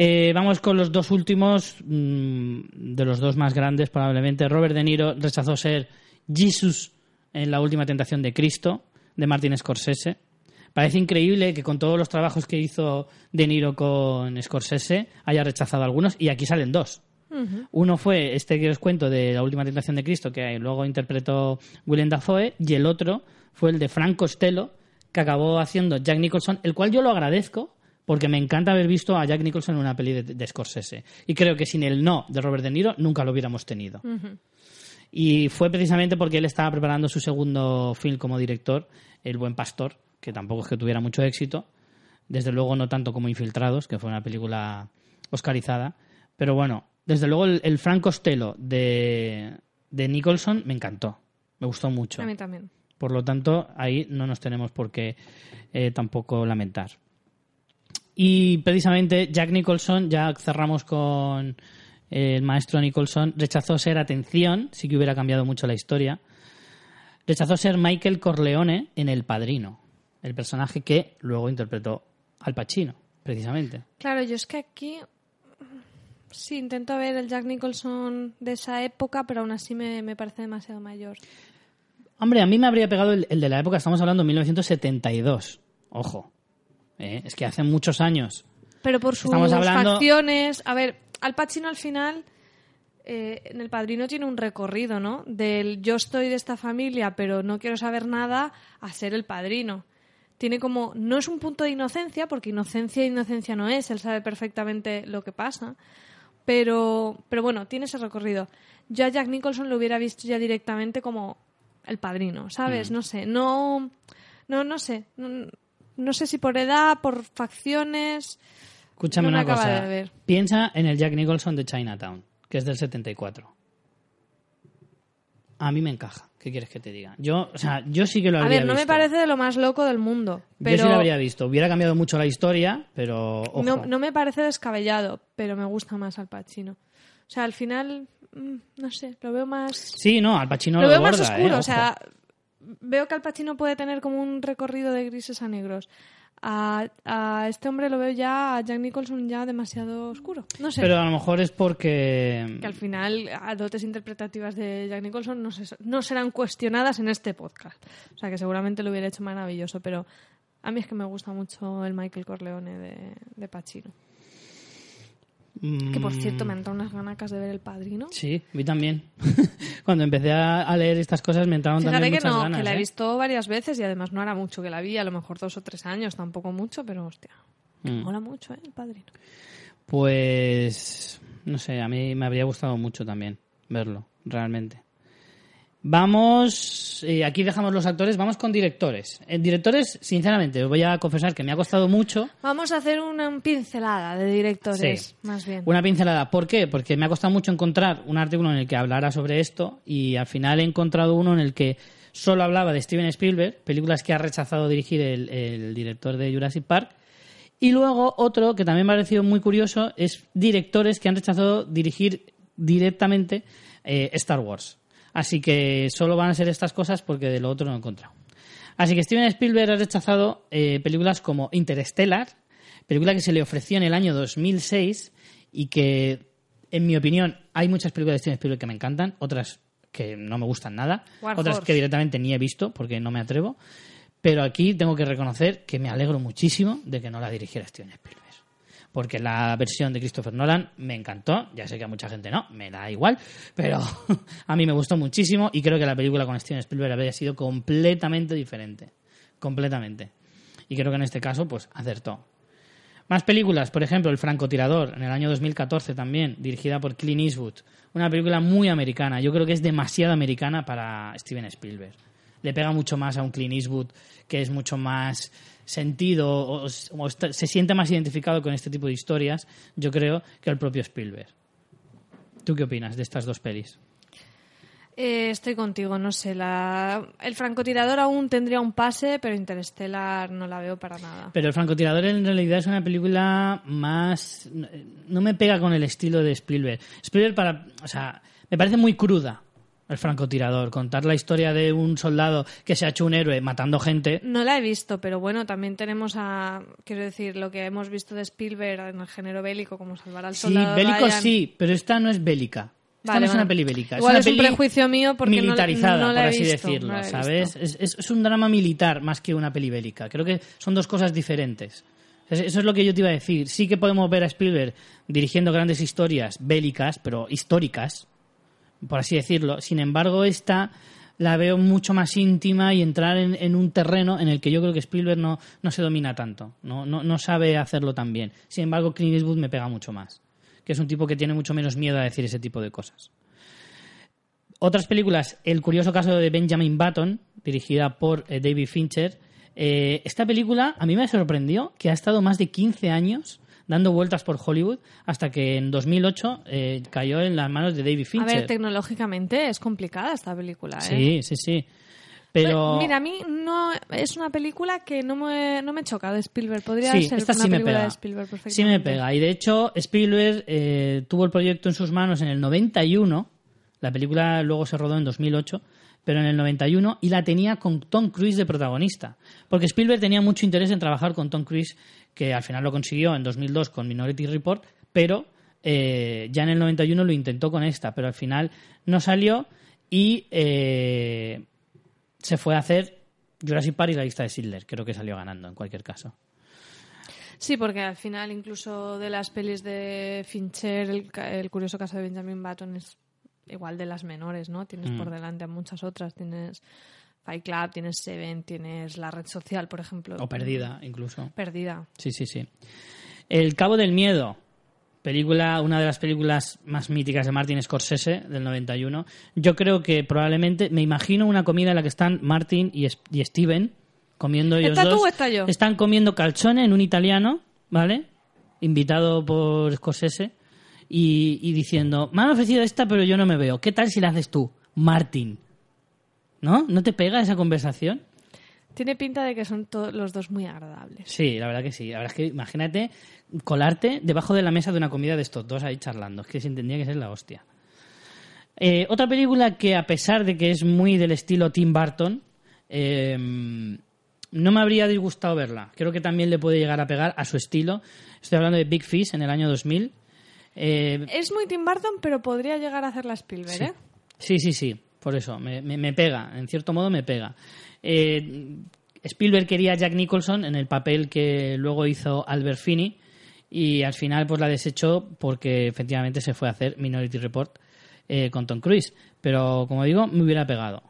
Eh, vamos con los dos últimos, mm, de los dos más grandes probablemente. Robert De Niro rechazó ser Jesus en La Última Tentación de Cristo, de Martin Scorsese. Parece increíble que con todos los trabajos que hizo De Niro con Scorsese haya rechazado algunos y aquí salen dos. Uno fue este que os cuento de La Última Tentación de Cristo, que luego interpretó Willem Dafoe, y el otro fue el de Frank Costello, que acabó haciendo Jack Nicholson, el cual yo lo agradezco porque me encanta haber visto a Jack Nicholson en una peli de, de Scorsese. Y creo que sin el no de Robert De Niro nunca lo hubiéramos tenido. Y fue precisamente porque él estaba preparando su segundo film como director, El Buen Pastor, que tampoco es que tuviera mucho éxito. Desde luego no tanto como Infiltrados, que fue una película oscarizada. Pero bueno, desde luego el, el Frank Costello de, de Nicholson me encantó. Me gustó mucho. A mí también. Por lo tanto, ahí no nos tenemos por qué eh, tampoco lamentar. Y precisamente Jack Nicholson, ya cerramos con el maestro Nicholson, rechazó ser, atención, sí que hubiera cambiado mucho la historia, rechazó ser Michael Corleone en El Padrino, el personaje que luego interpretó Al Pacino, precisamente. Claro, yo es que aquí sí intento ver el Jack Nicholson de esa época, pero aún así me, me parece demasiado mayor. Hombre, a mí me habría pegado el, el de la época, estamos hablando de 1972, ojo, ¿eh? es que hace muchos años. Pero por sus Estamos hablando- facciones. A ver, Al Pacino al final. eh, en El Padrino tiene un recorrido, ¿no? Del yo estoy de esta familia, pero no quiero saber nada, a ser el padrino. Tiene como. No es un punto de inocencia, porque inocencia inocencia no es, él sabe perfectamente lo que pasa. Pero, pero bueno, tiene ese recorrido. Yo a Jack Nicholson lo hubiera visto ya directamente como el padrino, Mm. ¿sabes? No sé, no. No, no sé. No, no sé si por edad, por facciones. Escúchame No una cosa. Piensa en el Jack Nicholson de Chinatown, que es del 74. A mí me encaja. ¿Qué quieres que te diga? Yo, o sea, yo sí que lo A habría ver, no me visto. parece de lo más loco del mundo. Pero Yo sí lo habría visto. Hubiera cambiado mucho la historia, pero ojo. no, no me parece descabellado, pero me gusta más Al Pacino. O sea, al final, mm, no sé, lo veo más... Sí, no, Al Pacino lo lo veo más borda, oscuro, eh, o sea, veo que Al Pacino puede tener como un recorrido de grises a negros. A, a este hombre lo veo ya, a Jack Nicholson ya demasiado oscuro. No sé. Pero a lo mejor es porque... Que al final, a dotes interpretativas de Jack Nicholson no, se- no serán cuestionadas en este podcast. O sea, que seguramente lo hubiera hecho maravilloso, pero a mí es que me gusta mucho el Michael Corleone de, de Pacino. Que por cierto, me han unas ganacas de ver el padrino. mm, Sí, vi también. Cuando empecé a, a leer estas cosas me entraron Fíjate también que muchas no, ganas. que la he ¿eh? visto varias veces y además no era mucho que la vi, a lo mejor dos o tres años, tampoco mucho, pero hostia, Mm. mola mucho, ¿eh? El padrino. Pues no sé, a mí me habría gustado mucho también verlo, realmente. Vamos, eh, aquí dejamos los actores, vamos con directores. En directores, sinceramente, os voy a confesar que me ha costado mucho Vamos a hacer una pincelada de directores, Sí. más bien. una pincelada. ¿Por qué? Porque me ha costado mucho encontrar un artículo en el que hablara sobre esto y al final he encontrado uno en el que solo hablaba de Steven Spielberg, películas que ha rechazado dirigir el, el director de Jurassic Park. Y luego otro que también me ha parecido muy curioso es directores que han rechazado dirigir directamente eh, Star Wars. Así que solo van a ser estas cosas porque de lo otro no he encontrado. Así que Steven Spielberg ha rechazado eh, películas como Interstellar, película que se le ofreció en el año 2006 y que, en mi opinión, hay muchas películas de Steven Spielberg que me encantan, otras que no me gustan nada, War otras Horse. que directamente ni he visto porque no me atrevo. Pero aquí tengo que reconocer que me alegro muchísimo de que no la dirigiera Steven Spielberg. Porque la versión de Christopher Nolan me encantó. Ya sé que a mucha gente no, me da igual. Pero a mí me gustó muchísimo y creo que la película con Steven Spielberg habría sido completamente diferente. Completamente. Y creo que en este caso, pues acertó. Más películas, por ejemplo, El francotirador, en el año 2014 también, dirigida por Clint Eastwood. Una película muy americana. Yo creo que es demasiado americana para Steven Spielberg. Le pega mucho más a un Clint Eastwood que es mucho más sentido o, o está- se siente más identificado con este tipo de historias, yo creo, que el propio Spielberg. ¿Tú qué opinas de estas dos pelis? Eh, estoy contigo, no sé. La... El francotirador aún tendría un pase, pero Interstellar no la veo para nada. Pero El francotirador en realidad es una película más... No me pega con el estilo de Spielberg. Spielberg para... O sea, me parece muy cruda el francotirador. Contar la historia de un soldado que se ha hecho un héroe matando gente... No la he visto, pero bueno, también tenemos a, quiero decir, lo que hemos visto de Spielberg en el género bélico, como salvar al Sí, soldado bélico Ryan. sí, pero esta no es bélica. Esta Vale, no es una peli bélica. Igual es, un peli prejuicio mío porque no- militarizada, no la por así visto, decirlo, no la he ¿sabes? Es, es- es un drama militar más que una peli bélica. Creo que son dos cosas diferentes. Es- Eso es lo que yo te iba a decir. Sí que podemos ver a Spielberg dirigiendo grandes historias bélicas, pero históricas, por así decirlo. Sin embargo, esta la veo mucho más íntima y entrar en, un terreno en el que yo creo que Spielberg no, no se domina tanto, no, no, no sabe hacerlo tan bien. Sin embargo, Clint Eastwood me pega mucho más, que es un tipo que tiene mucho menos miedo a decir ese tipo de cosas. Otras películas, El curioso caso de Benjamin Button, dirigida por eh, David Fincher. Eh, esta película a mí me sorprendió que ha estado más de 15 años dando vueltas por Hollywood hasta que en 2008 eh, cayó en las manos de David A Fincher. ver, tecnológicamente es complicada esta película, ¿eh? Sí, sí, sí. Pero Mira, a mí no es una película que no me, no me choca de Spielberg. Podría sí, ser esta una sí me película pega. de Spielberg perfectamente. Sí me pega. Y de hecho, Spielberg eh, tuvo el proyecto en sus manos en el 91. La película luego se rodó en 2008, pero en el 91 y la tenía con Tom Cruise de protagonista. Porque Spielberg tenía mucho interés en trabajar con Tom Cruise, que al final lo consiguió en 2002 con Minority Report, pero eh, ya en el 91 lo intentó con esta, pero al final no salió y eh, se fue a hacer Jurassic Park y la lista de Schindler. Creo que salió ganando en cualquier caso. Sí, porque al final incluso de las pelis de Fincher, el, el curioso caso de Benjamin Button es igual de las menores, ¿no? Tienes Mm. por delante a muchas otras. Tienes Fight Club, tienes Seven, tienes La Red Social, por ejemplo. O Perdida, incluso. Perdida. Sí, sí, sí. El Cabo del Miedo, película, una de las películas más míticas de Martin Scorsese del 91. Yo creo que probablemente, me imagino una comida en la que están Martin y, Steven comiendo ellos ¿Está tú dos. o está yo? Están comiendo calzone en un italiano, ¿vale? Invitado por Scorsese y, y diciendo, me han ofrecido esta, pero yo no me veo. ¿Qué tal si la haces tú, Martin? ¿No? ¿No te pega esa conversación? Tiene pinta de que son to- los dos muy agradables. Sí, la verdad que sí. La verdad es que imagínate colarte debajo de la mesa de una comida de estos dos ahí charlando. Es que se tendría que ser la hostia. Eh, otra película que a pesar de que es muy del estilo Tim Burton, eh, no me habría disgustado verla. Creo que también le puede llegar a pegar a su estilo. Estoy hablando de Big Fish en el año 2000. Eh, Es muy Tim Burton, pero podría llegar a hacer la Spielberg, Sí. ¿eh? Sí, sí, sí, por eso, me, me- pega, en cierto modo me pega. Eh, Spielberg quería a Jack Nicholson en el papel que luego hizo Albert Finney y al final pues la desechó porque efectivamente se fue a hacer Minority Report eh, con Tom Cruise. Pero como digo, me hubiera pegado.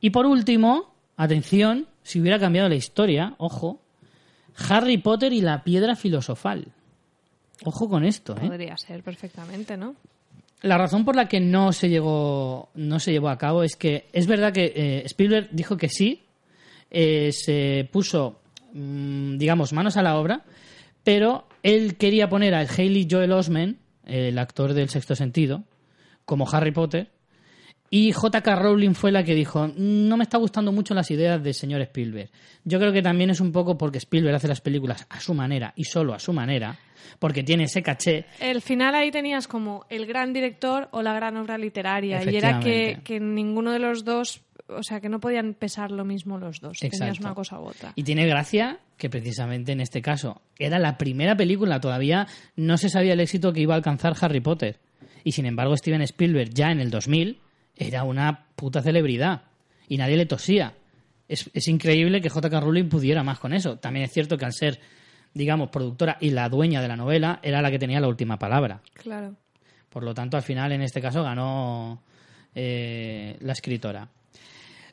Y por último, atención, si hubiera cambiado la historia, ojo, Harry Potter y la piedra filosofal. Ojo con esto, ¿eh? Podría ser perfectamente, ¿no? La razón por la que no se llegó, no se llevó a cabo es que es verdad que eh, Spielberg dijo que sí, eh, se puso, mm, digamos, manos a la obra, pero él quería poner a Haley Joel Osment, el actor del sexto sentido, como Harry Potter, y J.K. Rowling fue la que dijo, no me está gustando mucho las ideas del señor Spielberg. Yo creo que también es un poco porque Spielberg hace las películas a su manera y solo a su manera, porque tiene ese caché El final ahí tenías como el gran director o la gran obra literaria. Y era que, que ninguno de los dos, o sea, que no podían pesar lo mismo los dos. Tenías una cosa u otra. Y tiene gracia que precisamente en este caso era la primera película, todavía no se sabía el éxito que iba a alcanzar Harry Potter. Y sin embargo Steven Spielberg ya en el 2000 era una puta celebridad y nadie le tosía. Es, es increíble que J.K. Rowling pudiera más con eso. También es cierto que al ser, digamos, productora y la dueña de la novela, era la que tenía la última palabra. Claro. Por lo tanto, al final, en este caso, ganó eh, la escritora.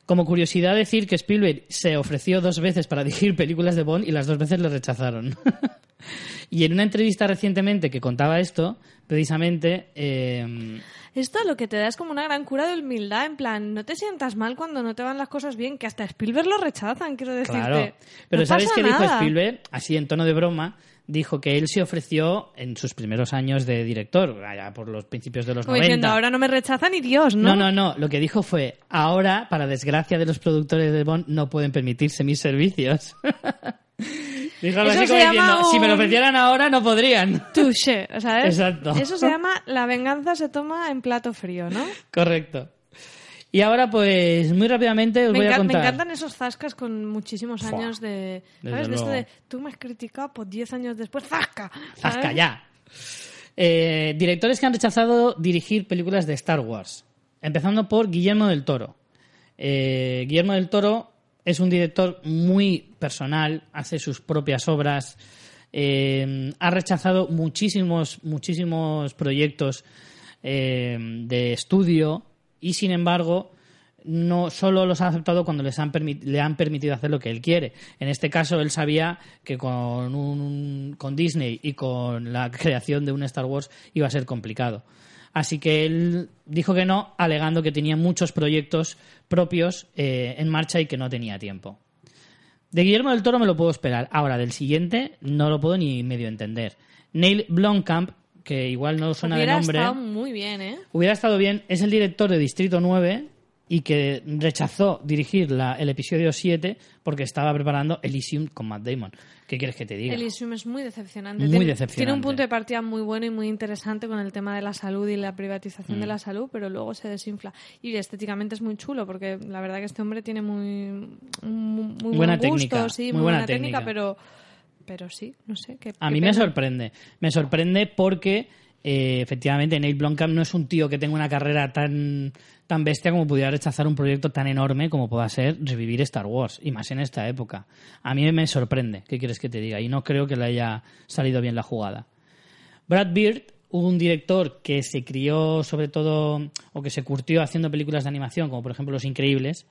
Como curiosidad, decir que Spielberg se ofreció dos veces para dirigir películas de Bond y las dos veces le rechazaron. y en una entrevista recientemente que contaba esto, precisamente, eh, Esto lo que te da es como una gran cura de humildad, en plan, no te sientas mal cuando no te van las cosas bien, que hasta Spielberg lo rechazan, quiero decirte. claro. Pero No ¿sabes qué dijo. Spielberg? Así en tono de broma, dijo que él se ofreció en sus primeros años de director, allá por los principios de los Como 90. diciendo, ahora no me rechazan ni Dios, ¿no? No, no, no. Lo que dijo fue, ahora, para desgracia de los productores de Bond, no pueden permitirse mis servicios. dijo algo así como diciendo, si me lo ofrecieran ahora, no podrían. Touché, ¿sabes? Exacto. Eso se llama la venganza se toma en plato frío, ¿no? Correcto. Y ahora, pues, muy rápidamente os Me, voy a encan- me contar. encantan esos zascas con muchísimos Fua, años de... ¿Sabes? De esto de, tú me has criticado, pues 10 años después, ¡zasca! Zasca ya. Eh, directores que han rechazado dirigir películas de Star Wars. Empezando por Guillermo del Toro. Eh, Guillermo del Toro es un director muy personal, hace sus propias obras, eh, ha rechazado muchísimos, muchísimos proyectos eh, de estudio y sin embargo no solo los ha aceptado cuando les han le han permitido hacer lo que él quiere. En este caso, él sabía que con, un, con Disney y con la creación de un Star Wars iba a ser complicado. Así que él dijo que no, alegando que tenía muchos proyectos propios eh, en marcha y que no tenía tiempo. De Guillermo del Toro me lo puedo esperar. Ahora, del siguiente, no lo puedo ni medio entender. Neil Blomkamp, que igual no suena Hubiera de nombre. estado muy bien, ¿eh? Hubiera estado bien, es el director de Distrito 9 y que rechazó dirigir la- el episodio 7 porque estaba preparando Elysium con Matt Damon. ¿Qué quieres que te diga? Elysium es muy decepcionante. Muy Tiene- decepcionante. Tiene un punto de partida muy bueno y muy interesante con el tema de la salud y la privatización Mm. de la salud, pero luego se desinfla. Y estéticamente es muy chulo, porque la verdad que este hombre tiene muy, muy, muy Buena buen gusto, técnica, sí, muy muy, buena buena técnica, técnica. pero, pero sí, no sé. Qué, A qué mí me sorprende. Me sorprende porque eh, efectivamente Neil Blomkamp no es un tío que tenga una carrera tan, tan bestia como pudiera rechazar un proyecto tan enorme como pueda ser revivir Star Wars, y más en esta época. A mí me sorprende, ¿qué quieres que te diga? Y no creo que le haya salido bien la jugada. Brad Bird, un director que se crió sobre todo, o que se curtió haciendo películas de animación, como por ejemplo Los Increíbles,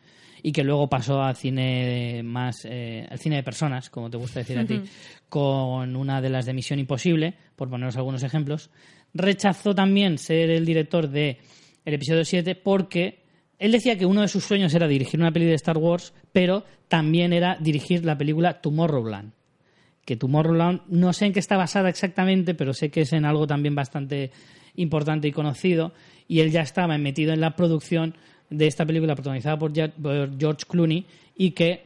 y que luego pasó al cine más, eh, al cine de personas, como te gusta decir a ti, con una de las de Misión Imposible, por poneros algunos ejemplos. Rechazó también ser el director de el episodio 7 porque él decía que uno de sus sueños era dirigir una peli de Star Wars, pero también era dirigir la película Tomorrowland que Tomorrowland no sé en qué está basada exactamente, pero sé que es en algo también bastante importante y conocido, y él ya estaba metido en la producción de esta película protagonizada por, George Clooney y que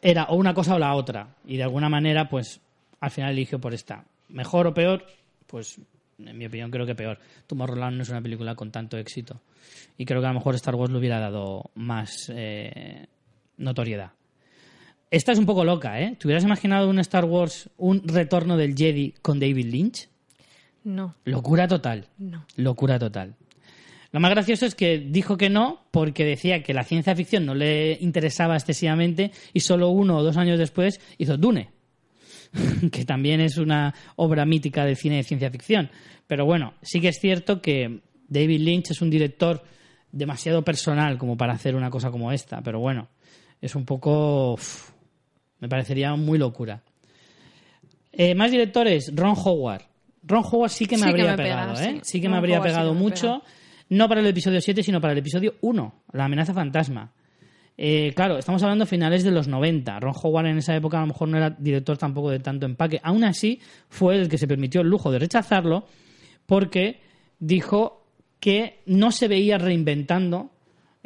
era o una cosa o la otra. Y de alguna manera, pues al final eligió por esta. Mejor o peor, pues en mi opinión creo que peor. Tomorrowland no es una película con tanto éxito. Y creo que a lo mejor Star Wars le hubiera dado más eh, notoriedad. Esta es un poco loca, ¿eh? ¿Te hubieras imaginado un Star Wars, un retorno del Jedi con David Lynch? No, Locura total. no. Locura total. Lo más gracioso es que dijo que no porque decía que la ciencia ficción no le interesaba excesivamente y solo uno o dos años después hizo Dune, que también es una obra mítica del cine de ciencia ficción. Pero bueno, sí que es cierto que David Lynch es un director demasiado personal como para hacer una cosa como esta, pero bueno, es un poco... uf, me parecería muy locura. Eh, más directores, Ron Howard. Ron Howard sí que me Sí que habría pega, pegado, ¿eh? sí. Sí que me habría Howard pegado me mucho. No para el episodio 7, sino para el episodio 1, La amenaza fantasma. Eh, claro, estamos hablando finales de los 90. Ron Howard en esa época a lo mejor no era director tampoco de tanto empaque. Aún así, fue el que se permitió el lujo de rechazarlo porque dijo que no se veía reinventando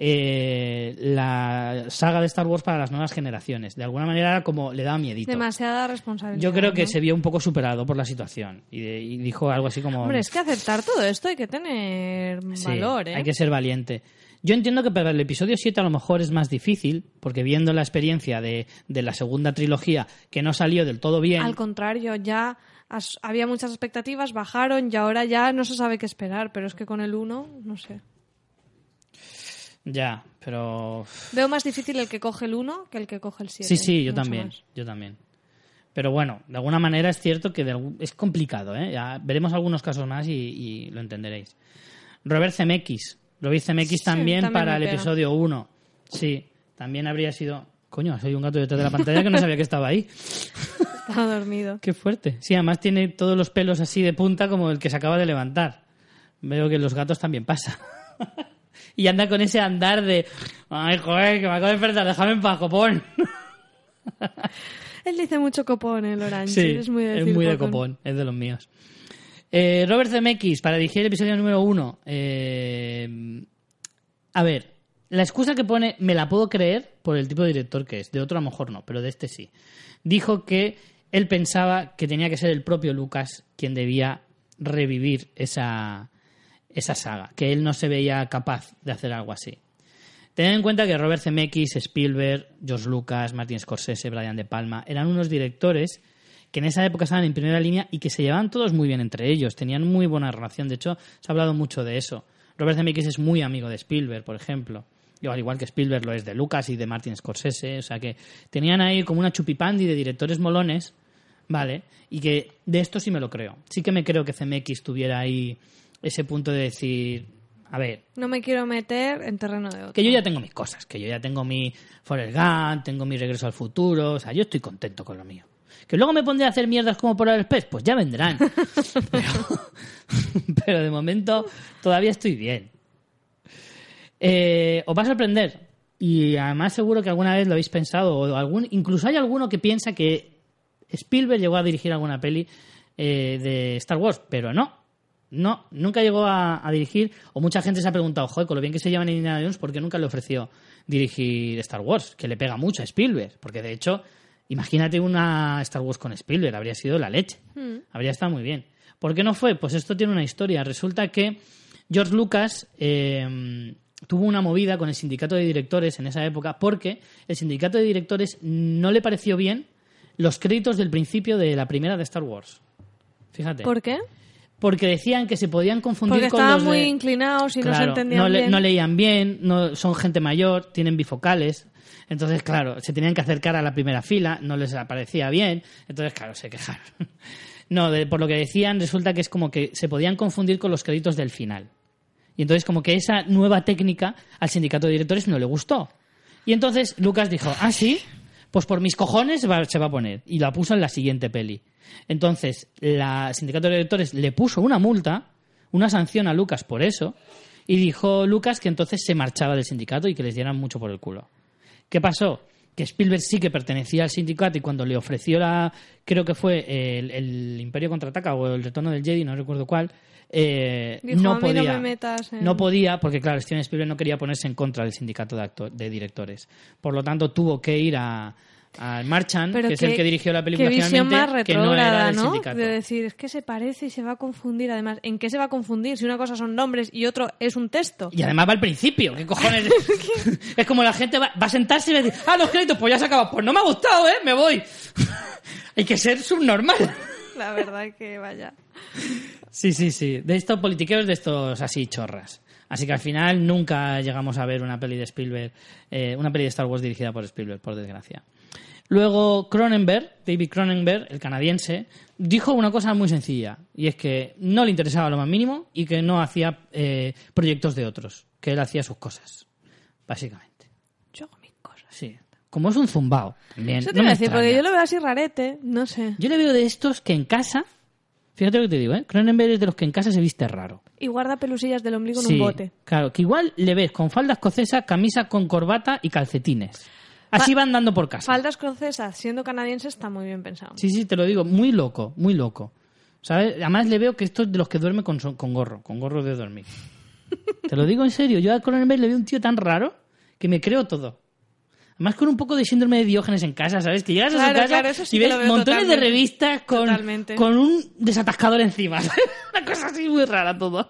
eh, la saga de Star Wars para las nuevas generaciones. De alguna manera era como le daba miedito. Demasiada responsabilidad. Yo creo que ¿no? se vio un poco superado por la situación y, de- y dijo algo así como... Hombre, es que aceptar todo esto hay que tener Sí, valor, ¿eh? Hay que ser valiente. Yo entiendo que para el episodio 7 a lo mejor es más difícil, porque viendo la experiencia de, de la segunda trilogía, que no salió del todo bien, Al contrario, ya había muchas expectativas, bajaron y ahora ya no se sabe qué esperar, pero es que con el 1, no sé. Ya, pero... Veo más difícil el que coge el 1 que el que coge el 7. Sí, sí, yo también, más. yo también. Pero bueno, de alguna manera es cierto que de es complicado, ¿eh? Ya veremos algunos casos más y, y lo entenderéis. Robert Zemeckis. Robert Zemeckis Sí, también, también para el pega. episodio 1. Sí, también habría sido... Coño, soy un gato detrás de la pantalla que no sabía que estaba ahí. Estaba dormido. Qué fuerte. Sí, además tiene todos los pelos así de punta como el que se acaba de levantar. Veo que los gatos también pasa. y anda con ese andar de... Ay, joder, que me acabo de despertar, déjame en paz, copón. Él dice mucho copón, el Orange. Sí, es muy de, es muy de copón, es de los míos. Eh, Robert Zemeckis, para dirigir el episodio número uno. eh, a ver, la excusa que pone me la puedo creer por el tipo de director que es. De otro a lo mejor no, pero de este sí. Dijo que él pensaba que tenía que ser el propio Lucas quien debía revivir esa, esa saga, que él no se veía capaz de hacer algo así. Tened en cuenta que Robert Zemeckis, Spielberg, George Lucas, Martin Scorsese, Brian De Palma eran unos directores que en esa época estaban en primera línea y que se llevaban todos muy bien entre ellos, tenían muy buena relación. De hecho, se ha hablado mucho de eso. Robert Zemeckis es muy amigo de Spielberg, por ejemplo. Y al igual que Spielberg lo es de Lucas y de Martin Scorsese. O sea que tenían ahí como una chupipandi de directores molones, ¿vale? Y que de esto sí me lo creo. Sí que me creo que Zemeckis tuviera ahí ese punto de decir, a ver, No me quiero meter en terreno de otro. que yo ya tengo mis cosas, que yo ya tengo mi Forrest Gump, tengo mi Regreso al Futuro, o sea, yo estoy contento con lo mío. Que luego me pondré a hacer mierdas como por el Express, pues ya vendrán. pero, pero de momento todavía estoy bien. Eh, os va a sorprender. Y además seguro que alguna vez lo habéis pensado. O algún, incluso hay alguno que piensa que Spielberg llegó a dirigir alguna peli eh, de Star Wars, pero no. No, nunca llegó a, a dirigir. O mucha gente se ha preguntado, joder, con lo bien que se llevan en Indiana Jones, ¿por qué nunca le ofreció dirigir Star Wars? Que le pega mucho a Spielberg. Porque de hecho, imagínate una Star Wars con Spielberg, habría sido la leche. Habría estado muy bien. ¿Por qué no fue? Pues esto tiene una historia. Resulta que George Lucas eh, tuvo una movida con el sindicato de directores en esa época porque el sindicato de directores no le pareció bien los créditos del principio de la primera de Star Wars. Fíjate. ¿Por qué? Porque decían que se podían confundir Porque con estaban los de- muy inclinados y no se entendían no, le- bien. no leían bien, no, son gente mayor, tienen bifocales. Entonces, claro, se tenían que acercar a la primera fila, no les parecía bien. Entonces, claro, se quejaron. No, de- por lo que decían, resulta que es como que se podían confundir con los créditos del final. Y entonces, como que esa nueva técnica al sindicato de directores no le gustó. Y entonces Lucas dijo, ah, sí, pues por mis cojones se va a poner. Y la puso en la siguiente peli. Entonces, la sindicato de directores le puso una multa, una sanción a Lucas por eso, y dijo Lucas que entonces se marchaba del sindicato y que les dieran mucho por el culo. ¿Qué pasó? que Spielberg sí que pertenecía al sindicato y cuando le ofreció la, creo que fue el, el Imperio contraataca o el Retorno del Jedi, no recuerdo cuál, eh, Dijo, no "A mí no podía, me metas en-". no podía porque claro, Steven Spielberg no quería ponerse en contra del sindicato de, acto- de directores, por lo tanto tuvo que ir a al Marchand, Pero que es el que dirigió la película visión más que no era del ¿no? sindicato. De decir, es que se parece y se va a confundir. Además, ¿en qué se va a confundir? Si una cosa son nombres y otro es un texto. Y además va al principio, ¿qué cojones? es como la gente va, va a sentarse y va a decir, ah, los créditos, pues ya se acaba. Pues no me ha gustado, ¿eh? Me voy. Hay que ser subnormal. La verdad que vaya. Sí, sí, sí. De estos politiqueos, de estos así chorras. Así que al final nunca llegamos a ver una peli de Spielberg, eh, una peli de Star Wars dirigida por Spielberg, por desgracia. Luego Cronenberg, David Cronenberg, el canadiense, dijo una cosa muy sencilla, y es que no le interesaba lo más mínimo y que no hacía eh, proyectos de otros, que él hacía sus cosas, básicamente. Yo hago mis cosas. Sí. Como es un zumbao, también. Eso te no iba a decir, porque yo lo veo así rarete, no sé. Yo le veo de estos que en casa, fíjate lo que te digo, ¿eh? Cronenberg es de los que en casa se viste raro. Y guarda pelusillas del ombligo en un bote. Claro, que igual le ves con falda escocesa, camisa con corbata y calcetines. Así van dando por casa. Faldas francesas, siendo canadiense, está muy bien pensado. Sí, sí, te lo digo, muy loco, muy loco. ¿Sabes? Además le veo que esto es de los que duerme con, con gorro, con gorro de dormir. te lo digo en serio, yo a Cronenberg le veo un tío tan raro que me creo todo. Además con un poco de síndrome de Diógenes en casa, ¿sabes? Que llegas a su casa claro, eso sí y ves montones de revistas con, Totalmente. con un desatascador encima. Una cosa así muy rara todo.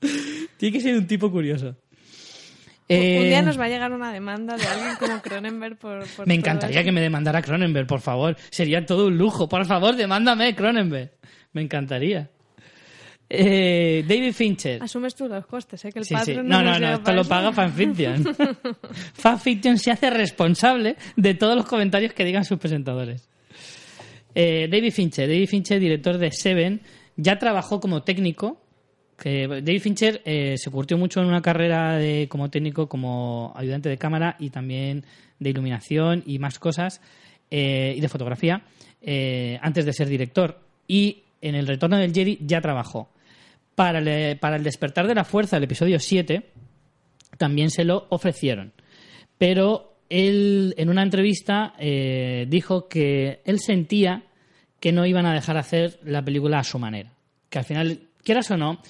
Tiene que ser un tipo curioso. Un Eh, día nos va a llegar una demanda de alguien como Cronenberg por, por Me encantaría que me demandara Cronenberg, por favor. Sería todo un lujo. Por favor, demándame, Cronenberg. Me encantaría. Eh, David Fincher. Asumes tú los costes, ¿eh? Que el Sí, padre sí. no No, no, no, esto lo paga Fanfiction. Fanfiction se hace responsable de todos los comentarios que digan sus presentadores. Eh, David Fincher, David Fincher, director de Seven, ya trabajó como técnico. Que David Fincher eh, se curtió mucho en una carrera de, como técnico, como ayudante de cámara y también de iluminación y más cosas, eh, y de fotografía, eh, antes de ser director. Y en El Retorno del Jedi ya trabajó. Para el, para el despertar de la fuerza, el episodio 7, también se lo ofrecieron. Pero él, en una entrevista, eh, dijo que él sentía que no iban a dejar hacer la película a su manera. Que al final, quieras o no,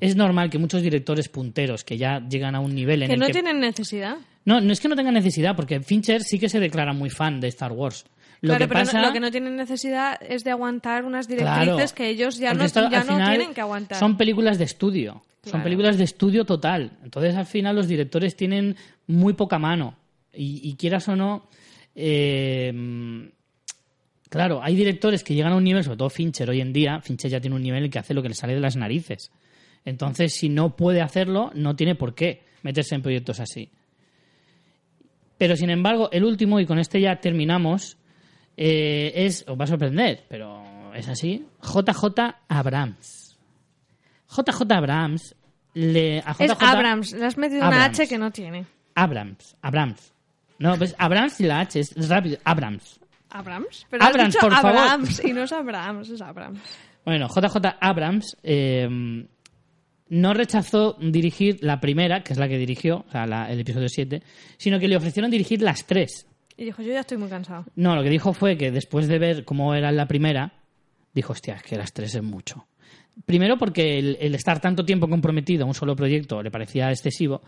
es normal que muchos directores punteros que ya llegan a un nivel en Que el no que... tienen necesidad. No, no es que no tengan necesidad, porque Fincher sí que se declara muy fan de Star Wars. Lo claro, que pero no- pasa... lo que no tienen necesidad es de aguantar unas Claro, directrices que ellos ya no, esto, ya no tienen que aguantar. Son películas de estudio. Son películas de estudio total. Entonces, al final, los directores tienen muy poca mano. Y, y quieras o no. eh, claro, hay directores que llegan a un nivel, sobre todo Fincher hoy en día. Fincher ya tiene un nivel que hace lo que le sale de las narices. Entonces, si no puede hacerlo, no tiene por qué meterse en proyectos así. Pero, sin embargo, el último, y con este ya terminamos, eh, es, os va a sorprender, pero es así, JJ Abrams. JJ Abrams le a es JJ Abrams, le has metido una Abrams. H que no tiene. Abrams, Abrams. No, pues Abrams y la H es, es rápido, Abrams. ¿Abrams? Pero Abrams, has dicho por favor. Abrams y no es Abrams, es Abrams. Bueno, JJ Abrams eh, no rechazó dirigir la primera, que es la que dirigió, o sea, la- el episodio 7, sino que le ofrecieron dirigir las tres. Y dijo, yo ya estoy muy cansado. No, lo que dijo fue que después de ver cómo era la primera, dijo, hostia, es que las tres es mucho. Primero porque el, el estar tanto tiempo comprometido a un solo proyecto le parecía excesivo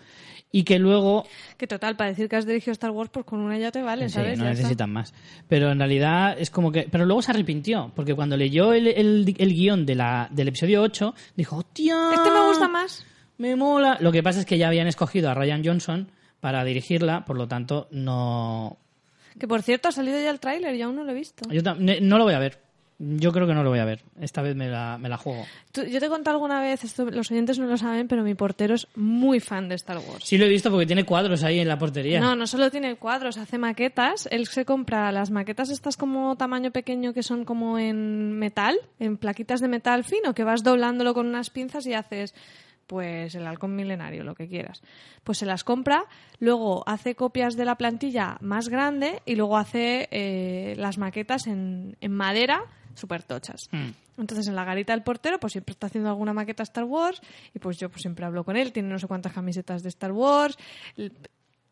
y que luego Que total, para decir que has dirigido Star Wars, pues con una ya te vale, Sí, ¿sabes? no Ya está. necesitan más. Pero en realidad es como que... Pero luego se arrepintió, porque cuando leyó el, el, el guion de la, del episodio 8, dijo, hostia... Este me gusta más. Me mola. Lo que pasa es que ya habían escogido a Ryan Johnson para dirigirla, por lo tanto no... Que por cierto, ha salido ya el tráiler y aún no lo he visto. Yo no lo voy a ver. Yo creo que no lo voy a ver. Esta vez me la, me la juego. Tú- yo te he contado alguna vez, esto los oyentes no lo saben, pero mi portero es muy fan de Star Wars. Sí lo he visto porque tiene cuadros ahí en la portería. No, no solo tiene cuadros, hace maquetas. Él se compra las maquetas estas como tamaño pequeño que son como en metal, en plaquitas de metal fino, que vas doblándolo con unas pinzas y haces pues el halcón milenario, lo que quieras. Pues se las compra, luego hace copias de la plantilla más grande y luego hace eh, las maquetas en, en madera súper tochas. Hmm. Entonces en la garita del portero pues siempre está haciendo alguna maqueta Star Wars y pues yo pues siempre hablo con él, tiene no sé cuántas camisetas de Star Wars.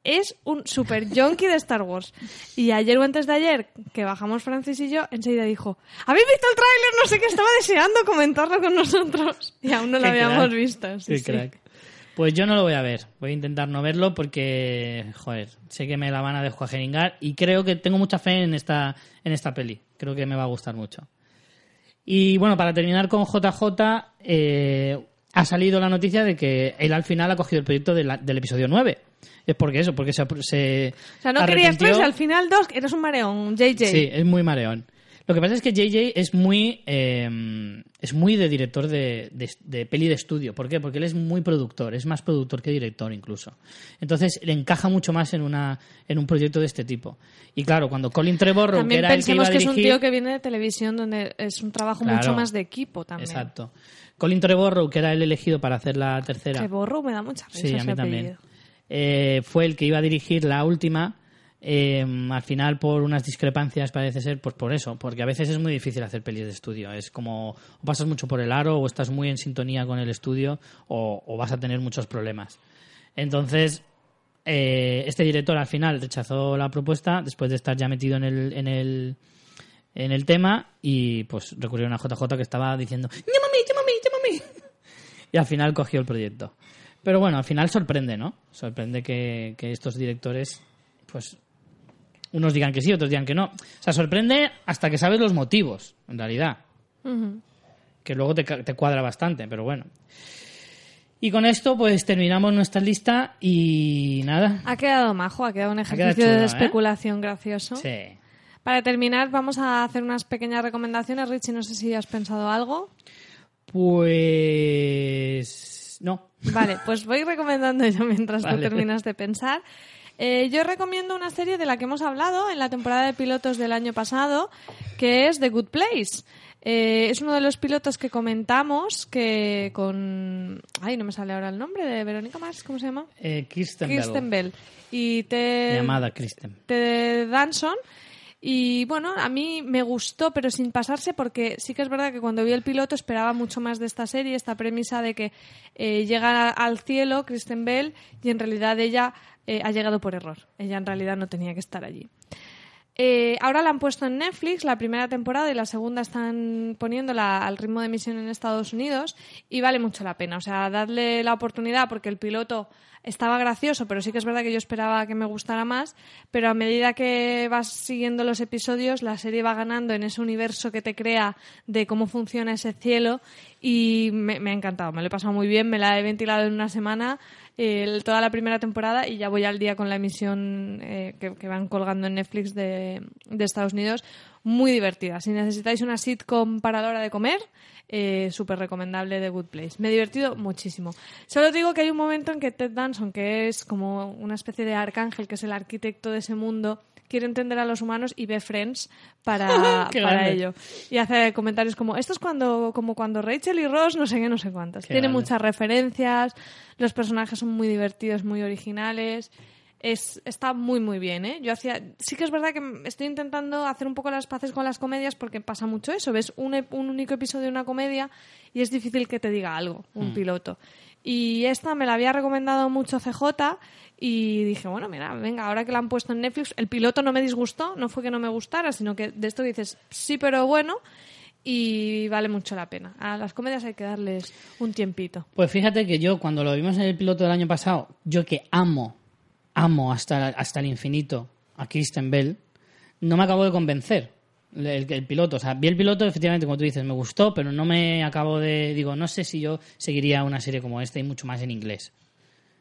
Es un super junkie de Star Wars. Y ayer o antes de ayer, que bajamos Francis y yo, enseguida dijo, ¿habéis visto el tráiler? No sé qué, estaba deseando comentarlo con nosotros. Y aún no lo Qué habíamos crack. visto. sí, Qué sí. crack. Pues yo no lo voy a ver. Voy a intentar no verlo porque, joder, sé que me la van a descuajeringar y creo que tengo mucha fe en esta, en esta peli. Creo que me va a gustar mucho. Y bueno, para terminar con JJ, eh, ha salido la noticia de que él al final ha cogido el proyecto de la- del episodio 9. Es porque eso, porque se... se O sea, no querías tres, al final dos, eres un mareón, JJ. Sí, es muy mareón. Lo que pasa es que JJ es muy eh, es muy de director de, de, de peli de estudio. ¿Por qué? Porque él es muy productor, es más productor que director incluso. Entonces le encaja mucho más en una en un proyecto de este tipo. Y claro, cuando Colin Trevorrow, que También era el que iba a que es un tío que viene de televisión donde es un trabajo Claro. mucho más de equipo también. exacto. Colin Trevorrow, que era el elegido para hacer la tercera. Que borro me da mucha risa Sí, a mí también. Eh, fue el que iba a dirigir la última. eh, al final, por unas discrepancias, parece ser, pues por eso, porque a veces es muy difícil hacer pelis de estudio. Es como, o pasas mucho por el aro, o estás muy en sintonía con el estudio, o, o vas a tener muchos problemas. Entonces, eh, este director al final rechazó la propuesta después de estar ya metido en el, en el, en el tema y pues recurrieron a JJ que estaba diciendo ¡Llámame, llámame, llámame! Y al final cogió el proyecto. Pero bueno, al final sorprende, ¿no? Sorprende que, que estos directores, pues, unos digan que sí, otros digan que no. O sea, sorprende hasta que sabes los motivos, en realidad. Que luego te, te cuadra bastante, pero bueno. Y con esto, pues terminamos nuestra lista y nada. Ha quedado majo, ha quedado un quedado ejercicio chulo, de ¿eh? especulación gracioso. Sí. Para terminar, vamos a hacer unas pequeñas recomendaciones. Richie, no sé si has pensado algo. Pues. No. Vale, pues voy recomendando yo mientras tú Vale. terminas de pensar. Eh, yo recomiendo una serie de la que hemos hablado en la temporada de pilotos del año pasado, que es The Good Place. Eh, es uno de los pilotos que comentamos que con... Ay, no me sale ahora el nombre de Verónica Mars, ¿cómo se llama? Eh, Kirsten, Bell. Kristen Bell. Y te... Llamada Kristen. de Danson. Y bueno, a mí me gustó, pero sin pasarse, porque sí que es verdad que cuando vi el piloto esperaba mucho más de esta serie, esta premisa de que eh, llega al cielo Kristen Bell y en realidad ella eh, ha llegado por error. Ella en realidad no tenía que estar allí. Eh, ahora la han puesto en Netflix, la primera temporada y la segunda están poniéndola al ritmo de emisión en Estados Unidos y vale mucho la pena. O sea, dadle la oportunidad porque el piloto estaba gracioso, pero sí que es verdad que yo esperaba que me gustara más, pero a medida que vas siguiendo los episodios, la serie va ganando en ese universo que te crea de cómo funciona ese cielo y me, ha encantado, me lo he pasado muy bien, me la he ventilado en una semana toda la primera temporada y ya voy al día con la emisión eh, que, van colgando en Netflix de, de Estados Unidos. Muy divertida. Si necesitáis una sitcom para la hora de comer, eh, súper recomendable de Good Place. Me he divertido muchísimo. Solo digo que hay un momento en que Ted Danson, que es como una especie de arcángel, que es el arquitecto de ese mundo, quiere entender a los humanos y ve Friends para, para ello. Y hace comentarios como, esto es cuando, como cuando Rachel y Ross, no sé qué, no sé cuántas. Qué Tiene grande. muchas referencias, los personajes son muy divertidos, muy originales. Es, está muy muy bien, ¿eh? Yo hacía, sí que es verdad que estoy intentando hacer un poco las paces con las comedias porque pasa mucho eso. Ves un, un único episodio de una comedia y es difícil que te diga algo, un piloto. Y esta me la había recomendado mucho CJ y dije, bueno, mira, venga, ahora que la han puesto en Netflix, el piloto no me disgustó, no fue que no me gustara, sino que de esto dices, sí, pero bueno, y vale mucho la pena. A las comedias hay que darles un tiempito. Pues fíjate que yo, cuando lo vimos en el piloto del año pasado, yo que amo, amo hasta, hasta el infinito a Kristen Bell, no me acabo de convencer el, el piloto. O sea, vi el piloto, efectivamente, como tú dices, me gustó, pero no me acabo de. Digo, no sé si yo seguiría una serie como esta y mucho más en inglés.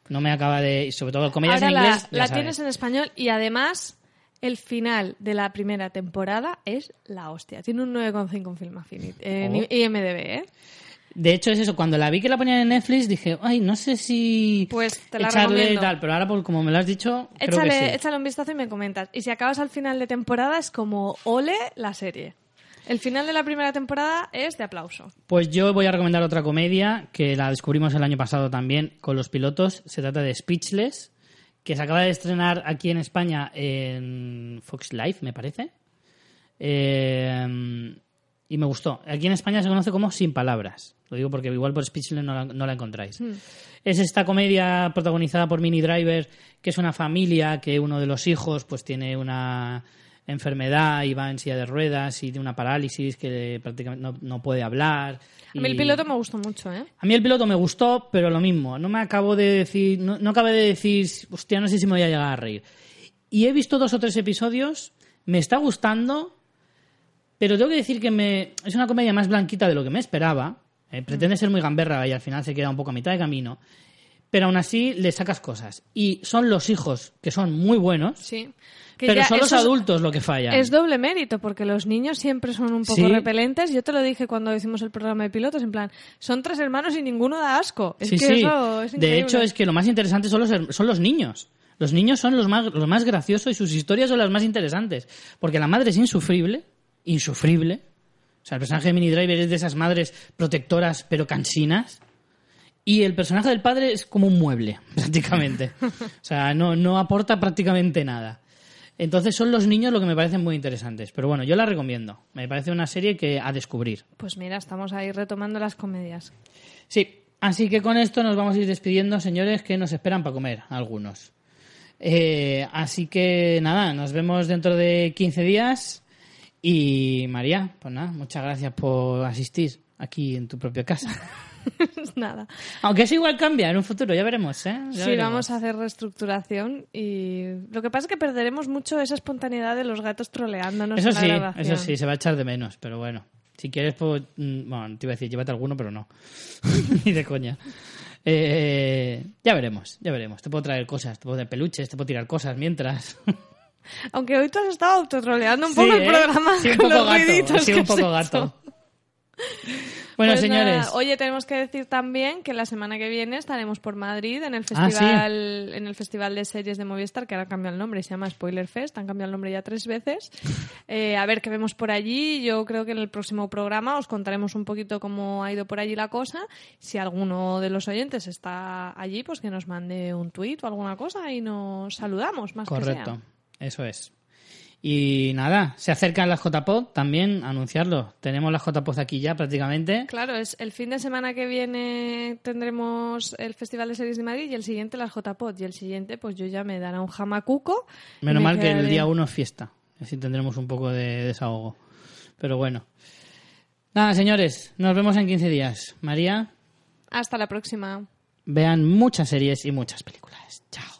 No me acaba de. Sobre todo comedias Ahora en la, inglés. la tienes en español y además el final de la primera temporada es la hostia. Tiene un 9,5 en Film Affinity, en Oh. IMDb, ¿eh? De hecho, es eso. Cuando la vi que la ponían en Netflix, dije, ay, no sé si. Pues te la echarle recomiendo. tal. Pero ahora, por como me lo has dicho, creo Échale, que sí. échale un vistazo y me comentas. Y si acabas al final de temporada es como ole la serie. El final de la primera temporada es de aplauso. Pues yo voy a recomendar otra comedia que la descubrimos el año pasado también con los pilotos. Se trata de Speechless, que se acaba de estrenar aquí en España en Fox Live, me parece. Eh, y me gustó. Aquí en España se conoce como Sin Palabras. Lo digo porque igual por Speechless no la, no la encontráis. Es esta comedia protagonizada por Mini Driver, que es una familia que uno de los hijos pues tiene una enfermedad y va en silla de ruedas y tiene una parálisis que prácticamente no, no puede hablar. A mí el piloto me gustó mucho, ¿eh? a mí el piloto me gustó, pero lo mismo. No me acabo de decir, no, no acabé de decir, hostia, no sé si me voy a llegar a reír. Y he visto dos o tres episodios, me está gustando, pero tengo que decir que me, es una comedia más blanquita de lo que me esperaba. Eh, pretende ser muy gamberra y al final se queda un poco a mitad de camino. Pero aún así le sacas cosas. Y son los hijos, que son muy buenos, Sí. Que pero son los es- adultos lo que fallan. Es doble mérito, porque los niños siempre son un poco Sí. repelentes. Yo te lo dije cuando hicimos el programa de pilotos, en plan, son tres hermanos y ninguno da asco. Es sí, que sí. eso es de hecho, es que lo más interesante son los, son los niños. Los niños son los más, los más graciosos y sus historias son las más interesantes. Porque la madre es insufrible, insufrible. O sea, el personaje de Mini Driver es de esas madres protectoras pero cansinas. Y el personaje del padre es como un mueble, prácticamente. O sea, no, no aporta prácticamente nada. Entonces son los niños lo que me parecen muy interesantes. Pero bueno, yo la recomiendo. Me parece una serie que a descubrir. Pues mira, estamos ahí retomando las comedias. Sí, así que con esto nos vamos a ir despidiendo, señores, que nos esperan para comer algunos. Eh, así que nada, nos vemos dentro de 15 días. Y María, pues nada, muchas gracias por asistir aquí en tu propia casa. Nada. Aunque eso igual cambia en un futuro, ya veremos, ¿eh? Ya Sí, veremos. vamos a hacer reestructuración y lo que pasa es que perderemos mucho esa espontaneidad de los gatos troleándonos Eso en la sí, grabación. eso sí, se va a echar de menos, pero bueno. Si quieres, pues, mm, bueno, te iba a decir, llévate alguno, pero no. Ni de coña. Eh, ya veremos, ya veremos. Te puedo traer cosas, te puedo traer peluches, te puedo tirar cosas mientras. Aunque hoy tú has estado autotroleando un Sí, poco el ¿eh? programa Sí, un con poco los gato, sí, que un poco gato. Bueno, Pues señores, nada, oye, tenemos que decir también que la semana que viene estaremos por Madrid en el Ah, festival, en el festival de series de Movistar, que ahora cambia el nombre, se llama Spoiler Fest, han cambiado el nombre ya tres veces. Eh, a ver qué vemos por allí. Yo creo que en el próximo programa os contaremos un poquito cómo ha ido por allí la cosa. Si alguno de los oyentes está allí, pues que nos mande un tuit o alguna cosa y nos saludamos, más que correcto, sea. Eso es. Y nada, se acercan las JPod, también anunciarlo. Tenemos las JPod aquí ya prácticamente. Claro, es el fin de semana que viene tendremos el Festival de Series de Madrid y el siguiente las JPod y el siguiente pues yo ya me dará un jamacuco. Menos me mal que el día uno es fiesta. Así tendremos un poco de desahogo. Pero bueno. Nada, señores, nos vemos en 15 días. María, Hasta la próxima. vean muchas series y muchas películas. Chao.